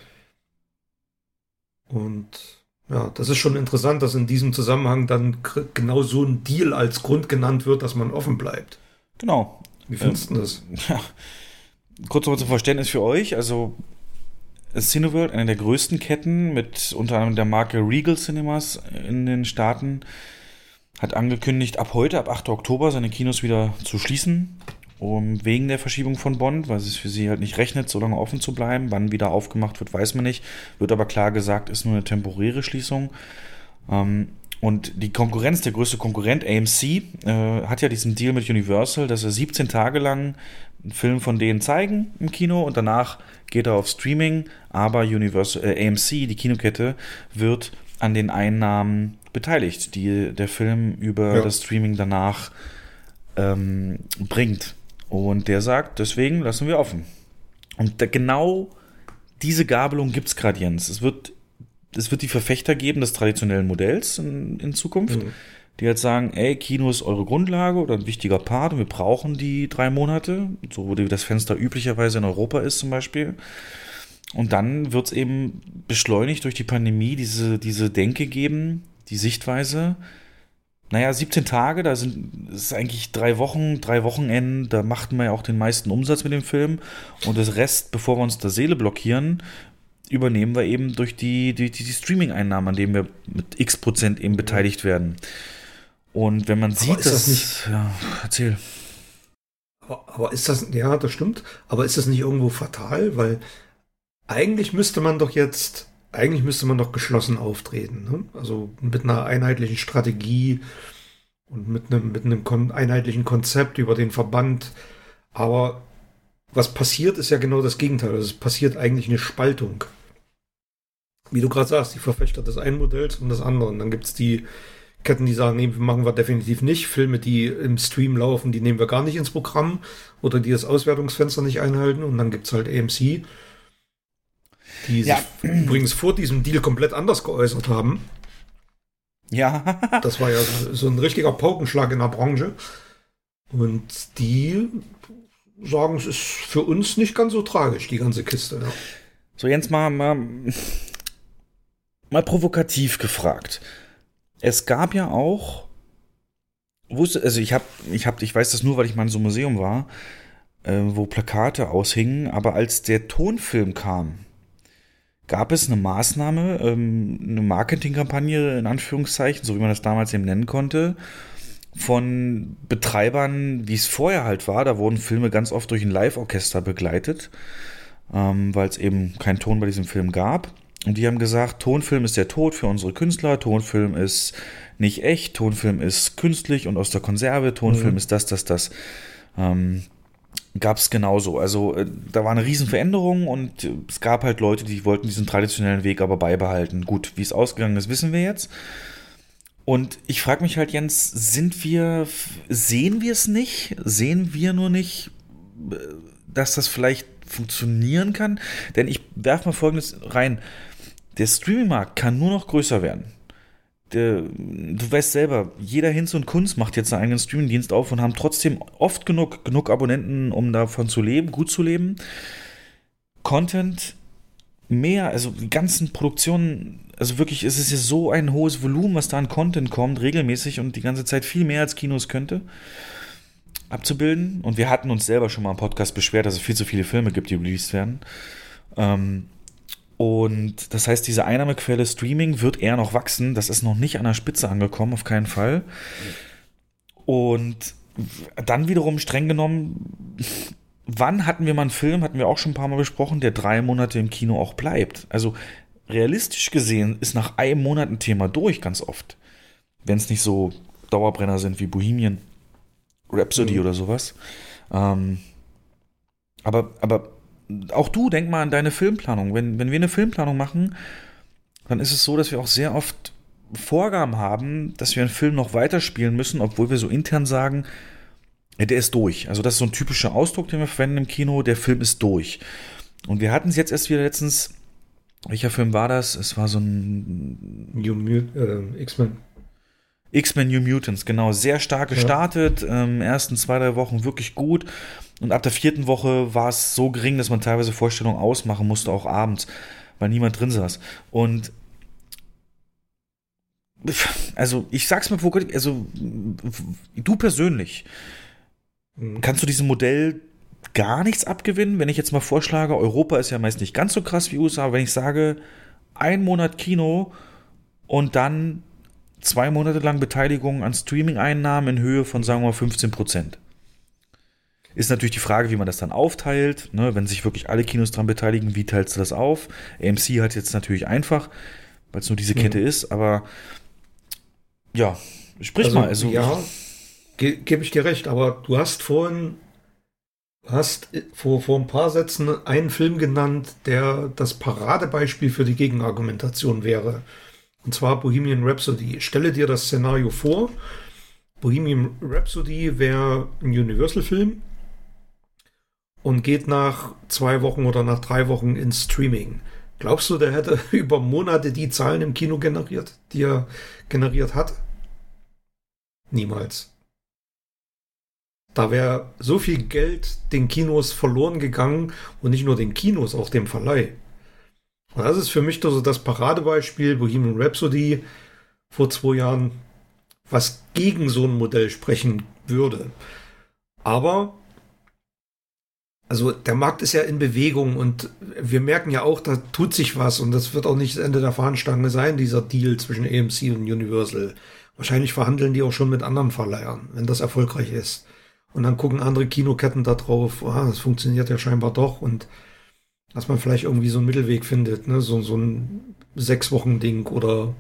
Und ja, das ist schon interessant, dass in diesem Zusammenhang dann genau so ein Deal als Grund genannt wird, dass man offen bleibt. Genau. Wie findest ähm, du das? [LAUGHS] Ja. Kurz nochmal zum Verständnis für euch. Also Cineworld, eine der größten Ketten mit unter anderem der Marke Regal Cinemas in den Staaten, hat angekündigt, ab heute, ab 8. Oktober, seine Kinos wieder zu schließen. Um, wegen der Verschiebung von Bond, weil es für sie halt nicht rechnet, so lange offen zu bleiben. Wann wieder aufgemacht wird, weiß man nicht. Wird aber klar gesagt, ist nur eine temporäre Schließung. Ähm, und die Konkurrenz, der größte Konkurrent, AMC, äh, hat ja diesen Deal mit Universal, dass er 17 Tage lang einen Film von denen zeigen im Kino und danach geht er auf Streaming, aber Universal, äh, AMC, die Kinokette, wird an den Einnahmen beteiligt, die der Film über ja. das Streaming danach ähm, bringt. Und der sagt, deswegen lassen wir offen. Und da, genau diese Gabelung gibt es gerade, Jens. Es wird, es wird die Verfechter geben des traditionellen Modells in, in Zukunft. Mhm die halt sagen, ey, Kino ist eure Grundlage oder ein wichtiger Part und wir brauchen die drei Monate, so wie das Fenster üblicherweise in Europa ist zum Beispiel. Und dann wird es eben beschleunigt durch die Pandemie diese, diese Denke geben, die Sichtweise. Naja, 17 Tage, da sind ist eigentlich drei Wochen, drei Wochenenden, da machten wir ja auch den meisten Umsatz mit dem Film. Und das Rest, bevor wir uns der Seele blockieren, übernehmen wir eben durch die, die, die Streaming-Einnahmen, an denen wir mit x Prozent eben beteiligt werden. Und wenn man aber sieht, ist das nicht. Ja, erzähl. Aber, aber ist das, ja, das stimmt. Aber ist das nicht irgendwo fatal? Weil eigentlich müsste man doch jetzt, eigentlich müsste man doch geschlossen auftreten. Ne? Also mit einer einheitlichen Strategie und mit einem, mit einem kon einheitlichen Konzept über den Verband. Aber was passiert, ist ja genau das Gegenteil. Also es passiert eigentlich eine Spaltung. Wie du gerade sagst, die Verfechter des einen Modells und des anderen. Dann gibt es die, Ketten, die sagen, nee, machen wir definitiv nicht. Filme, die im Stream laufen, die nehmen wir gar nicht ins Programm oder die das Auswertungsfenster nicht einhalten. Und dann gibt es halt AMC, die ja. sich übrigens vor diesem Deal komplett anders geäußert haben. Ja. das war ja so, ein richtiger Paukenschlag in der Branche. Und die sagen, es ist für uns nicht ganz so tragisch, die ganze Kiste. Ja. So, Jens, mal, mal, mal provokativ gefragt es gab ja auch, wusste, also ich habe, ich habe, ich weiß das nur, weil ich mal in so einem Museum war, äh, wo Plakate aushingen, aber als der Tonfilm kam, gab es eine Maßnahme, ähm, eine Marketingkampagne in Anführungszeichen, so wie man das damals eben nennen konnte, von Betreibern, wie es vorher halt war. Da wurden Filme ganz oft durch ein Live-Orchester begleitet, ähm, weil es eben keinen Ton bei diesem Film gab. Und die haben gesagt, Tonfilm ist der Tod für unsere Künstler, Tonfilm ist nicht echt, Tonfilm ist künstlich und aus der Konserve, Tonfilm mhm. ist das, das, das. Ähm, gab es genauso. Also äh, da war eine Riesenveränderung und äh, es gab halt Leute, die wollten diesen traditionellen Weg aber beibehalten. Gut, wie es ausgegangen ist, wissen wir jetzt. Und ich frage mich halt, Jens, sind wir, sehen wir es nicht? Sehen wir nur nicht, äh, dass das vielleicht funktionieren kann? Denn ich werfe mal Folgendes rein. Der Streaming-Markt kann nur noch größer werden. Der, du weißt selber, jeder Hinz und Kunst macht jetzt einen eigenen Streaming-Dienst auf und haben trotzdem oft genug, genug Abonnenten, um davon zu leben, gut zu leben. Content mehr, also die ganzen Produktionen, also wirklich, es ist ja so ein hohes Volumen, was da an Content kommt, regelmäßig und die ganze Zeit viel mehr als Kinos könnte abzubilden. Und wir hatten uns selber schon mal im Podcast beschwert, dass es viel zu viele Filme gibt, die released werden. Ähm, und das heißt, diese Einnahmequelle Streaming wird eher noch wachsen. Das ist noch nicht an der Spitze angekommen, auf keinen Fall. Und dann wiederum streng genommen, wann hatten wir mal einen Film, hatten wir auch schon ein paar Mal besprochen, der drei Monate im Kino auch bleibt. Also realistisch gesehen ist nach einem Monat ein Thema durch, ganz oft. Wenn es nicht so Dauerbrenner sind wie Bohemian Rhapsody mhm. oder sowas. Ähm, aber, aber auch du, denk mal an deine Filmplanung. Wenn, wenn wir eine Filmplanung machen, dann ist es so, dass wir auch sehr oft Vorgaben haben, dass wir einen Film noch weiterspielen müssen, obwohl wir so intern sagen, der ist durch. Also das ist so ein typischer Ausdruck, den wir verwenden im Kino, der Film ist durch. Und wir hatten es jetzt erst wieder letztens, welcher Film war das? Es war so ein äh, X-Men. X-Men New Mutants, genau, sehr stark gestartet, ja. ähm, ersten zwei, drei Wochen wirklich gut. Und ab der vierten Woche war es so gering, dass man teilweise Vorstellungen ausmachen musste, auch abends, weil niemand drin saß. Und also ich sag's mir, also du persönlich, mhm. kannst du diesem Modell gar nichts abgewinnen, wenn ich jetzt mal vorschlage, Europa ist ja meist nicht ganz so krass wie USA, aber wenn ich sage, ein Monat Kino und dann zwei Monate lang Beteiligung an Streaming-Einnahmen in Höhe von, sagen wir mal, 15 Prozent. Ist natürlich die Frage, wie man das dann aufteilt. Ne? Wenn sich wirklich alle Kinos daran beteiligen, wie teilst du das auf? AMC hat jetzt natürlich einfach, weil es nur diese Kette mhm. ist, aber ja, sprich also, mal. Also, ja, ge gebe ich dir recht, aber du hast vorhin hast vor, vor ein paar Sätzen einen Film genannt, der das Paradebeispiel für die Gegenargumentation wäre. Und zwar Bohemian Rhapsody. Stelle dir das Szenario vor. Bohemian Rhapsody wäre ein Universal-Film und geht nach zwei Wochen oder nach drei Wochen ins Streaming. Glaubst du, der hätte [LAUGHS] über Monate die Zahlen im Kino generiert, die er generiert hat? Niemals. Da wäre so viel Geld den Kinos verloren gegangen und nicht nur den Kinos, auch dem Verleih. Und das ist für mich so das Paradebeispiel Bohemian Rhapsody vor zwei Jahren, was gegen so ein Modell sprechen würde. Aber also der Markt ist ja in Bewegung und wir merken ja auch, da tut sich was und das wird auch nicht das Ende der Fahnenstange sein, dieser Deal zwischen AMC und Universal. Wahrscheinlich verhandeln die auch schon mit anderen Verleihern, wenn das erfolgreich ist. Und dann gucken andere Kinoketten da drauf, ah, das funktioniert ja scheinbar doch und dass man vielleicht irgendwie so einen Mittelweg findet, ne? so, so ein sechs Wochen Ding oder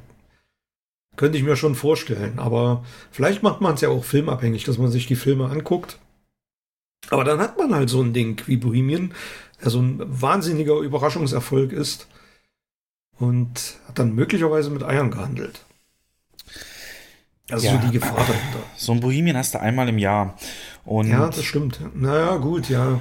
könnte ich mir schon vorstellen. Aber vielleicht macht man es ja auch filmabhängig, dass man sich die Filme anguckt. Aber dann hat man halt so ein Ding wie Bohemian, der so ein wahnsinniger Überraschungserfolg ist und hat dann möglicherweise mit Eiern gehandelt. Also ja, so die Gefahr dahinter. So ein Bohemian hast du einmal im Jahr. Und ja, das stimmt. Naja, gut, ja.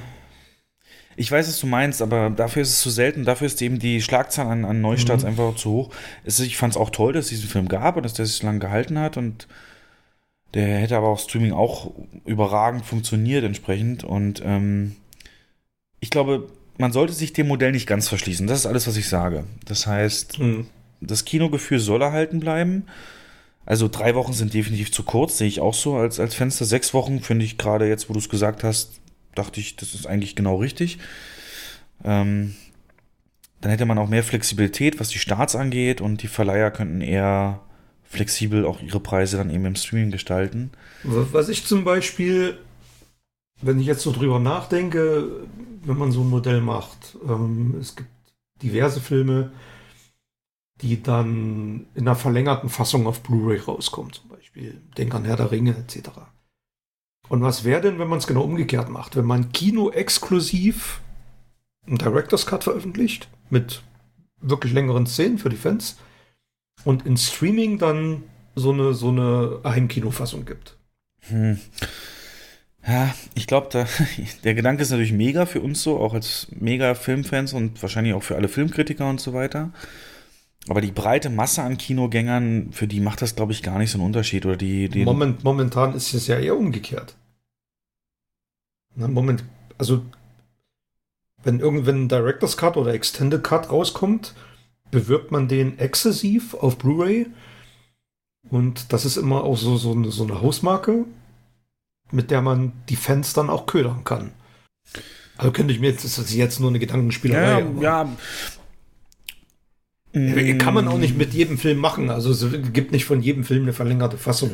Ich weiß, was du meinst, aber dafür ist es zu selten. Dafür ist eben die Schlagzahl an, an Neustarts mhm. einfach zu hoch. Es, ich fand es auch toll, dass es diesen Film gab und dass der sich so lange gehalten hat. Und der hätte aber auch Streaming auch überragend funktioniert entsprechend. Und ähm, ich glaube, man sollte sich dem Modell nicht ganz verschließen. Das ist alles, was ich sage. Das heißt, mhm. das Kinogefühl soll erhalten bleiben. Also drei Wochen sind definitiv zu kurz, sehe ich auch so als, als Fenster. Sechs Wochen finde ich gerade jetzt, wo du es gesagt hast, dachte ich, das ist eigentlich genau richtig. Ähm, dann hätte man auch mehr Flexibilität, was die Starts angeht und die Verleiher könnten eher flexibel auch ihre Preise dann eben im Streaming gestalten. Was ich zum Beispiel, wenn ich jetzt so drüber nachdenke, wenn man so ein Modell macht, ähm, es gibt diverse Filme, die dann in einer verlängerten Fassung auf Blu-ray rauskommen, zum Beispiel. Denk an Herr der Ringe etc. Und was wäre denn, wenn man es genau umgekehrt macht? Wenn man Kino exklusiv einen Director's Cut veröffentlicht mit wirklich längeren Szenen für die Fans und in Streaming dann so eine, so eine Heimkinofassung gibt. Hm. Ja, ich glaube, [LAUGHS] der Gedanke ist natürlich mega für uns so, auch als mega Filmfans und wahrscheinlich auch für alle Filmkritiker und so weiter. Aber die breite Masse an Kinogängern, für die macht das, glaube ich, gar nicht so einen Unterschied. Oder die, die Moment, momentan ist es ja eher umgekehrt. Na, Moment, also wenn irgendwann ein Director's Cut oder Extended Cut rauskommt, bewirbt man den exzessiv auf Blu-ray. Und das ist immer auch so, so, eine, so eine Hausmarke, mit der man die Fans dann auch ködern kann. Also könnte ich mir jetzt, das ist jetzt nur eine Gedankenspielerei. Ja, ja, kann man auch nicht mit jedem Film machen. Also es gibt nicht von jedem Film eine verlängerte Fassung.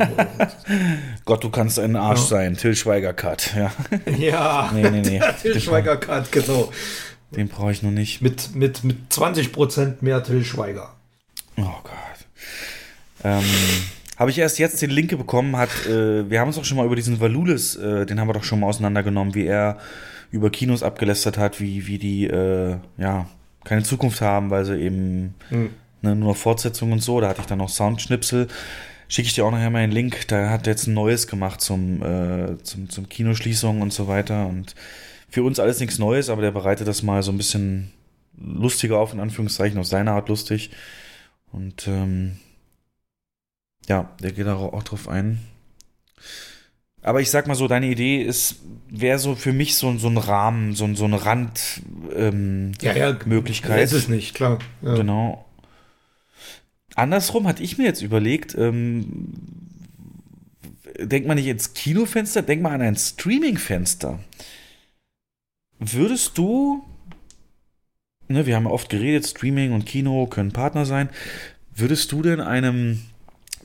[LAUGHS] Gott, du kannst ein Arsch ja. sein. Till Schweiger Cut. Ja, ja [LAUGHS] nee, nee, nee. [LAUGHS] Till Schweiger Cut, genau. Den brauche ich noch nicht. Mit, mit, mit 20% mehr Till Schweiger. Oh Gott. Ähm, habe ich erst jetzt den Linke bekommen, hat, äh, wir haben uns doch schon mal über diesen Valulis, äh, den haben wir doch schon mal auseinandergenommen, wie er über Kinos abgelästert hat, wie, wie die, äh, ja, keine Zukunft haben, weil sie eben mhm. ne, nur Fortsetzungen und so. Da hatte ich dann noch Soundschnipsel. Schicke ich dir auch nachher mal einen Link. Da hat er jetzt ein neues gemacht zum, äh, zum, zum Kinoschließung und so weiter. Und für uns alles nichts Neues, aber der bereitet das mal so ein bisschen lustiger auf, in Anführungszeichen, auf seine Art lustig. Und ähm, ja, der geht auch drauf ein. Aber ich sag mal so, deine Idee ist, wäre so für mich so, so ein Rahmen, so, so eine Rand ähm, ja, ja, Möglichkeit. Ist es nicht, klar. Ja. Genau. Andersrum hatte ich mir jetzt überlegt, ähm, denkt man nicht ins Kinofenster, denk mal an ein Streamingfenster. Würdest du, ne, wir haben ja oft geredet, Streaming und Kino können Partner sein, würdest du denn einem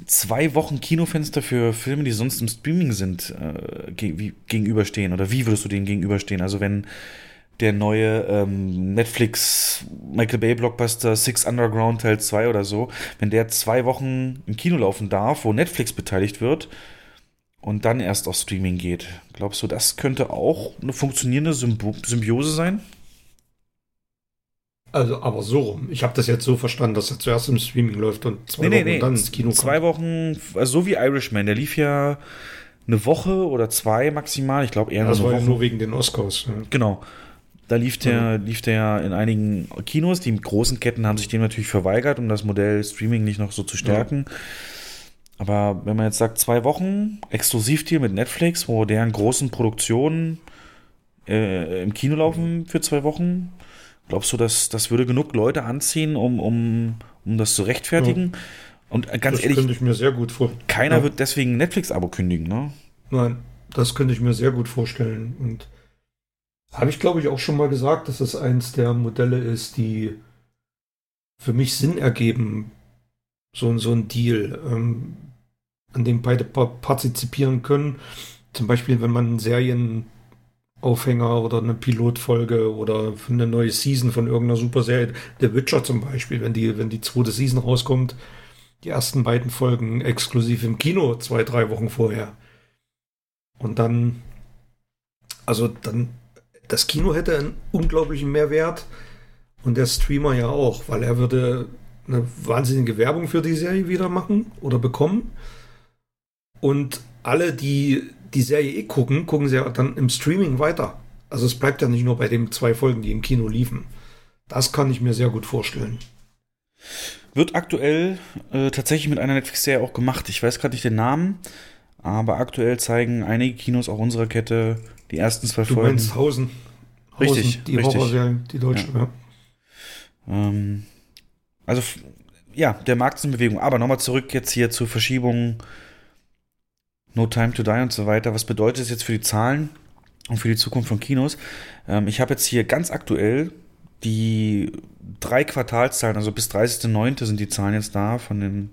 zwei Wochen Kinofenster für Filme, die sonst im Streaming sind, äh, ge gegenüberstehen? Oder wie würdest du denen gegenüberstehen? Also wenn der neue ähm, Netflix Michael Bay Blockbuster Six Underground Teil 2 oder so, wenn der zwei Wochen im Kino laufen darf, wo Netflix beteiligt wird und dann erst auf Streaming geht. Glaubst du, das könnte auch eine funktionierende Symb Symbiose sein? Also, aber so rum. Ich habe das jetzt so verstanden, dass er zuerst im Streaming läuft und zwei nee, Wochen nee, nee. dann ins Kino kommt. Zwei Wochen, also so wie Irishman, der lief ja eine Woche oder zwei maximal. Ich glaube eher das eine war Woche. Ja nur wegen den Oscars. Ja. Genau. Da lief der, ja. lief der in einigen Kinos. Die großen Ketten haben sich dem natürlich verweigert, um das Modell Streaming nicht noch so zu stärken. Ja. Aber wenn man jetzt sagt, zwei Wochen Exklusivdeal mit Netflix, wo deren großen Produktionen äh, im Kino laufen für zwei Wochen, Glaubst du, dass das würde genug Leute anziehen, um, um, um das zu rechtfertigen? Ja. Und ganz das ehrlich, könnte ich mir sehr gut vor. Keiner ja. wird deswegen ein Netflix-Abo kündigen, ne? Nein, das könnte ich mir sehr gut vorstellen. Und habe ich, glaube ich, auch schon mal gesagt, dass es eins der Modelle ist, die für mich Sinn ergeben. So, so ein Deal, ähm, an dem beide partizipieren können. Zum Beispiel, wenn man Serien Aufhänger oder eine Pilotfolge oder eine neue Season von irgendeiner Superserie. The Witcher zum Beispiel, wenn die, wenn die zweite Season rauskommt, die ersten beiden Folgen exklusiv im Kino zwei, drei Wochen vorher. Und dann, also dann, das Kino hätte einen unglaublichen Mehrwert und der Streamer ja auch, weil er würde eine wahnsinnige Werbung für die Serie wieder machen oder bekommen. Und alle, die die Serie eh gucken, gucken sie ja dann im Streaming weiter. Also es bleibt ja nicht nur bei den zwei Folgen, die im Kino liefen. Das kann ich mir sehr gut vorstellen. Wird aktuell äh, tatsächlich mit einer Netflix-Serie auch gemacht. Ich weiß gerade nicht den Namen, aber aktuell zeigen einige Kinos auch unserer Kette die ersten zwei du Folgen. Meinst Hausen. Hausen richtig, die richtig. Horrorserie, die deutsche, ja. ja. Ähm, also ja, der Markt ist in Bewegung. Aber nochmal zurück jetzt hier zur Verschiebung No Time to Die und so weiter. Was bedeutet das jetzt für die Zahlen und für die Zukunft von Kinos? Ähm, ich habe jetzt hier ganz aktuell die drei Quartalszahlen, also bis 30.09. sind die Zahlen jetzt da von den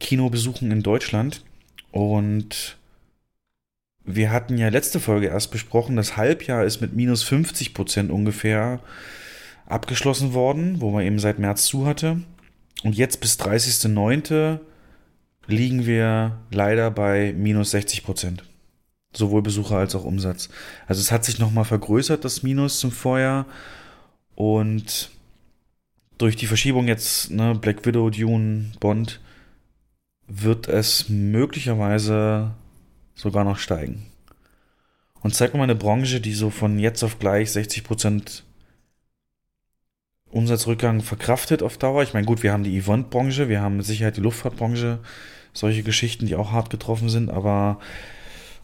Kinobesuchen in Deutschland. Und wir hatten ja letzte Folge erst besprochen, das Halbjahr ist mit minus 50 Prozent ungefähr abgeschlossen worden, wo man eben seit März zu hatte. Und jetzt bis 30.09 liegen wir leider bei minus 60 Prozent. Sowohl Besucher als auch Umsatz. Also es hat sich nochmal vergrößert, das Minus zum Vorjahr. Und durch die Verschiebung jetzt, ne, Black Widow, Dune, Bond, wird es möglicherweise sogar noch steigen. Und zeig mir mal eine Branche, die so von jetzt auf gleich 60% Umsatzrückgang verkraftet auf Dauer. Ich meine, gut, wir haben die Event-Branche, wir haben mit Sicherheit die Luftfahrtbranche, solche Geschichten, die auch hart getroffen sind, aber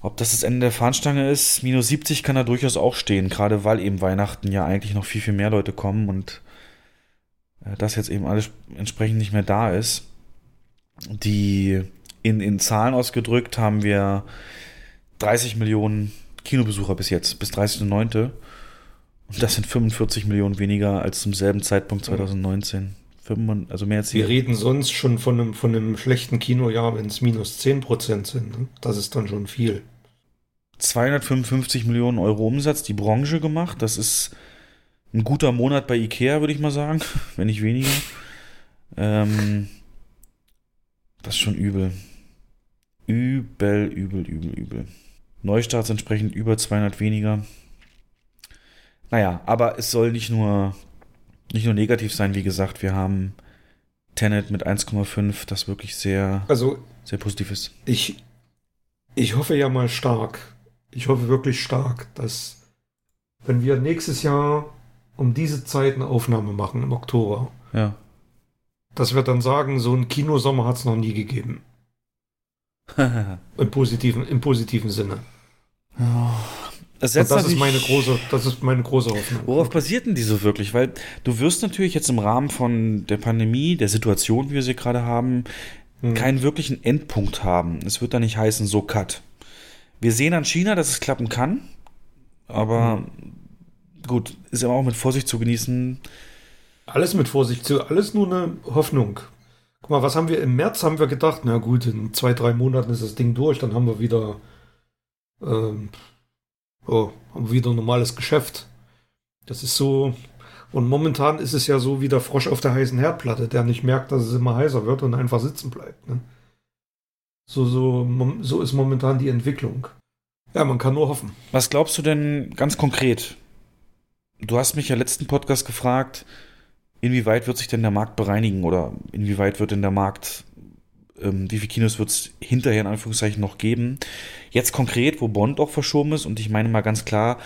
ob das das Ende der Fahnenstange ist, minus 70 kann da durchaus auch stehen, gerade weil eben Weihnachten ja eigentlich noch viel, viel mehr Leute kommen und äh, das jetzt eben alles entsprechend nicht mehr da ist. Die in, in Zahlen ausgedrückt haben wir 30 Millionen Kinobesucher bis jetzt, bis 30.09. Und das sind 45 Millionen weniger als zum selben Zeitpunkt 2019. Also mehr als Wir reden sonst schon von einem, von einem schlechten Kinojahr, wenn es minus 10% sind. Ne? Das ist dann schon viel. 255 Millionen Euro Umsatz die Branche gemacht. Das ist ein guter Monat bei Ikea, würde ich mal sagen, [LAUGHS] wenn nicht weniger. Ähm, das ist schon übel. Übel, übel, übel, übel. Neustarts entsprechend über 200 weniger. Naja, aber es soll nicht nur, nicht nur negativ sein, wie gesagt. Wir haben Tenet mit 1,5, das wirklich sehr, also, sehr positiv ist. Ich, ich hoffe ja mal stark, ich hoffe wirklich stark, dass wenn wir nächstes Jahr um diese Zeit eine Aufnahme machen im Oktober, ja. dass wir dann sagen, so ein Kinosommer hat es noch nie gegeben. [LAUGHS] Im positiven, Im positiven Sinne. Das, das ist meine große, das ist meine große Hoffnung. Worauf basiert denn die so wirklich? Weil du wirst natürlich jetzt im Rahmen von der Pandemie, der Situation, wie wir sie gerade haben, hm. keinen wirklichen Endpunkt haben. Es wird da nicht heißen, so cut. Wir sehen an China, dass es klappen kann, aber hm. gut, ist aber auch mit Vorsicht zu genießen. Alles mit Vorsicht zu, alles nur eine Hoffnung. Guck mal, was haben wir im März haben wir gedacht? Na gut, in zwei, drei Monaten ist das Ding durch, dann haben wir wieder, ähm, oh, wieder ein normales Geschäft. Das ist so, und momentan ist es ja so wie der Frosch auf der heißen Herdplatte, der nicht merkt, dass es immer heißer wird und einfach sitzen bleibt. Ne? So, so, so ist momentan die Entwicklung. Ja, man kann nur hoffen. Was glaubst du denn ganz konkret? Du hast mich ja letzten Podcast gefragt, inwieweit wird sich denn der Markt bereinigen oder inwieweit wird denn der Markt, ähm, wie viele Kinos wird es hinterher in Anführungszeichen noch geben? Jetzt konkret, wo Bond auch verschoben ist und ich meine mal ganz klar,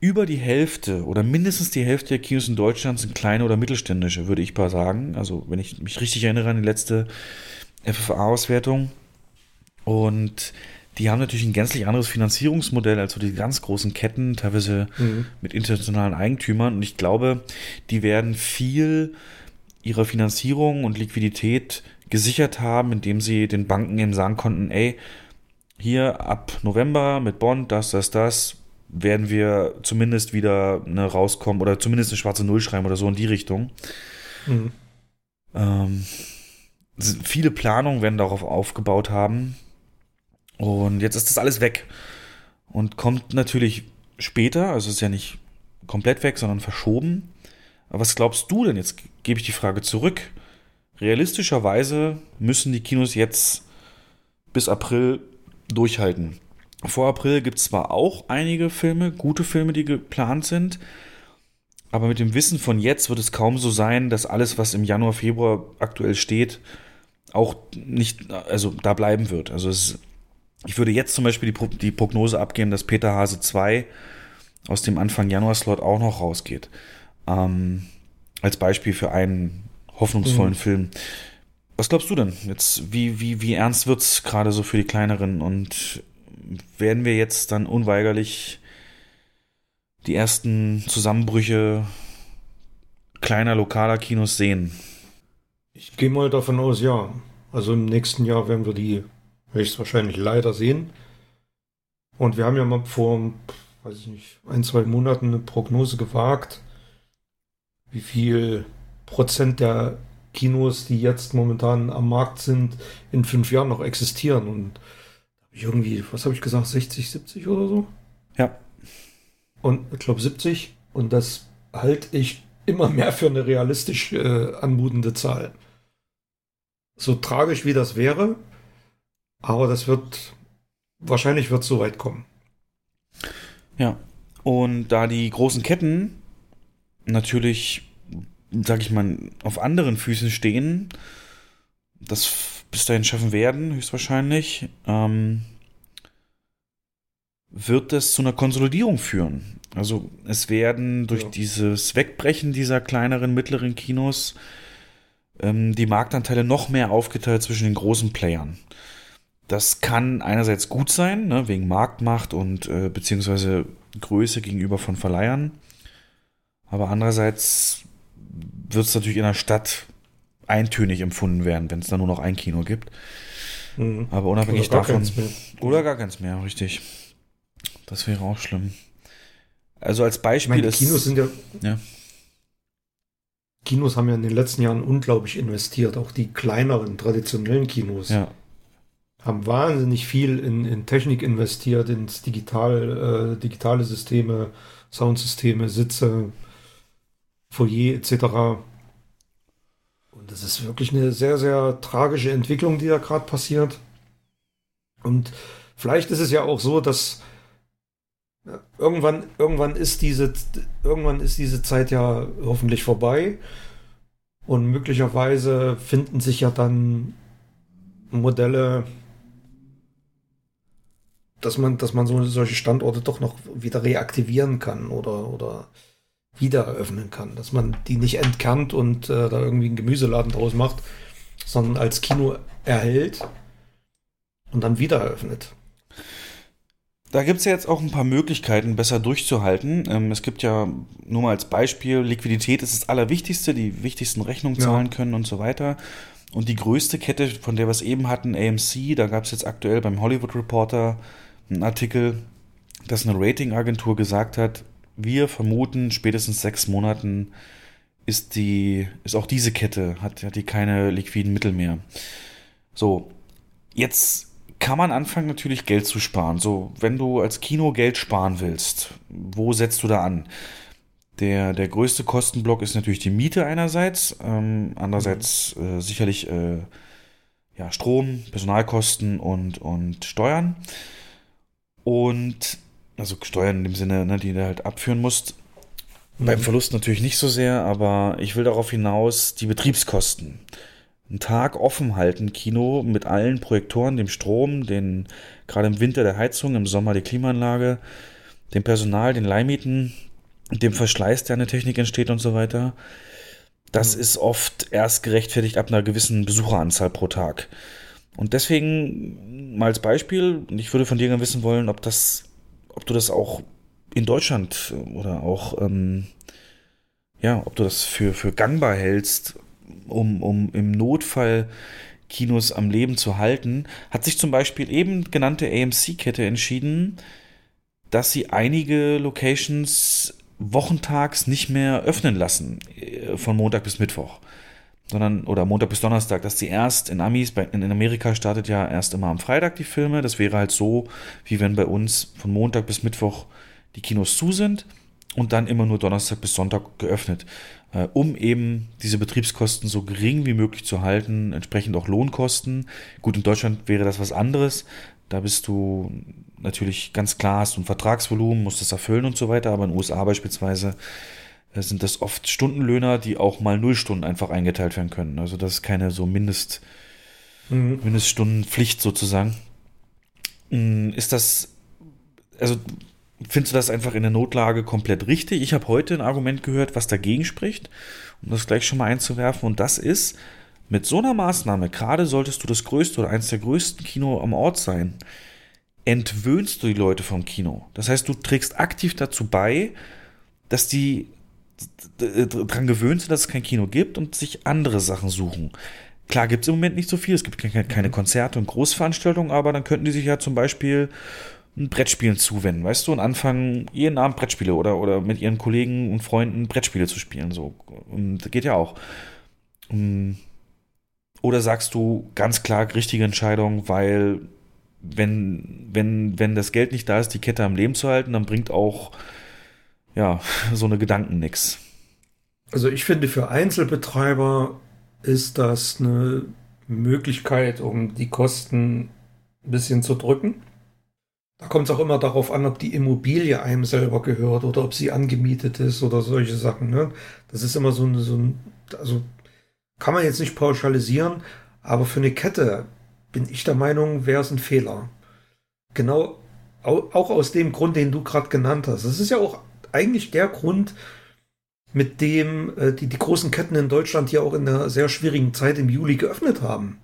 über die Hälfte oder mindestens die Hälfte der Kinos in Deutschland sind kleine oder mittelständische, würde ich mal sagen. Also, wenn ich mich richtig erinnere an die letzte FFA-Auswertung. Und die haben natürlich ein gänzlich anderes Finanzierungsmodell als so die ganz großen Ketten, teilweise mhm. mit internationalen Eigentümern. Und ich glaube, die werden viel ihrer Finanzierung und Liquidität gesichert haben, indem sie den Banken eben sagen konnten, ey, hier ab November mit Bond, das, das, das, werden wir zumindest wieder ne, rauskommen oder zumindest eine schwarze Null schreiben oder so in die Richtung. Mhm. Ähm, viele Planungen werden darauf aufgebaut haben. Und jetzt ist das alles weg. Und kommt natürlich später, also ist ja nicht komplett weg, sondern verschoben. Aber was glaubst du denn? Jetzt gebe ich die Frage zurück. Realistischerweise müssen die Kinos jetzt bis April durchhalten. Vor April gibt es zwar auch einige Filme, gute Filme, die geplant sind, aber mit dem Wissen von jetzt wird es kaum so sein, dass alles, was im Januar, Februar aktuell steht, auch nicht, also da bleiben wird. Also es, ich würde jetzt zum Beispiel die, die Prognose abgeben, dass Peter Hase 2 aus dem Anfang Januar-Slot auch noch rausgeht. Ähm, als Beispiel für einen hoffnungsvollen mhm. Film. Was glaubst du denn? Jetzt, wie, wie, wie ernst wird es gerade so für die kleineren und werden wir jetzt dann unweigerlich die ersten Zusammenbrüche kleiner lokaler Kinos sehen? Ich gehe mal davon aus, ja. Also im nächsten Jahr werden wir die höchstwahrscheinlich leider sehen. Und wir haben ja mal vor, weiß ich nicht, ein, zwei Monaten eine Prognose gewagt, wie viel Prozent der Kinos, die jetzt momentan am Markt sind, in fünf Jahren noch existieren. Und ich irgendwie, was habe ich gesagt, 60, 70 oder so? Ja. Und ich glaube 70. Und das halte ich immer mehr für eine realistisch äh, anmutende Zahl so tragisch wie das wäre, aber das wird, wahrscheinlich wird es so weit kommen. Ja, und da die großen Ketten natürlich, sag ich mal, auf anderen Füßen stehen, das bis dahin schaffen werden, höchstwahrscheinlich, ähm, wird das zu einer Konsolidierung führen. Also es werden durch ja. dieses Wegbrechen dieser kleineren, mittleren Kinos ähm, die Marktanteile noch mehr aufgeteilt zwischen den großen Playern. Das kann einerseits gut sein, ne, wegen Marktmacht und äh, beziehungsweise Größe gegenüber von Verleihern. Aber andererseits wird es natürlich in der Stadt eintönig empfunden werden, wenn es da nur noch ein Kino gibt. Mhm. Aber unabhängig oder davon. Oder gar keins mehr, richtig. Das wäre auch schlimm. Also als Beispiel ich meine, ist. Kinos sind ja, ja. Kinos haben ja in den letzten Jahren unglaublich investiert, auch die kleineren, traditionellen Kinos. Ja. Haben wahnsinnig viel in, in Technik investiert, ins Digital, äh, digitale Systeme, Soundsysteme, Sitze, Foyer etc. Und das ist wirklich eine sehr, sehr tragische Entwicklung, die da gerade passiert. Und vielleicht ist es ja auch so, dass irgendwann, irgendwann ist diese, irgendwann ist diese Zeit ja hoffentlich vorbei. Und möglicherweise finden sich ja dann Modelle, dass man, dass man so, solche Standorte doch noch wieder reaktivieren kann oder, oder wieder eröffnen kann. Dass man die nicht entkernt und äh, da irgendwie einen Gemüseladen draus macht, sondern als Kino erhält und dann wieder eröffnet. Da gibt es ja jetzt auch ein paar Möglichkeiten, besser durchzuhalten. Ähm, es gibt ja nur mal als Beispiel, Liquidität ist das Allerwichtigste, die wichtigsten Rechnungen zahlen ja. können und so weiter. Und die größte Kette, von der wir es eben hatten, AMC, da gab es jetzt aktuell beim Hollywood Reporter einen Artikel, dass eine Ratingagentur gesagt hat, wir vermuten, spätestens sechs Monaten ist die, ist auch diese Kette, hat, hat die keine liquiden Mittel mehr. So, jetzt kann man anfangen, natürlich Geld zu sparen. So, wenn du als Kino Geld sparen willst, wo setzt du da an? Der, der größte Kostenblock ist natürlich die Miete einerseits, ähm, andererseits mhm. äh, sicherlich äh, ja, Strom, Personalkosten und, und Steuern. Und also Steuern in dem Sinne, ne, die du halt abführen musst. Mhm. Beim Verlust natürlich nicht so sehr, aber ich will darauf hinaus die Betriebskosten. Einen Tag offen halten, Kino mit allen Projektoren, dem Strom, den gerade im Winter der Heizung, im Sommer die Klimaanlage, dem Personal, den Leihmieten, dem Verschleiß, der an der Technik entsteht und so weiter. Das mhm. ist oft erst gerechtfertigt ab einer gewissen Besucheranzahl pro Tag. Und deswegen mal als Beispiel, ich würde von dir gerne wissen wollen, ob das ob du das auch in Deutschland oder auch, ähm, ja, ob du das für, für gangbar hältst, um, um im Notfall Kinos am Leben zu halten, hat sich zum Beispiel eben genannte AMC-Kette entschieden, dass sie einige Locations wochentags nicht mehr öffnen lassen, äh, von Montag bis Mittwoch sondern oder Montag bis Donnerstag, dass die erst in Amis, in Amerika startet ja erst immer am Freitag die Filme. Das wäre halt so, wie wenn bei uns von Montag bis Mittwoch die Kinos zu sind und dann immer nur Donnerstag bis Sonntag geöffnet, äh, um eben diese Betriebskosten so gering wie möglich zu halten, entsprechend auch Lohnkosten. Gut, in Deutschland wäre das was anderes. Da bist du natürlich ganz klar, hast du ein Vertragsvolumen, musst das erfüllen und so weiter, aber in den USA beispielsweise sind das oft Stundenlöhner, die auch mal Nullstunden einfach eingeteilt werden können. Also das ist keine so Mindest, mhm. Mindeststundenpflicht sozusagen. Mm, ist das, also findest du das einfach in der Notlage komplett richtig? Ich habe heute ein Argument gehört, was dagegen spricht, um das gleich schon mal einzuwerfen. Und das ist, mit so einer Maßnahme, gerade solltest du das größte oder eines der größten Kino am Ort sein, entwöhnst du die Leute vom Kino. Das heißt, du trägst aktiv dazu bei, dass die daran gewöhnt sind, dass es kein Kino gibt und sich andere Sachen suchen. Klar gibt es im Moment nicht so viel, es gibt keine Konzerte und Großveranstaltungen, aber dann könnten die sich ja zum Beispiel Brettspielen zuwenden, weißt du, und anfangen, jeden Abend Brettspiele oder, oder mit ihren Kollegen und Freunden Brettspiele zu spielen. So. Und das geht ja auch. Oder sagst du ganz klar richtige Entscheidung, weil wenn, wenn, wenn das Geld nicht da ist, die Kette am Leben zu halten, dann bringt auch ja, [LAUGHS] so eine Gedanken nix. Also ich finde, für Einzelbetreiber ist das eine Möglichkeit, um die Kosten ein bisschen zu drücken. Da kommt es auch immer darauf an, ob die Immobilie einem selber gehört oder ob sie angemietet ist oder solche Sachen. Ne? Das ist immer so ein, so ein, also kann man jetzt nicht pauschalisieren, Aber für eine Kette bin ich der Meinung, wäre es ein Fehler. Genau, auch aus dem Grund, den du gerade genannt hast. Es ist ja auch eigentlich der Grund, mit dem äh, die, die großen Ketten in Deutschland hier auch in einer sehr schwierigen Zeit im Juli geöffnet haben.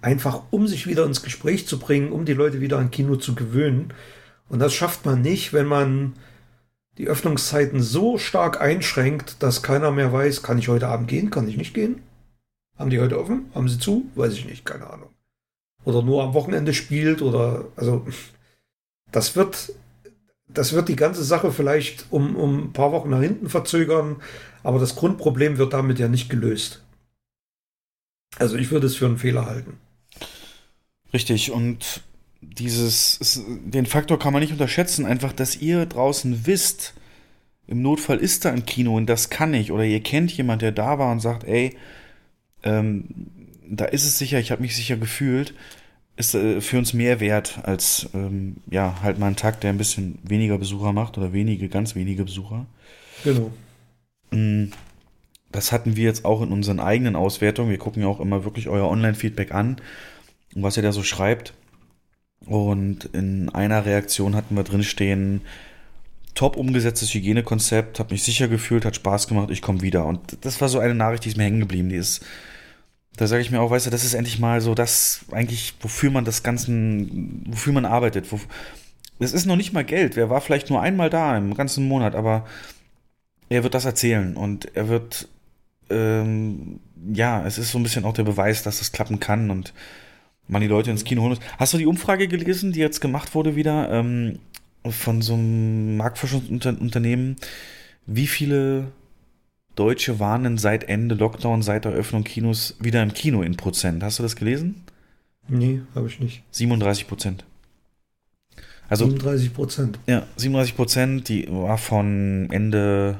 Einfach um sich wieder ins Gespräch zu bringen, um die Leute wieder an Kino zu gewöhnen. Und das schafft man nicht, wenn man die Öffnungszeiten so stark einschränkt, dass keiner mehr weiß, kann ich heute Abend gehen, kann ich nicht gehen? Haben die heute offen? Haben sie zu? Weiß ich nicht, keine Ahnung. Oder nur am Wochenende spielt oder, also, das wird, das wird die ganze Sache vielleicht um, um ein paar Wochen nach hinten verzögern, aber das Grundproblem wird damit ja nicht gelöst. Also ich würde es für einen Fehler halten. Richtig, und dieses, den Faktor kann man nicht unterschätzen, einfach, dass ihr draußen wisst, im Notfall ist da ein Kino und das kann ich, oder ihr kennt jemand, der da war und sagt, ey, ähm, da ist es sicher, ich habe mich sicher gefühlt, ist äh, für uns mehr wert als ähm, ja halt mal ein Tag, der ein bisschen weniger Besucher macht oder wenige, ganz wenige Besucher. Genau. Mm, das hatten wir jetzt auch in unseren eigenen Auswertungen. Wir gucken ja auch immer wirklich euer Online-Feedback an und was ihr da so schreibt. Und in einer Reaktion hatten wir drinstehen, top umgesetztes Hygienekonzept, habe mich sicher gefühlt, hat Spaß gemacht, ich komme wieder. Und das war so eine Nachricht, die ist mir hängen geblieben. Die ist, da sage ich mir auch, weißt du, das ist endlich mal so das eigentlich, wofür man das Ganzen, wofür man arbeitet. Wo, es ist noch nicht mal Geld. Wer war vielleicht nur einmal da im ganzen Monat, aber er wird das erzählen und er wird, ähm, ja, es ist so ein bisschen auch der Beweis, dass das klappen kann und man die Leute ins Kino holen muss. Hast du die Umfrage gelesen, die jetzt gemacht wurde wieder ähm, von so einem Marktforschungsunternehmen? Wie viele Deutsche waren denn seit Ende Lockdown, seit Eröffnung Kinos wieder im Kino in Prozent? Hast du das gelesen? Nee, habe ich nicht. 37 Prozent. Also, 37 Prozent. Ja, 37 Prozent, die war von Ende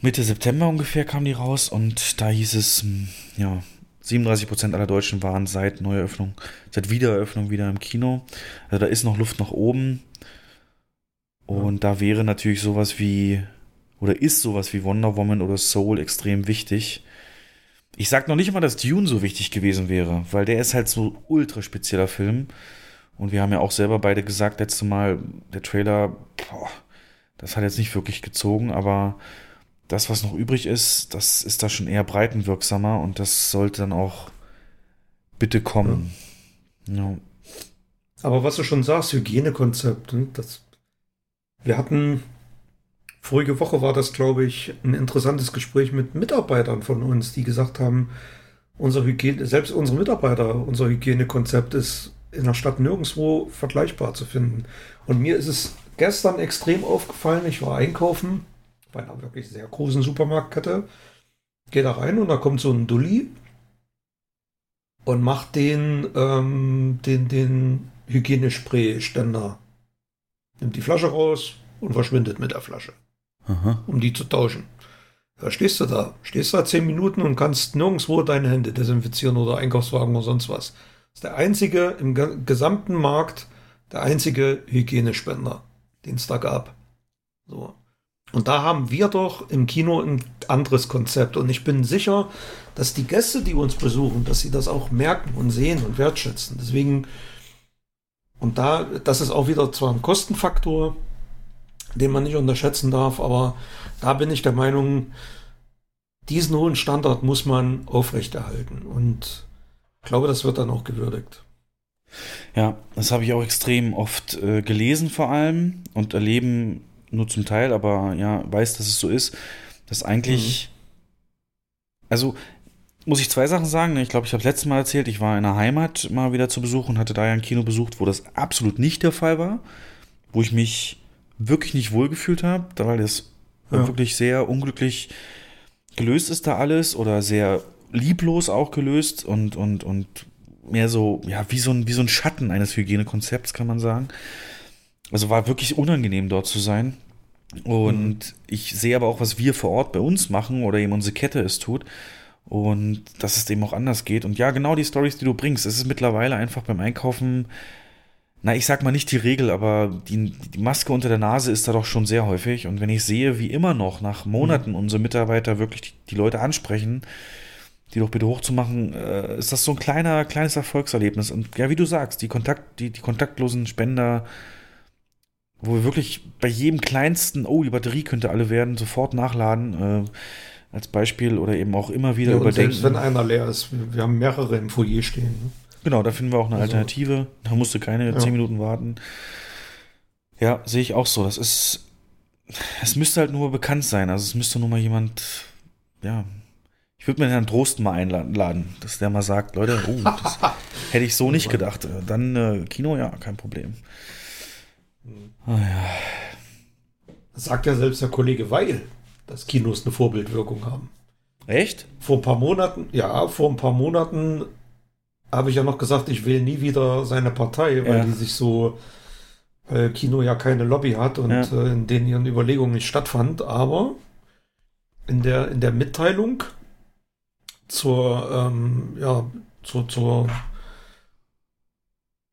Mitte September ungefähr kam die raus und da hieß es, hm, ja, 37 Prozent aller Deutschen waren seit Neueröffnung, seit Wiedereröffnung wieder im Kino. Also da ist noch Luft nach oben. Und ja. da wäre natürlich sowas wie, oder ist sowas wie Wonder Woman oder Soul extrem wichtig. Ich sag noch nicht mal, dass Dune so wichtig gewesen wäre, weil der ist halt so ultra spezieller Film. Und wir haben ja auch selber beide gesagt, letzte Mal, der Trailer, boah, das hat jetzt nicht wirklich gezogen, aber das, was noch übrig ist, das ist da schon eher breitenwirksamer und das sollte dann auch bitte kommen. Ja. ja. Aber was du schon sagst, Hygienekonzept, ne, das, wir hatten vorige Woche war das, glaube ich, ein interessantes Gespräch mit Mitarbeitern von uns, die gesagt haben, unser Hygiene, selbst unsere Mitarbeiter, unser Hygienekonzept ist in der Stadt nirgendwo vergleichbar zu finden. Und mir ist es gestern extrem aufgefallen, ich war einkaufen bei einer wirklich sehr großen Supermarktkette. Gehe da rein und da kommt so ein Dulli und macht den, ähm, den, den Hygienespray-Ständer. Nimmt die Flasche raus und verschwindet mit der Flasche. Aha. Um die zu tauschen. Da stehst du da. Stehst da zehn Minuten und kannst nirgendwo deine Hände desinfizieren oder Einkaufswagen oder sonst was. Das ist der einzige im gesamten Markt, der einzige Hygienespender, den es da gab. So. Und da haben wir doch im Kino ein anderes Konzept. Und ich bin sicher, dass die Gäste, die uns besuchen, dass sie das auch merken und sehen und wertschätzen. Deswegen, und da, das ist auch wieder zwar ein Kostenfaktor, den man nicht unterschätzen darf, aber da bin ich der Meinung, diesen hohen Standard muss man aufrechterhalten. Und ich glaube, das wird dann auch gewürdigt. Ja, das habe ich auch extrem oft äh, gelesen vor allem und erleben nur zum Teil, aber ja, weiß, dass es so ist, dass eigentlich, mhm. also muss ich zwei Sachen sagen. Ich glaube, ich habe es letztes Mal erzählt, ich war in der Heimat mal wieder zu Besuch und hatte da ja ein Kino besucht, wo das absolut nicht der Fall war, wo ich mich wirklich nicht wohlgefühlt habe, weil das ja. wirklich sehr unglücklich gelöst ist da alles oder sehr lieblos auch gelöst und, und, und mehr so, ja, wie so ein, wie so ein Schatten eines Hygienekonzepts, kann man sagen. Also war wirklich unangenehm dort zu sein. Und mhm. ich sehe aber auch, was wir vor Ort bei uns machen oder eben unsere Kette es tut. Und dass es eben auch anders geht. Und ja, genau die Stories, die du bringst. Es ist mittlerweile einfach beim Einkaufen, na, ich sag mal nicht die Regel, aber die, die Maske unter der Nase ist da doch schon sehr häufig. Und wenn ich sehe, wie immer noch nach Monaten mhm. unsere Mitarbeiter wirklich die, die Leute ansprechen, die doch bitte hochzumachen, äh, ist das so ein kleiner, kleines Erfolgserlebnis. Und ja, wie du sagst, die, Kontakt, die, die kontaktlosen Spender, wo wir wirklich bei jedem kleinsten, oh, die Batterie könnte alle werden, sofort nachladen, äh, als Beispiel oder eben auch immer wieder Ja, überdenken. selbst wenn einer leer ist, wir haben mehrere im Foyer stehen. Ne? Genau, da finden wir auch eine Also- Alternative. Da musst du keine Ja. 10 Minuten warten. Ja, sehe ich auch so. Das ist. Es müsste halt nur bekannt sein. Also es müsste nur mal jemand. Ja. Ich würde mir Herrn Drosten mal einladen, dass der mal sagt, Leute, oh, das [LAUGHS] hätte ich so nicht gedacht. Dann äh, Kino, ja, kein Problem. Ah, ja. Das sagt ja selbst der Kollege Weil, dass Kinos eine Vorbildwirkung haben. Echt? Vor ein paar Monaten, ja, vor ein paar Monaten habe ich ja noch gesagt, ich wähle nie wieder seine Partei, weil Ja. die sich so, weil Kino ja keine Lobby hat und Ja. äh, in denen ihren Überlegungen nicht stattfand. Aber in der, in der Mitteilung zur, ähm, ja, zur, zur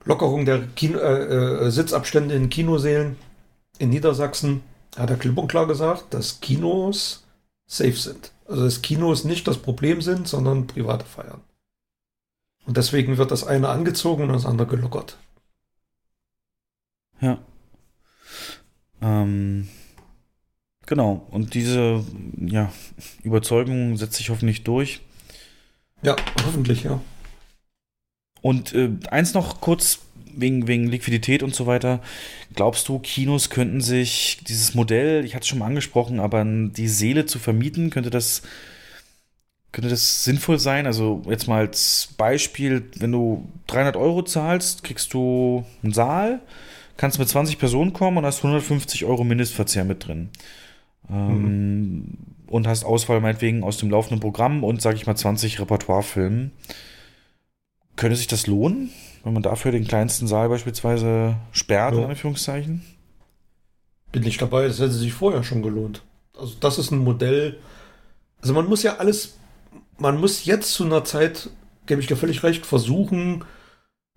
Lockerung der Kino, äh, äh, Sitzabstände in Kinosälen in Niedersachsen hat er klipp und klar gesagt, dass Kinos safe sind. Also dass Kinos nicht das Problem sind, sondern private Feiern. Und deswegen wird das eine angezogen und das andere gelockert. Ja. Ähm, genau. Und diese ja, Überzeugung setzt sich hoffentlich durch. Ja, hoffentlich, ja. Und äh, eins noch kurz wegen, wegen Liquidität und so weiter. Glaubst du, Kinos könnten sich dieses Modell, ich hatte es schon mal angesprochen, aber die Seele zu vermieten, könnte das, könnte das sinnvoll sein? Also jetzt mal als Beispiel, wenn du 300 Euro zahlst, kriegst du einen Saal, kannst mit 20 Personen kommen und hast 150 Euro Mindestverzehr mit drin. Ähm, Und hast Auswahl meinetwegen aus dem laufenden Programm und, sag ich mal, 20 Repertoirefilmen. Könnte sich das lohnen, wenn man dafür den kleinsten Saal beispielsweise sperrt, Ja. in Anführungszeichen? Bin ich dabei, das hätte sich vorher schon gelohnt. Also das ist ein Modell. Also man muss ja alles, man muss jetzt zu einer Zeit, gebe ich dir völlig recht, versuchen,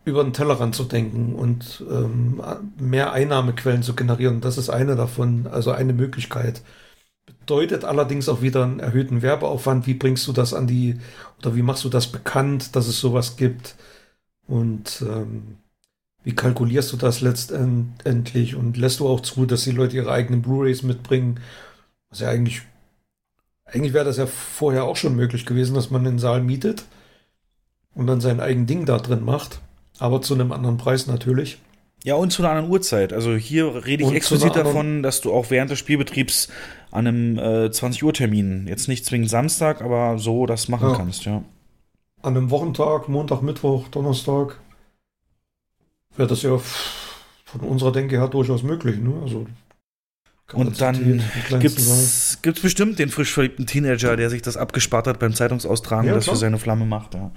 über den Tellerrand zu denken und ähm, mehr Einnahmequellen zu generieren. Das ist eine davon, also eine Möglichkeit. Bedeutet allerdings auch wieder einen erhöhten Werbeaufwand. Wie bringst du das an die, oder wie machst du das bekannt, dass es sowas gibt? Und ähm, wie kalkulierst du das letztendlich? Und lässt du auch zu, dass die Leute ihre eigenen Blu-rays mitbringen? Was ja eigentlich, eigentlich wäre das ja vorher auch schon möglich gewesen, dass man den Saal mietet und dann sein eigen Ding da drin macht. Aber zu einem anderen Preis natürlich. Ja, und zu einer anderen Uhrzeit. Also hier rede ich Und explizit davon, dass du auch während des Spielbetriebs an einem äh, 20-Uhr-Termin, jetzt nicht zwingend Samstag, aber so das machen Ja. kannst, ja. An einem Wochentag, Montag, Mittwoch, Donnerstag, wäre das ja von unserer Denke her durchaus möglich. Ne? Also Und dann gibt's, gibt's bestimmt den frisch verliebten Teenager, der sich das abgespart hat beim Zeitungsaustragen Ja, und das für seine Flamme macht, ja.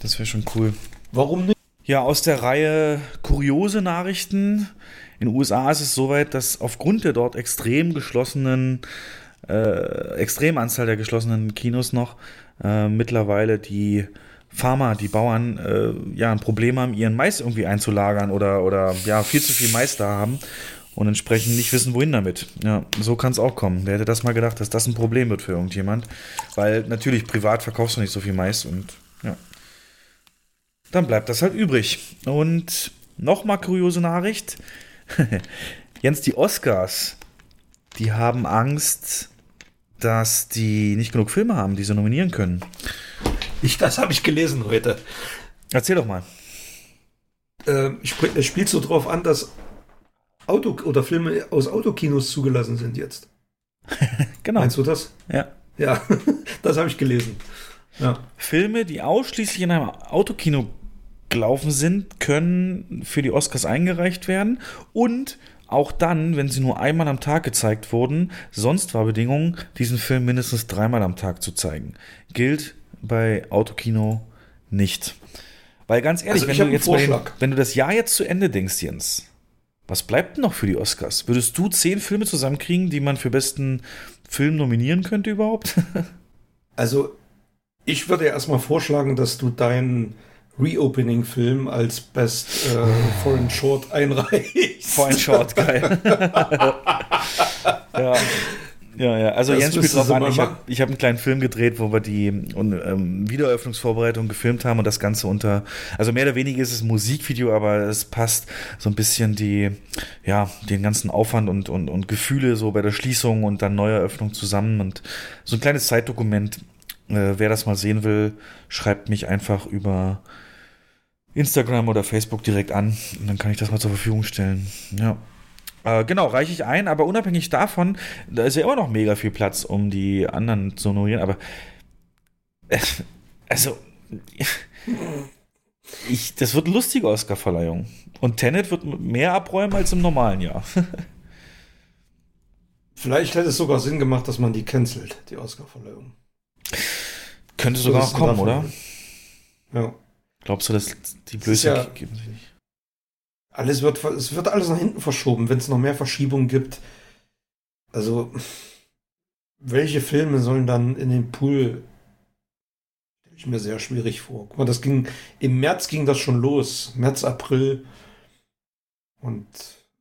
Das wäre schon cool. Warum nicht? Ja, aus der Reihe kuriose Nachrichten. In den USA ist es soweit, dass aufgrund der dort extrem geschlossenen, äh, Extremanzahl der geschlossenen Kinos noch äh, mittlerweile die Farmer, die Bauern, äh, ja, ein Problem haben, ihren Mais irgendwie einzulagern oder, oder ja, viel zu viel Mais da haben und entsprechend nicht wissen, wohin damit. Ja, so kann es auch kommen. Wer hätte das mal gedacht, dass das ein Problem wird für irgendjemand? Weil natürlich privat verkaufst du nicht so viel Mais und ja dann bleibt das halt übrig. Und nochmal kuriose Nachricht. [LAUGHS] Jens, die Oscars, die haben Angst, dass die nicht genug Filme haben, die sie nominieren können. Ich, das habe ich gelesen heute. Erzähl doch mal. Äh, sp- es spielt so drauf an, dass Auto oder Filme aus Autokinos zugelassen sind jetzt. [LAUGHS] Genau. Meinst du das? Ja. Ja, [LAUGHS] das habe ich gelesen. Ja. Filme, die ausschließlich in einem Autokino gelaufen sind, können für die Oscars eingereicht werden und auch dann, wenn sie nur einmal am Tag gezeigt wurden, sonst war Bedingung, diesen Film mindestens dreimal am Tag zu zeigen. Gilt bei Autokino nicht. Weil ganz ehrlich, Also wenn, du jetzt den, wenn du das Jahr jetzt zu Ende denkst, Jens, was bleibt denn noch für die Oscars? Würdest du zehn Filme zusammenkriegen, die man für besten Film nominieren könnte überhaupt? [LAUGHS] Also, ich würde erstmal vorschlagen, dass du deinen Reopening-Film als Best äh, Foreign Short einreichst. Vor ein Short, geil. [LAUGHS] [LAUGHS] ja. Ja, ja, also Das Jens spielt drauf an. Ich habe hab einen kleinen Film gedreht, wo wir die ähm, Wiedereröffnungsvorbereitung gefilmt haben und das Ganze unter, also mehr oder weniger ist es ein Musikvideo, aber es passt so ein bisschen die, ja, den ganzen Aufwand und, und, und Gefühle so bei der Schließung und dann Neueröffnung zusammen und so ein kleines Zeitdokument. Äh, wer das mal sehen will, schreibt mich einfach über Instagram oder Facebook direkt an und dann kann ich das mal zur Verfügung stellen. Ja. Äh, genau, reiche ich ein, aber unabhängig davon, da ist ja immer noch mega viel Platz, um die anderen zu honorieren, aber äh, also [LAUGHS] ich, das wird lustige Oscar-Verleihung. Und Tenet wird mehr abräumen als im normalen Jahr. [LAUGHS] Vielleicht hätte es sogar Sinn gemacht, dass man die cancelt, die Oscarverleihung. Könnte So sogar noch kommen, oder? Ja. Glaubst du, dass die Blöße ja- geben sich nicht? Alles wird, es wird alles nach hinten verschoben, wenn es noch mehr Verschiebungen gibt. Also, welche Filme sollen dann in den Pool? Stelle ich mir sehr schwierig vor. Guck mal, das ging, im März ging das schon los. März, April. Und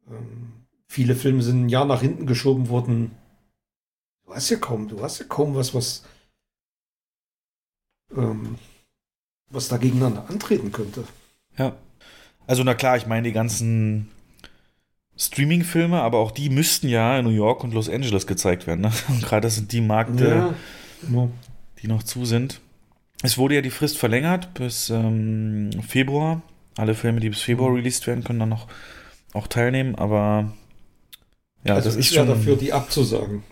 ähm, viele Filme sind ein Jahr nach hinten geschoben worden. Du hast ja kaum, du hast ja kaum was, was, ähm, was da gegeneinander antreten könnte. Ja. Also, na klar, ich meine die ganzen Streaming-Filme, aber auch die müssten ja in New York und Los Angeles gezeigt werden. Ne? [LAUGHS] Und gerade das sind die Märkte, genau. die noch zu sind. Es wurde ja die Frist verlängert bis ähm, Februar. Alle Filme, die bis Februar released werden, können dann noch auch teilnehmen, aber ja, also das ist schon. dafür, die abzusagen.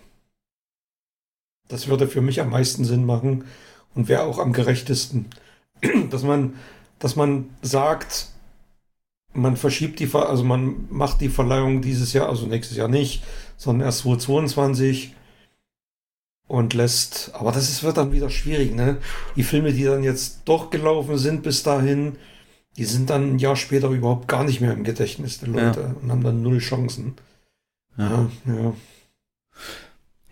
Das würde für mich am meisten Sinn machen und wäre auch am gerechtesten, [CLEARS THROAT] dass man, dass man sagt, man verschiebt die, Ver also man macht die Verleihung dieses Jahr, also nächstes Jahr nicht, sondern erst 2022 und lässt, aber das ist, wird dann wieder schwierig, ne? Die Filme, die dann jetzt doch gelaufen sind bis dahin, die sind dann ein Jahr später überhaupt gar nicht mehr im Gedächtnis der Leute und haben dann null Chancen. ja. Ja, ja.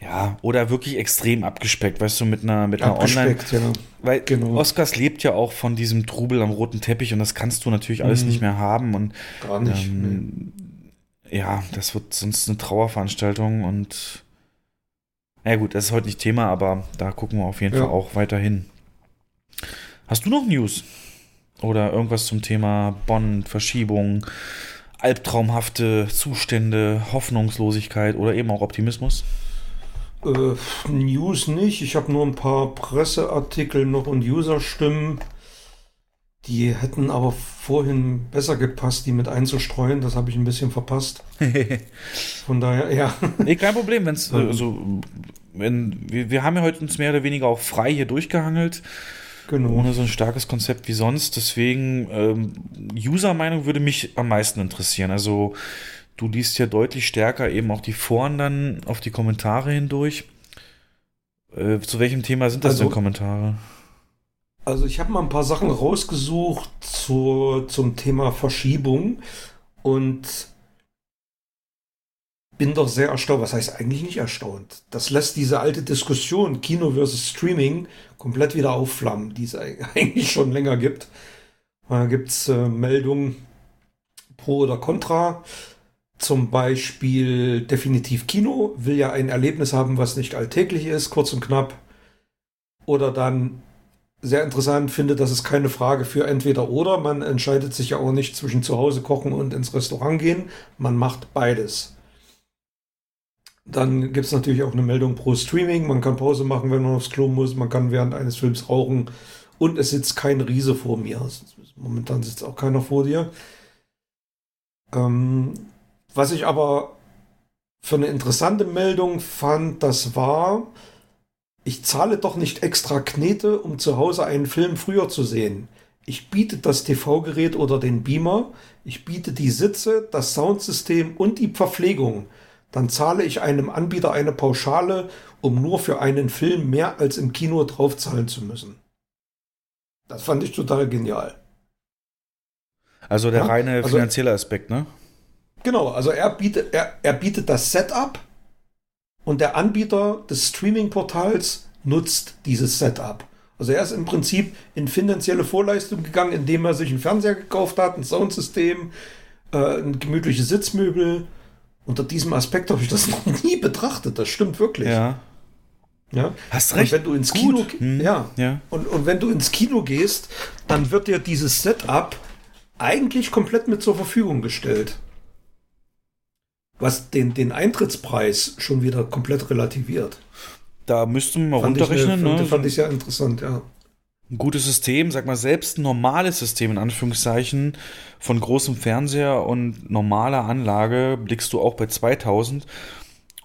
Ja, oder wirklich extrem abgespeckt, weißt du, mit einer, mit einer Online. Abgespeckt, ja. Weil Genau. Oscars lebt ja auch von diesem Trubel am roten Teppich und das kannst du natürlich alles Mhm. nicht mehr haben und Gar nicht. nee. ähm, ja, das wird sonst eine Trauerveranstaltung und na ja gut, das ist heute nicht Thema, aber da gucken wir auf jeden Ja. Fall auch weiterhin. Hast du noch News? Oder irgendwas zum Thema Bonn, Verschiebung, albtraumhafte Zustände, Hoffnungslosigkeit oder eben auch Optimismus? Äh, News nicht. Ich habe nur ein paar Presseartikel noch und Userstimmen. Die hätten aber vorhin besser gepasst, die mit einzustreuen. Das habe ich ein bisschen verpasst. [LAUGHS] Von daher, ja. Nee, kein Problem, wenn's, Ähm. also, wenn, wir, wir haben ja heute uns mehr oder weniger auch frei hier durchgehangelt, Genau. ohne so ein starkes Konzept wie sonst. Deswegen, ähm, User-Meinung würde mich am meisten interessieren. Also, du liest ja deutlich stärker eben auch die Foren dann auf die Kommentare hindurch. Äh, zu welchem Thema sind das Also- denn Kommentare? Also ich habe mal ein paar Sachen rausgesucht zur, zum Thema Verschiebung und bin doch sehr erstaunt. Was heißt eigentlich nicht erstaunt? Das lässt diese alte Diskussion Kino versus Streaming komplett wieder aufflammen, die es [LAUGHS] eigentlich schon länger gibt. Da gibt es äh, Meldungen pro oder contra. Zum Beispiel definitiv Kino will ja ein Erlebnis haben, was nicht alltäglich ist, kurz und knapp. Oder dann sehr interessant finde, dass es keine Frage für entweder oder. Man entscheidet sich ja auch nicht zwischen zu Hause kochen und ins Restaurant gehen. Man macht beides. Dann gibt es natürlich auch eine Meldung pro Streaming. Man kann Pause machen, wenn man aufs Klo muss. Man kann während eines Films rauchen. Und es sitzt kein Riese vor mir. Momentan sitzt auch keiner vor dir. Ähm, was ich aber für eine interessante Meldung fand, das war, ich zahle doch nicht extra Knete, um zu Hause einen Film früher zu sehen. Ich biete das TV-Gerät oder den Beamer, ich biete die Sitze, das Soundsystem und die Verpflegung. Dann zahle ich einem Anbieter eine Pauschale, um nur für einen Film mehr als im Kino draufzahlen zu müssen. Das fand ich total genial. Also der Ja, reine also- finanzielle Aspekt, ne? Genau, also er bietet, er, er bietet das Setup und der Anbieter des Streaming-Portals nutzt dieses Setup. Also er ist im Prinzip in finanzielle Vorleistung gegangen, indem er sich einen Fernseher gekauft hat, ein Soundsystem, äh, ein gemütliche Sitzmöbel unter diesem Aspekt habe ich das [LAUGHS] noch nie betrachtet. Das stimmt wirklich. Ja. Ja? Hast recht. Und wenn du ins. Kino, Hm. ja. Ja. Und, und wenn du ins Kino gehst, dann wird dir dieses Setup eigentlich komplett mit zur Verfügung gestellt. Was den, den Eintrittspreis schon wieder komplett relativiert. Da müssten wir mal Fand ich, runterrechnen. ne, fand, ne? fand ich sehr interessant, ja. ein gutes System, sag mal, selbst ein normales System in Anführungszeichen von großem Fernseher und normaler Anlage blickst du auch bei 2000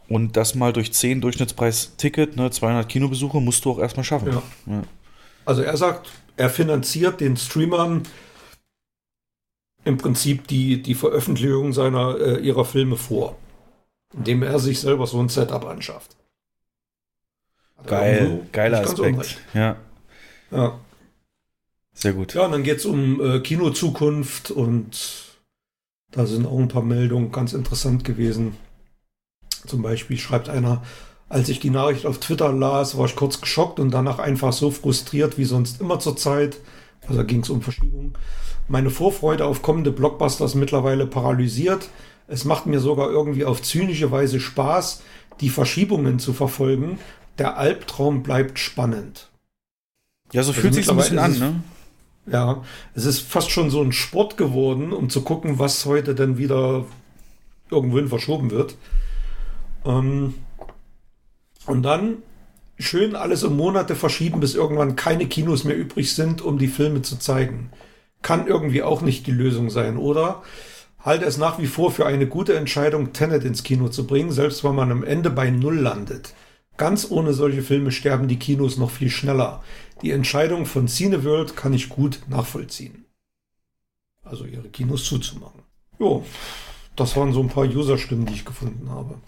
und das mal durch 10 Durchschnittspreis Ticket, ne, 200 Kinobesuche musst du auch erstmal schaffen. Ja. Ja. Also er sagt, er finanziert den Streamern im Prinzip die, die Veröffentlichung seiner äh, ihrer Filme vor, indem er sich selber so ein Setup anschafft. Geil, geiler Aspekt. Ja, Ja. sehr gut. ja, und dann geht es um äh, Kinozukunft und da sind auch ein paar Meldungen ganz interessant gewesen. Zum Beispiel schreibt einer, als ich die Nachricht auf Twitter las, war ich kurz geschockt und danach einfach so frustriert wie sonst immer zur Zeit. Also ging es um Verschiebungen. Meine Vorfreude auf kommende Blockbusters mittlerweile paralysiert. Es macht mir sogar irgendwie auf zynische Weise Spaß, die Verschiebungen zu verfolgen. Der Albtraum bleibt spannend. Ja, so Also fühlt sich ein bisschen an, ne? Ja, es ist fast schon so ein Sport geworden, um zu gucken, was heute denn wieder irgendwohin verschoben wird. Ähm, und dann schön alles um Monate verschieben, bis irgendwann keine Kinos mehr übrig sind, um die Filme zu zeigen. Kann irgendwie auch nicht die Lösung sein, oder? Halte es nach wie vor für eine gute Entscheidung, Tenet ins Kino zu bringen, selbst wenn man am Ende bei Null landet. Ganz ohne solche Filme sterben die Kinos noch viel schneller. Die Entscheidung von Cineworld kann ich gut nachvollziehen. Also ihre Kinos zuzumachen. Jo, das waren so ein paar User-Stimmen, die ich gefunden habe.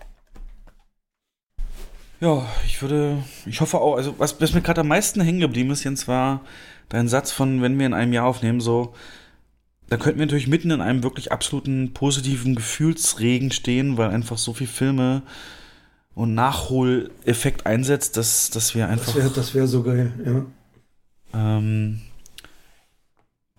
Ja, ich würde, ich hoffe auch, also was, was mir gerade am meisten hängen geblieben ist, Jens, war dein Satz von, wenn wir in einem Jahr aufnehmen, so, da könnten wir natürlich mitten in einem wirklich absoluten positiven Gefühlsregen stehen, weil einfach so viel Filme und Nachholeffekt einsetzt, dass, dass wir einfach. Das wäre das wär so geil, ja. Ähm,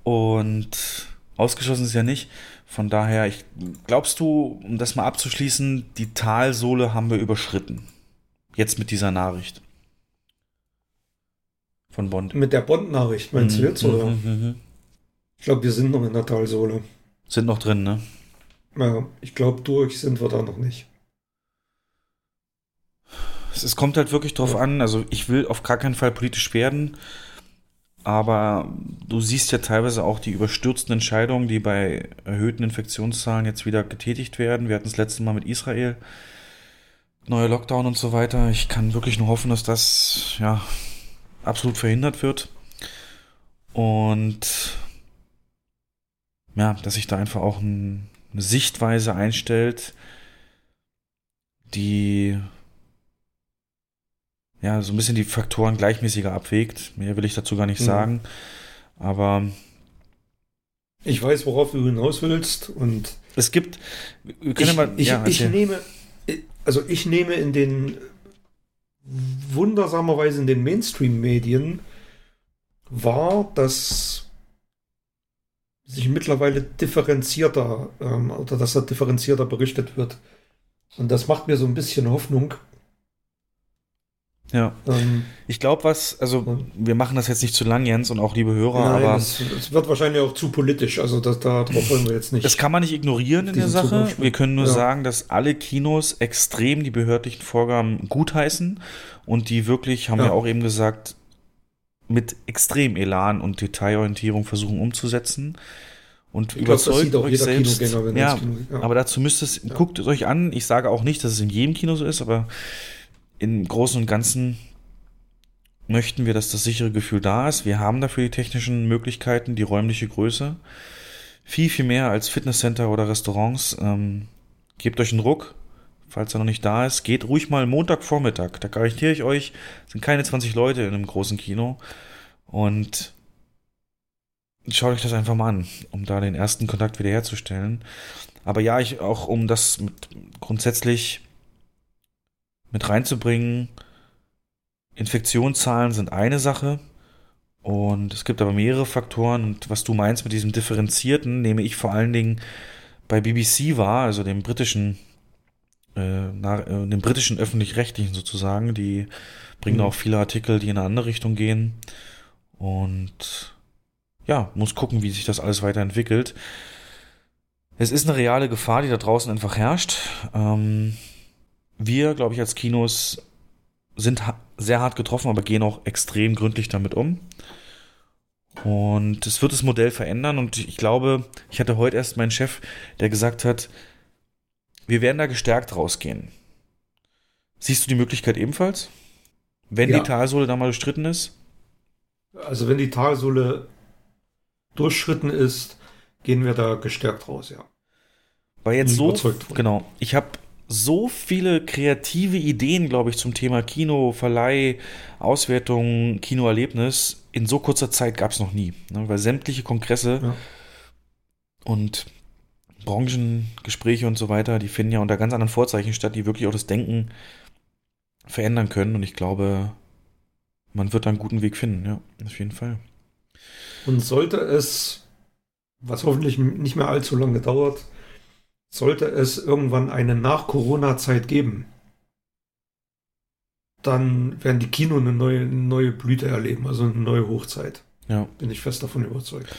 und ausgeschlossen ist ja nicht. Von daher, ich, glaubst du, um das mal abzuschließen, die Talsohle haben wir überschritten? Jetzt mit dieser Nachricht. Von Bond. Mit der Bond-Nachricht, meinst du jetzt, oder? Mhm, mhm. Ich glaube, wir sind noch in der Talsohle. Sind noch drin, ne? Ja, ich glaube, durch sind wir da noch nicht. Es, es kommt halt wirklich drauf Ja. an. Also, ich will auf gar keinen Fall politisch werden. Aber du siehst ja teilweise auch die überstürzten Entscheidungen, die bei erhöhten Infektionszahlen jetzt wieder getätigt werden. Wir hatten das letzte Mal mit Israel. Neuer Lockdown und so weiter. Ich kann wirklich nur hoffen, dass das ja absolut verhindert wird. Und ja, dass sich da einfach auch ein, eine Sichtweise einstellt, die ja so ein bisschen die Faktoren gleichmäßiger abwägt. Mehr will ich dazu gar nicht Mhm. sagen. Aber Ich weiß, worauf du hinaus willst und es gibt. Wir können ich, mal. ich, ja, ich nehme, also ich nehme in den wundersamerweise in den Mainstream-Medien wahr, dass sich mittlerweile differenzierter ähm, oder dass da differenzierter berichtet wird. Und das macht mir so ein bisschen Hoffnung. Ja. Ähm, Ich glaube, was, also Ja. wir machen das jetzt nicht zu lang, Jens, und auch liebe Hörer, nein, aber es, es wird wahrscheinlich auch zu politisch. Also das, darauf wollen wir jetzt nicht. das kann man nicht ignorieren in der Sache. Zukunft. Wir können nur Ja. sagen, dass alle Kinos extrem die behördlichen Vorgaben gutheißen und die wirklich, haben Ja. wir auch eben gesagt, mit extrem Elan und Detailorientierung versuchen umzusetzen. Und Ich glaub, überzeugt sieht auch euch jeder selbst. Kinogänger, wenn er ja, Kino. Ja. aber dazu müsst es, guckt es euch an. Ich sage auch nicht, dass es in jedem Kino so ist, aber im Großen und Ganzen möchten wir, dass das sichere Gefühl da ist. Wir haben dafür die technischen Möglichkeiten, die räumliche Größe. Viel, viel mehr als Fitnesscenter oder Restaurants. Ähm, gebt euch einen Ruck, falls er noch nicht da ist. Geht ruhig mal Montagvormittag. Da garantiere ich euch, sind keine 20 Leute in einem großen Kino. Und schaut euch das einfach mal an, um da den ersten Kontakt wiederherzustellen. Aber ja, ich auch, um das grundsätzlich mit reinzubringen, Infektionszahlen sind eine Sache und es gibt aber mehrere Faktoren und was du meinst mit diesem Differenzierten, nehme ich vor allen Dingen bei BBC wahr, also dem britischen äh, nach, äh, den britischen öffentlich-rechtlichen sozusagen. Die bringen Mhm. auch viele Artikel, die in eine andere Richtung gehen. Und ja, muss gucken, wie sich das alles weiterentwickelt. Es ist eine reale Gefahr, die da draußen einfach herrscht. Ähm, wir, glaube ich, als Kinos sind ha sehr hart getroffen, aber gehen auch extrem gründlich damit um. Und es wird das Modell verändern. Und ich glaube, ich hatte heute erst meinen Chef, der gesagt hat, wir werden da gestärkt rausgehen. Siehst du die Möglichkeit ebenfalls? Wenn Ja. die Talsohle da mal durchstritten ist? Also wenn die Talsohle durchschritten ist, gehen wir da gestärkt raus, ja. Weil jetzt so, genau, ich habe so viele kreative Ideen, glaube ich, zum Thema Kino, Verleih, Auswertung, Kinoerlebnis. In so kurzer Zeit gab es noch nie. Ne? Weil sämtliche Kongresse Ja. und Branchengespräche und so weiter, die finden ja unter ganz anderen Vorzeichen statt, die wirklich auch das Denken verändern können. Und ich glaube, man wird da einen guten Weg finden, ja, auf jeden Fall. Und sollte es, was hoffentlich nicht mehr allzu lange dauert, sollte es irgendwann eine Nach-Corona-Zeit geben, dann werden die Kino eine neue, eine neue Blüte erleben, also eine neue Hochzeit. Ja. Bin ich fest davon überzeugt.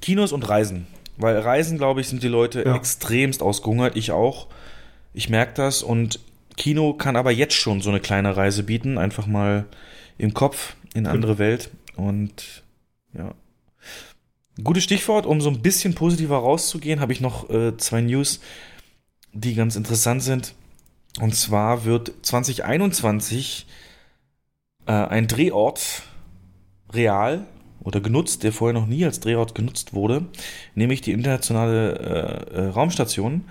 Kinos und Reisen. Weil Reisen, glaube ich, sind die Leute Ja. extremst ausgehungert. Ich auch. Ich merke das. Und Kino kann aber jetzt schon so eine kleine Reise bieten. Einfach mal im Kopf in eine andere Welt. Und ja. Gutes Stichwort, um so ein bisschen positiver rauszugehen, habe ich noch äh, zwei News, die ganz interessant sind. Und zwar wird 2021 äh, ein Drehort real oder genutzt, der vorher noch nie als Drehort genutzt wurde, nämlich die internationale äh, äh, Raumstation.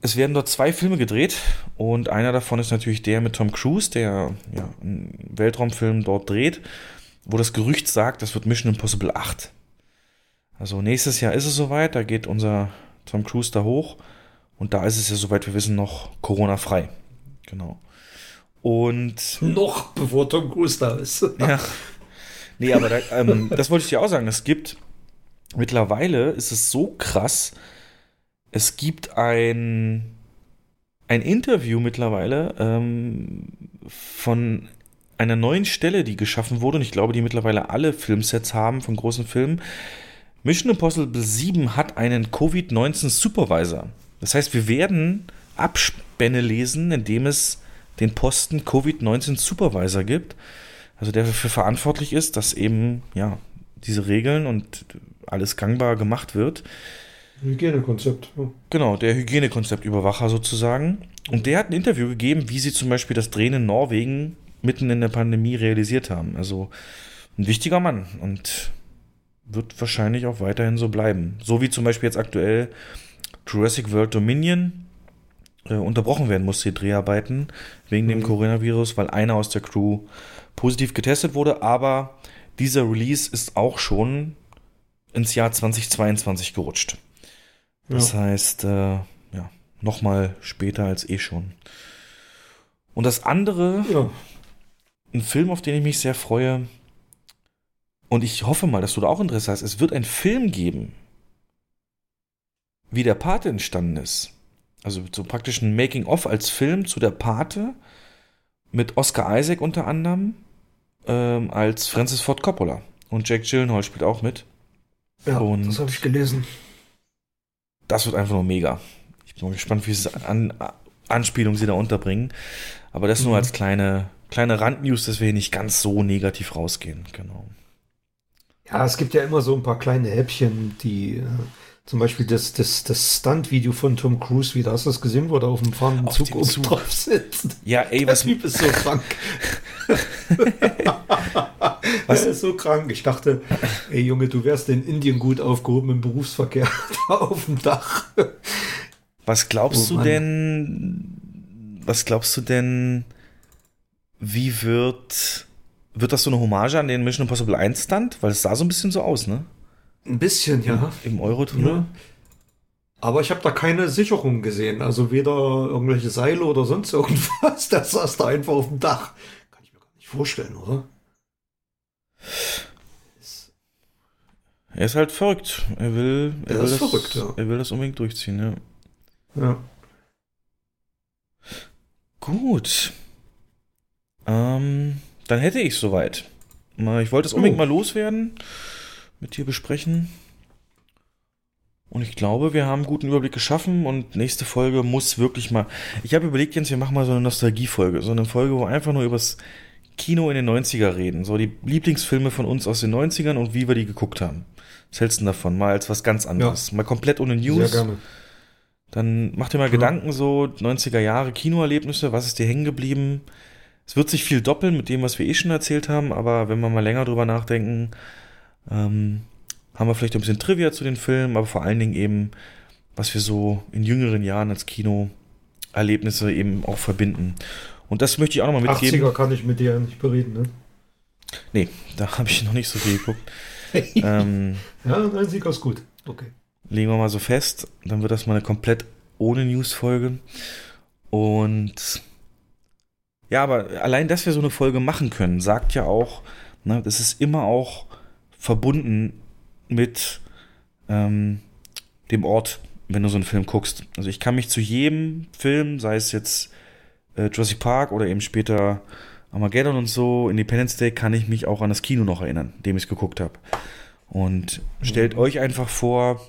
Es werden dort zwei Filme gedreht und einer davon ist natürlich der mit Tom Cruise, der ja, einen Weltraumfilm dort dreht, wo das Gerücht sagt, das wird Mission Impossible 8. Also nächstes Jahr ist es soweit, da geht unser Tom Cruise da hoch und da ist es ja, soweit wir wissen, noch Corona-frei. Genau. Und Noch bevor Tom Cruise da ist. [LAUGHS] ja. Nee, aber da, ähm, das wollte ich dir auch sagen. Es gibt mittlerweile ist es so krass. Es gibt ein ein Interview mittlerweile ähm, von einer neuen Stelle, die geschaffen wurde. Und ich glaube, die mittlerweile alle Filmsets haben von großen Filmen. Mission Impossible 7 hat einen Covid-19 Supervisor. Das heißt, wir werden Abspänne lesen, indem es den Posten Covid-19 Supervisor gibt. Also der dafür verantwortlich ist, dass eben ja diese Regeln und alles gangbar gemacht wird. Hygienekonzept. Ja. Genau, der Hygienekonzeptüberwacher sozusagen. Und der hat ein Interview gegeben, wie sie zum Beispiel das Drehen in Norwegen mitten in der Pandemie realisiert haben. Also ein wichtiger Mann und wird wahrscheinlich auch weiterhin so bleiben. So wie zum Beispiel jetzt aktuell Jurassic World Dominion äh, unterbrochen werden musste, die Dreharbeiten, wegen dem Mhm. Coronavirus, weil einer aus der Crew positiv getestet wurde. Aber dieser Release ist auch schon ins Jahr 2022 gerutscht. Das Ja. heißt, äh, ja, nochmal später als eh schon. Und das andere, ja. Ein Film, auf den ich mich sehr freue, und ich hoffe mal, dass du da auch Interesse hast, es wird einen Film geben, wie der Pate entstanden ist. Also so praktisch ein Making-of als Film zu der Pate mit Oscar Isaac unter anderem ähm, als Francis Ford Coppola. Und Jack Gyllenhaal spielt auch mit. Ja, Und- das habe ich gelesen. Das wird einfach nur mega. Ich bin mal gespannt, wie sie an Anspielungen sie da unterbringen. Aber das nur Mhm. als kleine, kleine Randnews, dass wir hier nicht ganz so negativ rausgehen. Genau. Ja, es gibt ja immer so ein paar kleine Häppchen, die äh, zum Beispiel das, das, das Stunt-Video von Tom Cruise wieder. Hast du das gesehen, wo er auf dem fahrenden Auf Zug oben Zug. drauf sitzt? Ja, ey, Der was, Typ ist so krank. [LAUGHS] Was ist so krank? Ich dachte, ey Junge, du wärst in Indien gut aufgehoben im Berufsverkehr [LAUGHS] auf dem Dach. was glaubst Oh du denn, was glaubst du denn, wie wird, wird das so eine Hommage an den Mission Impossible 1 Stunt? Weil es sah so ein bisschen so aus, ne? Ein bisschen, ja. Im Eurotunnel. ja. Aber ich habe da keine Sicherung gesehen. Also weder irgendwelche Seile oder sonst irgendwas. [LAUGHS] Das saß da einfach auf dem Dach. Kann ich mir gar nicht vorstellen, oder? Er ist halt verrückt. Er will, er Er will ist das, verrückt, ja. Er will das unbedingt durchziehen, ja. Ja. Gut. Dann hätte ich soweit. Ich wollte es unbedingt oh. mal loswerden, mit dir besprechen. Und ich glaube, wir haben einen guten Überblick geschaffen und nächste Folge muss wirklich mal. Ich habe überlegt, Jens, wir machen mal so eine Nostalgiefolge. So eine Folge, wo wir einfach nur übers Kino in den 90er reden. So die Lieblingsfilme von uns aus den 90ern und wie wir die geguckt haben. Was hältst du davon? Mal als was ganz anderes. Ja. Mal komplett ohne News. Sehr gerne. Dann mach dir mal ja. Gedanken, so 90er Jahre Kinoerlebnisse, was ist dir hängen geblieben? Es wird sich viel doppeln mit dem, was wir eh schon erzählt haben, aber wenn wir mal länger drüber nachdenken, ähm, haben wir vielleicht ein bisschen Trivia zu den Filmen, aber vor allen Dingen eben, was wir so in jüngeren Jahren als Kinoerlebnisse eben auch verbinden. Und das möchte ich auch nochmal mitgeben. 80er kann ich mit dir nicht bereden, ne? Nee, da habe ich noch nicht so viel geguckt. [LAUGHS] ähm, ja, 90er ist gut. Okay. Legen wir mal so fest, dann wird das mal eine komplett ohne News-Folge. Und ja, aber allein, dass wir so eine Folge machen können, sagt ja auch, ne, das ist immer auch verbunden mit ähm, dem Ort, wenn du so einen Film guckst. Also ich kann mich zu jedem Film, sei es jetzt äh, Jurassic Park oder eben später Armageddon und so, Independence Day, kann ich mich auch an das Kino noch erinnern, dem ich es geguckt habe. Und stellt mhm. euch einfach vor,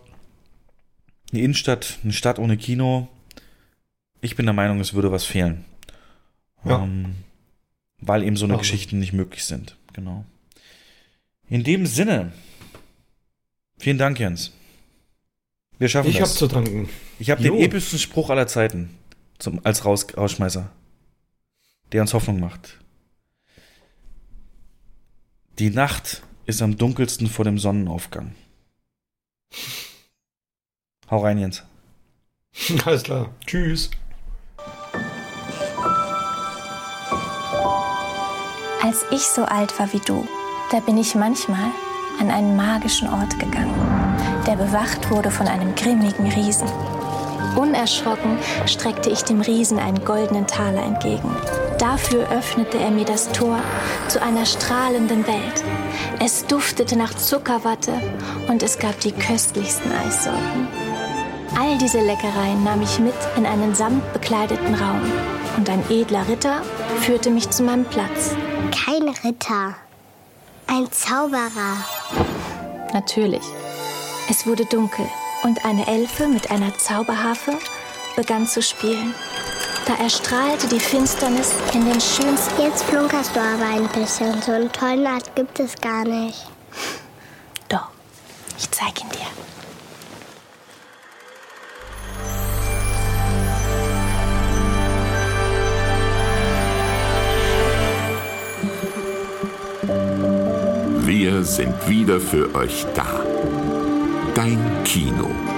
eine Innenstadt, eine Stadt ohne Kino. Ich bin der Meinung, es würde was fehlen. Ja. Ähm, weil eben so eine Geschichten nicht möglich sind. Genau. In dem Sinne, Vielen Dank, Jens. Wir schaffen ich das. Ich habe zu danken. Ich habe den epischsten Spruch aller Zeiten zum, als Raus, Rausschmeißer, der uns Hoffnung macht. Die Nacht ist am dunkelsten vor dem Sonnenaufgang. Hau rein, Jens. [LAUGHS] Alles klar. Tschüss. Als ich so alt war wie du, da bin ich manchmal an einen magischen Ort gegangen, der bewacht wurde von einem grimmigen Riesen. Unerschrocken streckte ich dem Riesen einen goldenen Taler entgegen. Dafür öffnete er mir das Tor zu einer strahlenden Welt. Es duftete nach Zuckerwatte und es gab die köstlichsten Eissorten. All diese Leckereien nahm ich mit in einen samtbekleideten Raum und ein edler Ritter führte mich zu meinem Platz. Kein Ritter, ein Zauberer. Natürlich. Es wurde dunkel und eine Elfe mit einer Zauberharfe begann zu spielen. Da erstrahlte die Finsternis in den schönsten. Jetzt flunkerst du aber ein bisschen. So einen tollen Art gibt es gar nicht. Doch, ich zeig ihn dir. Wir sind wieder für euch da. Dein Kino.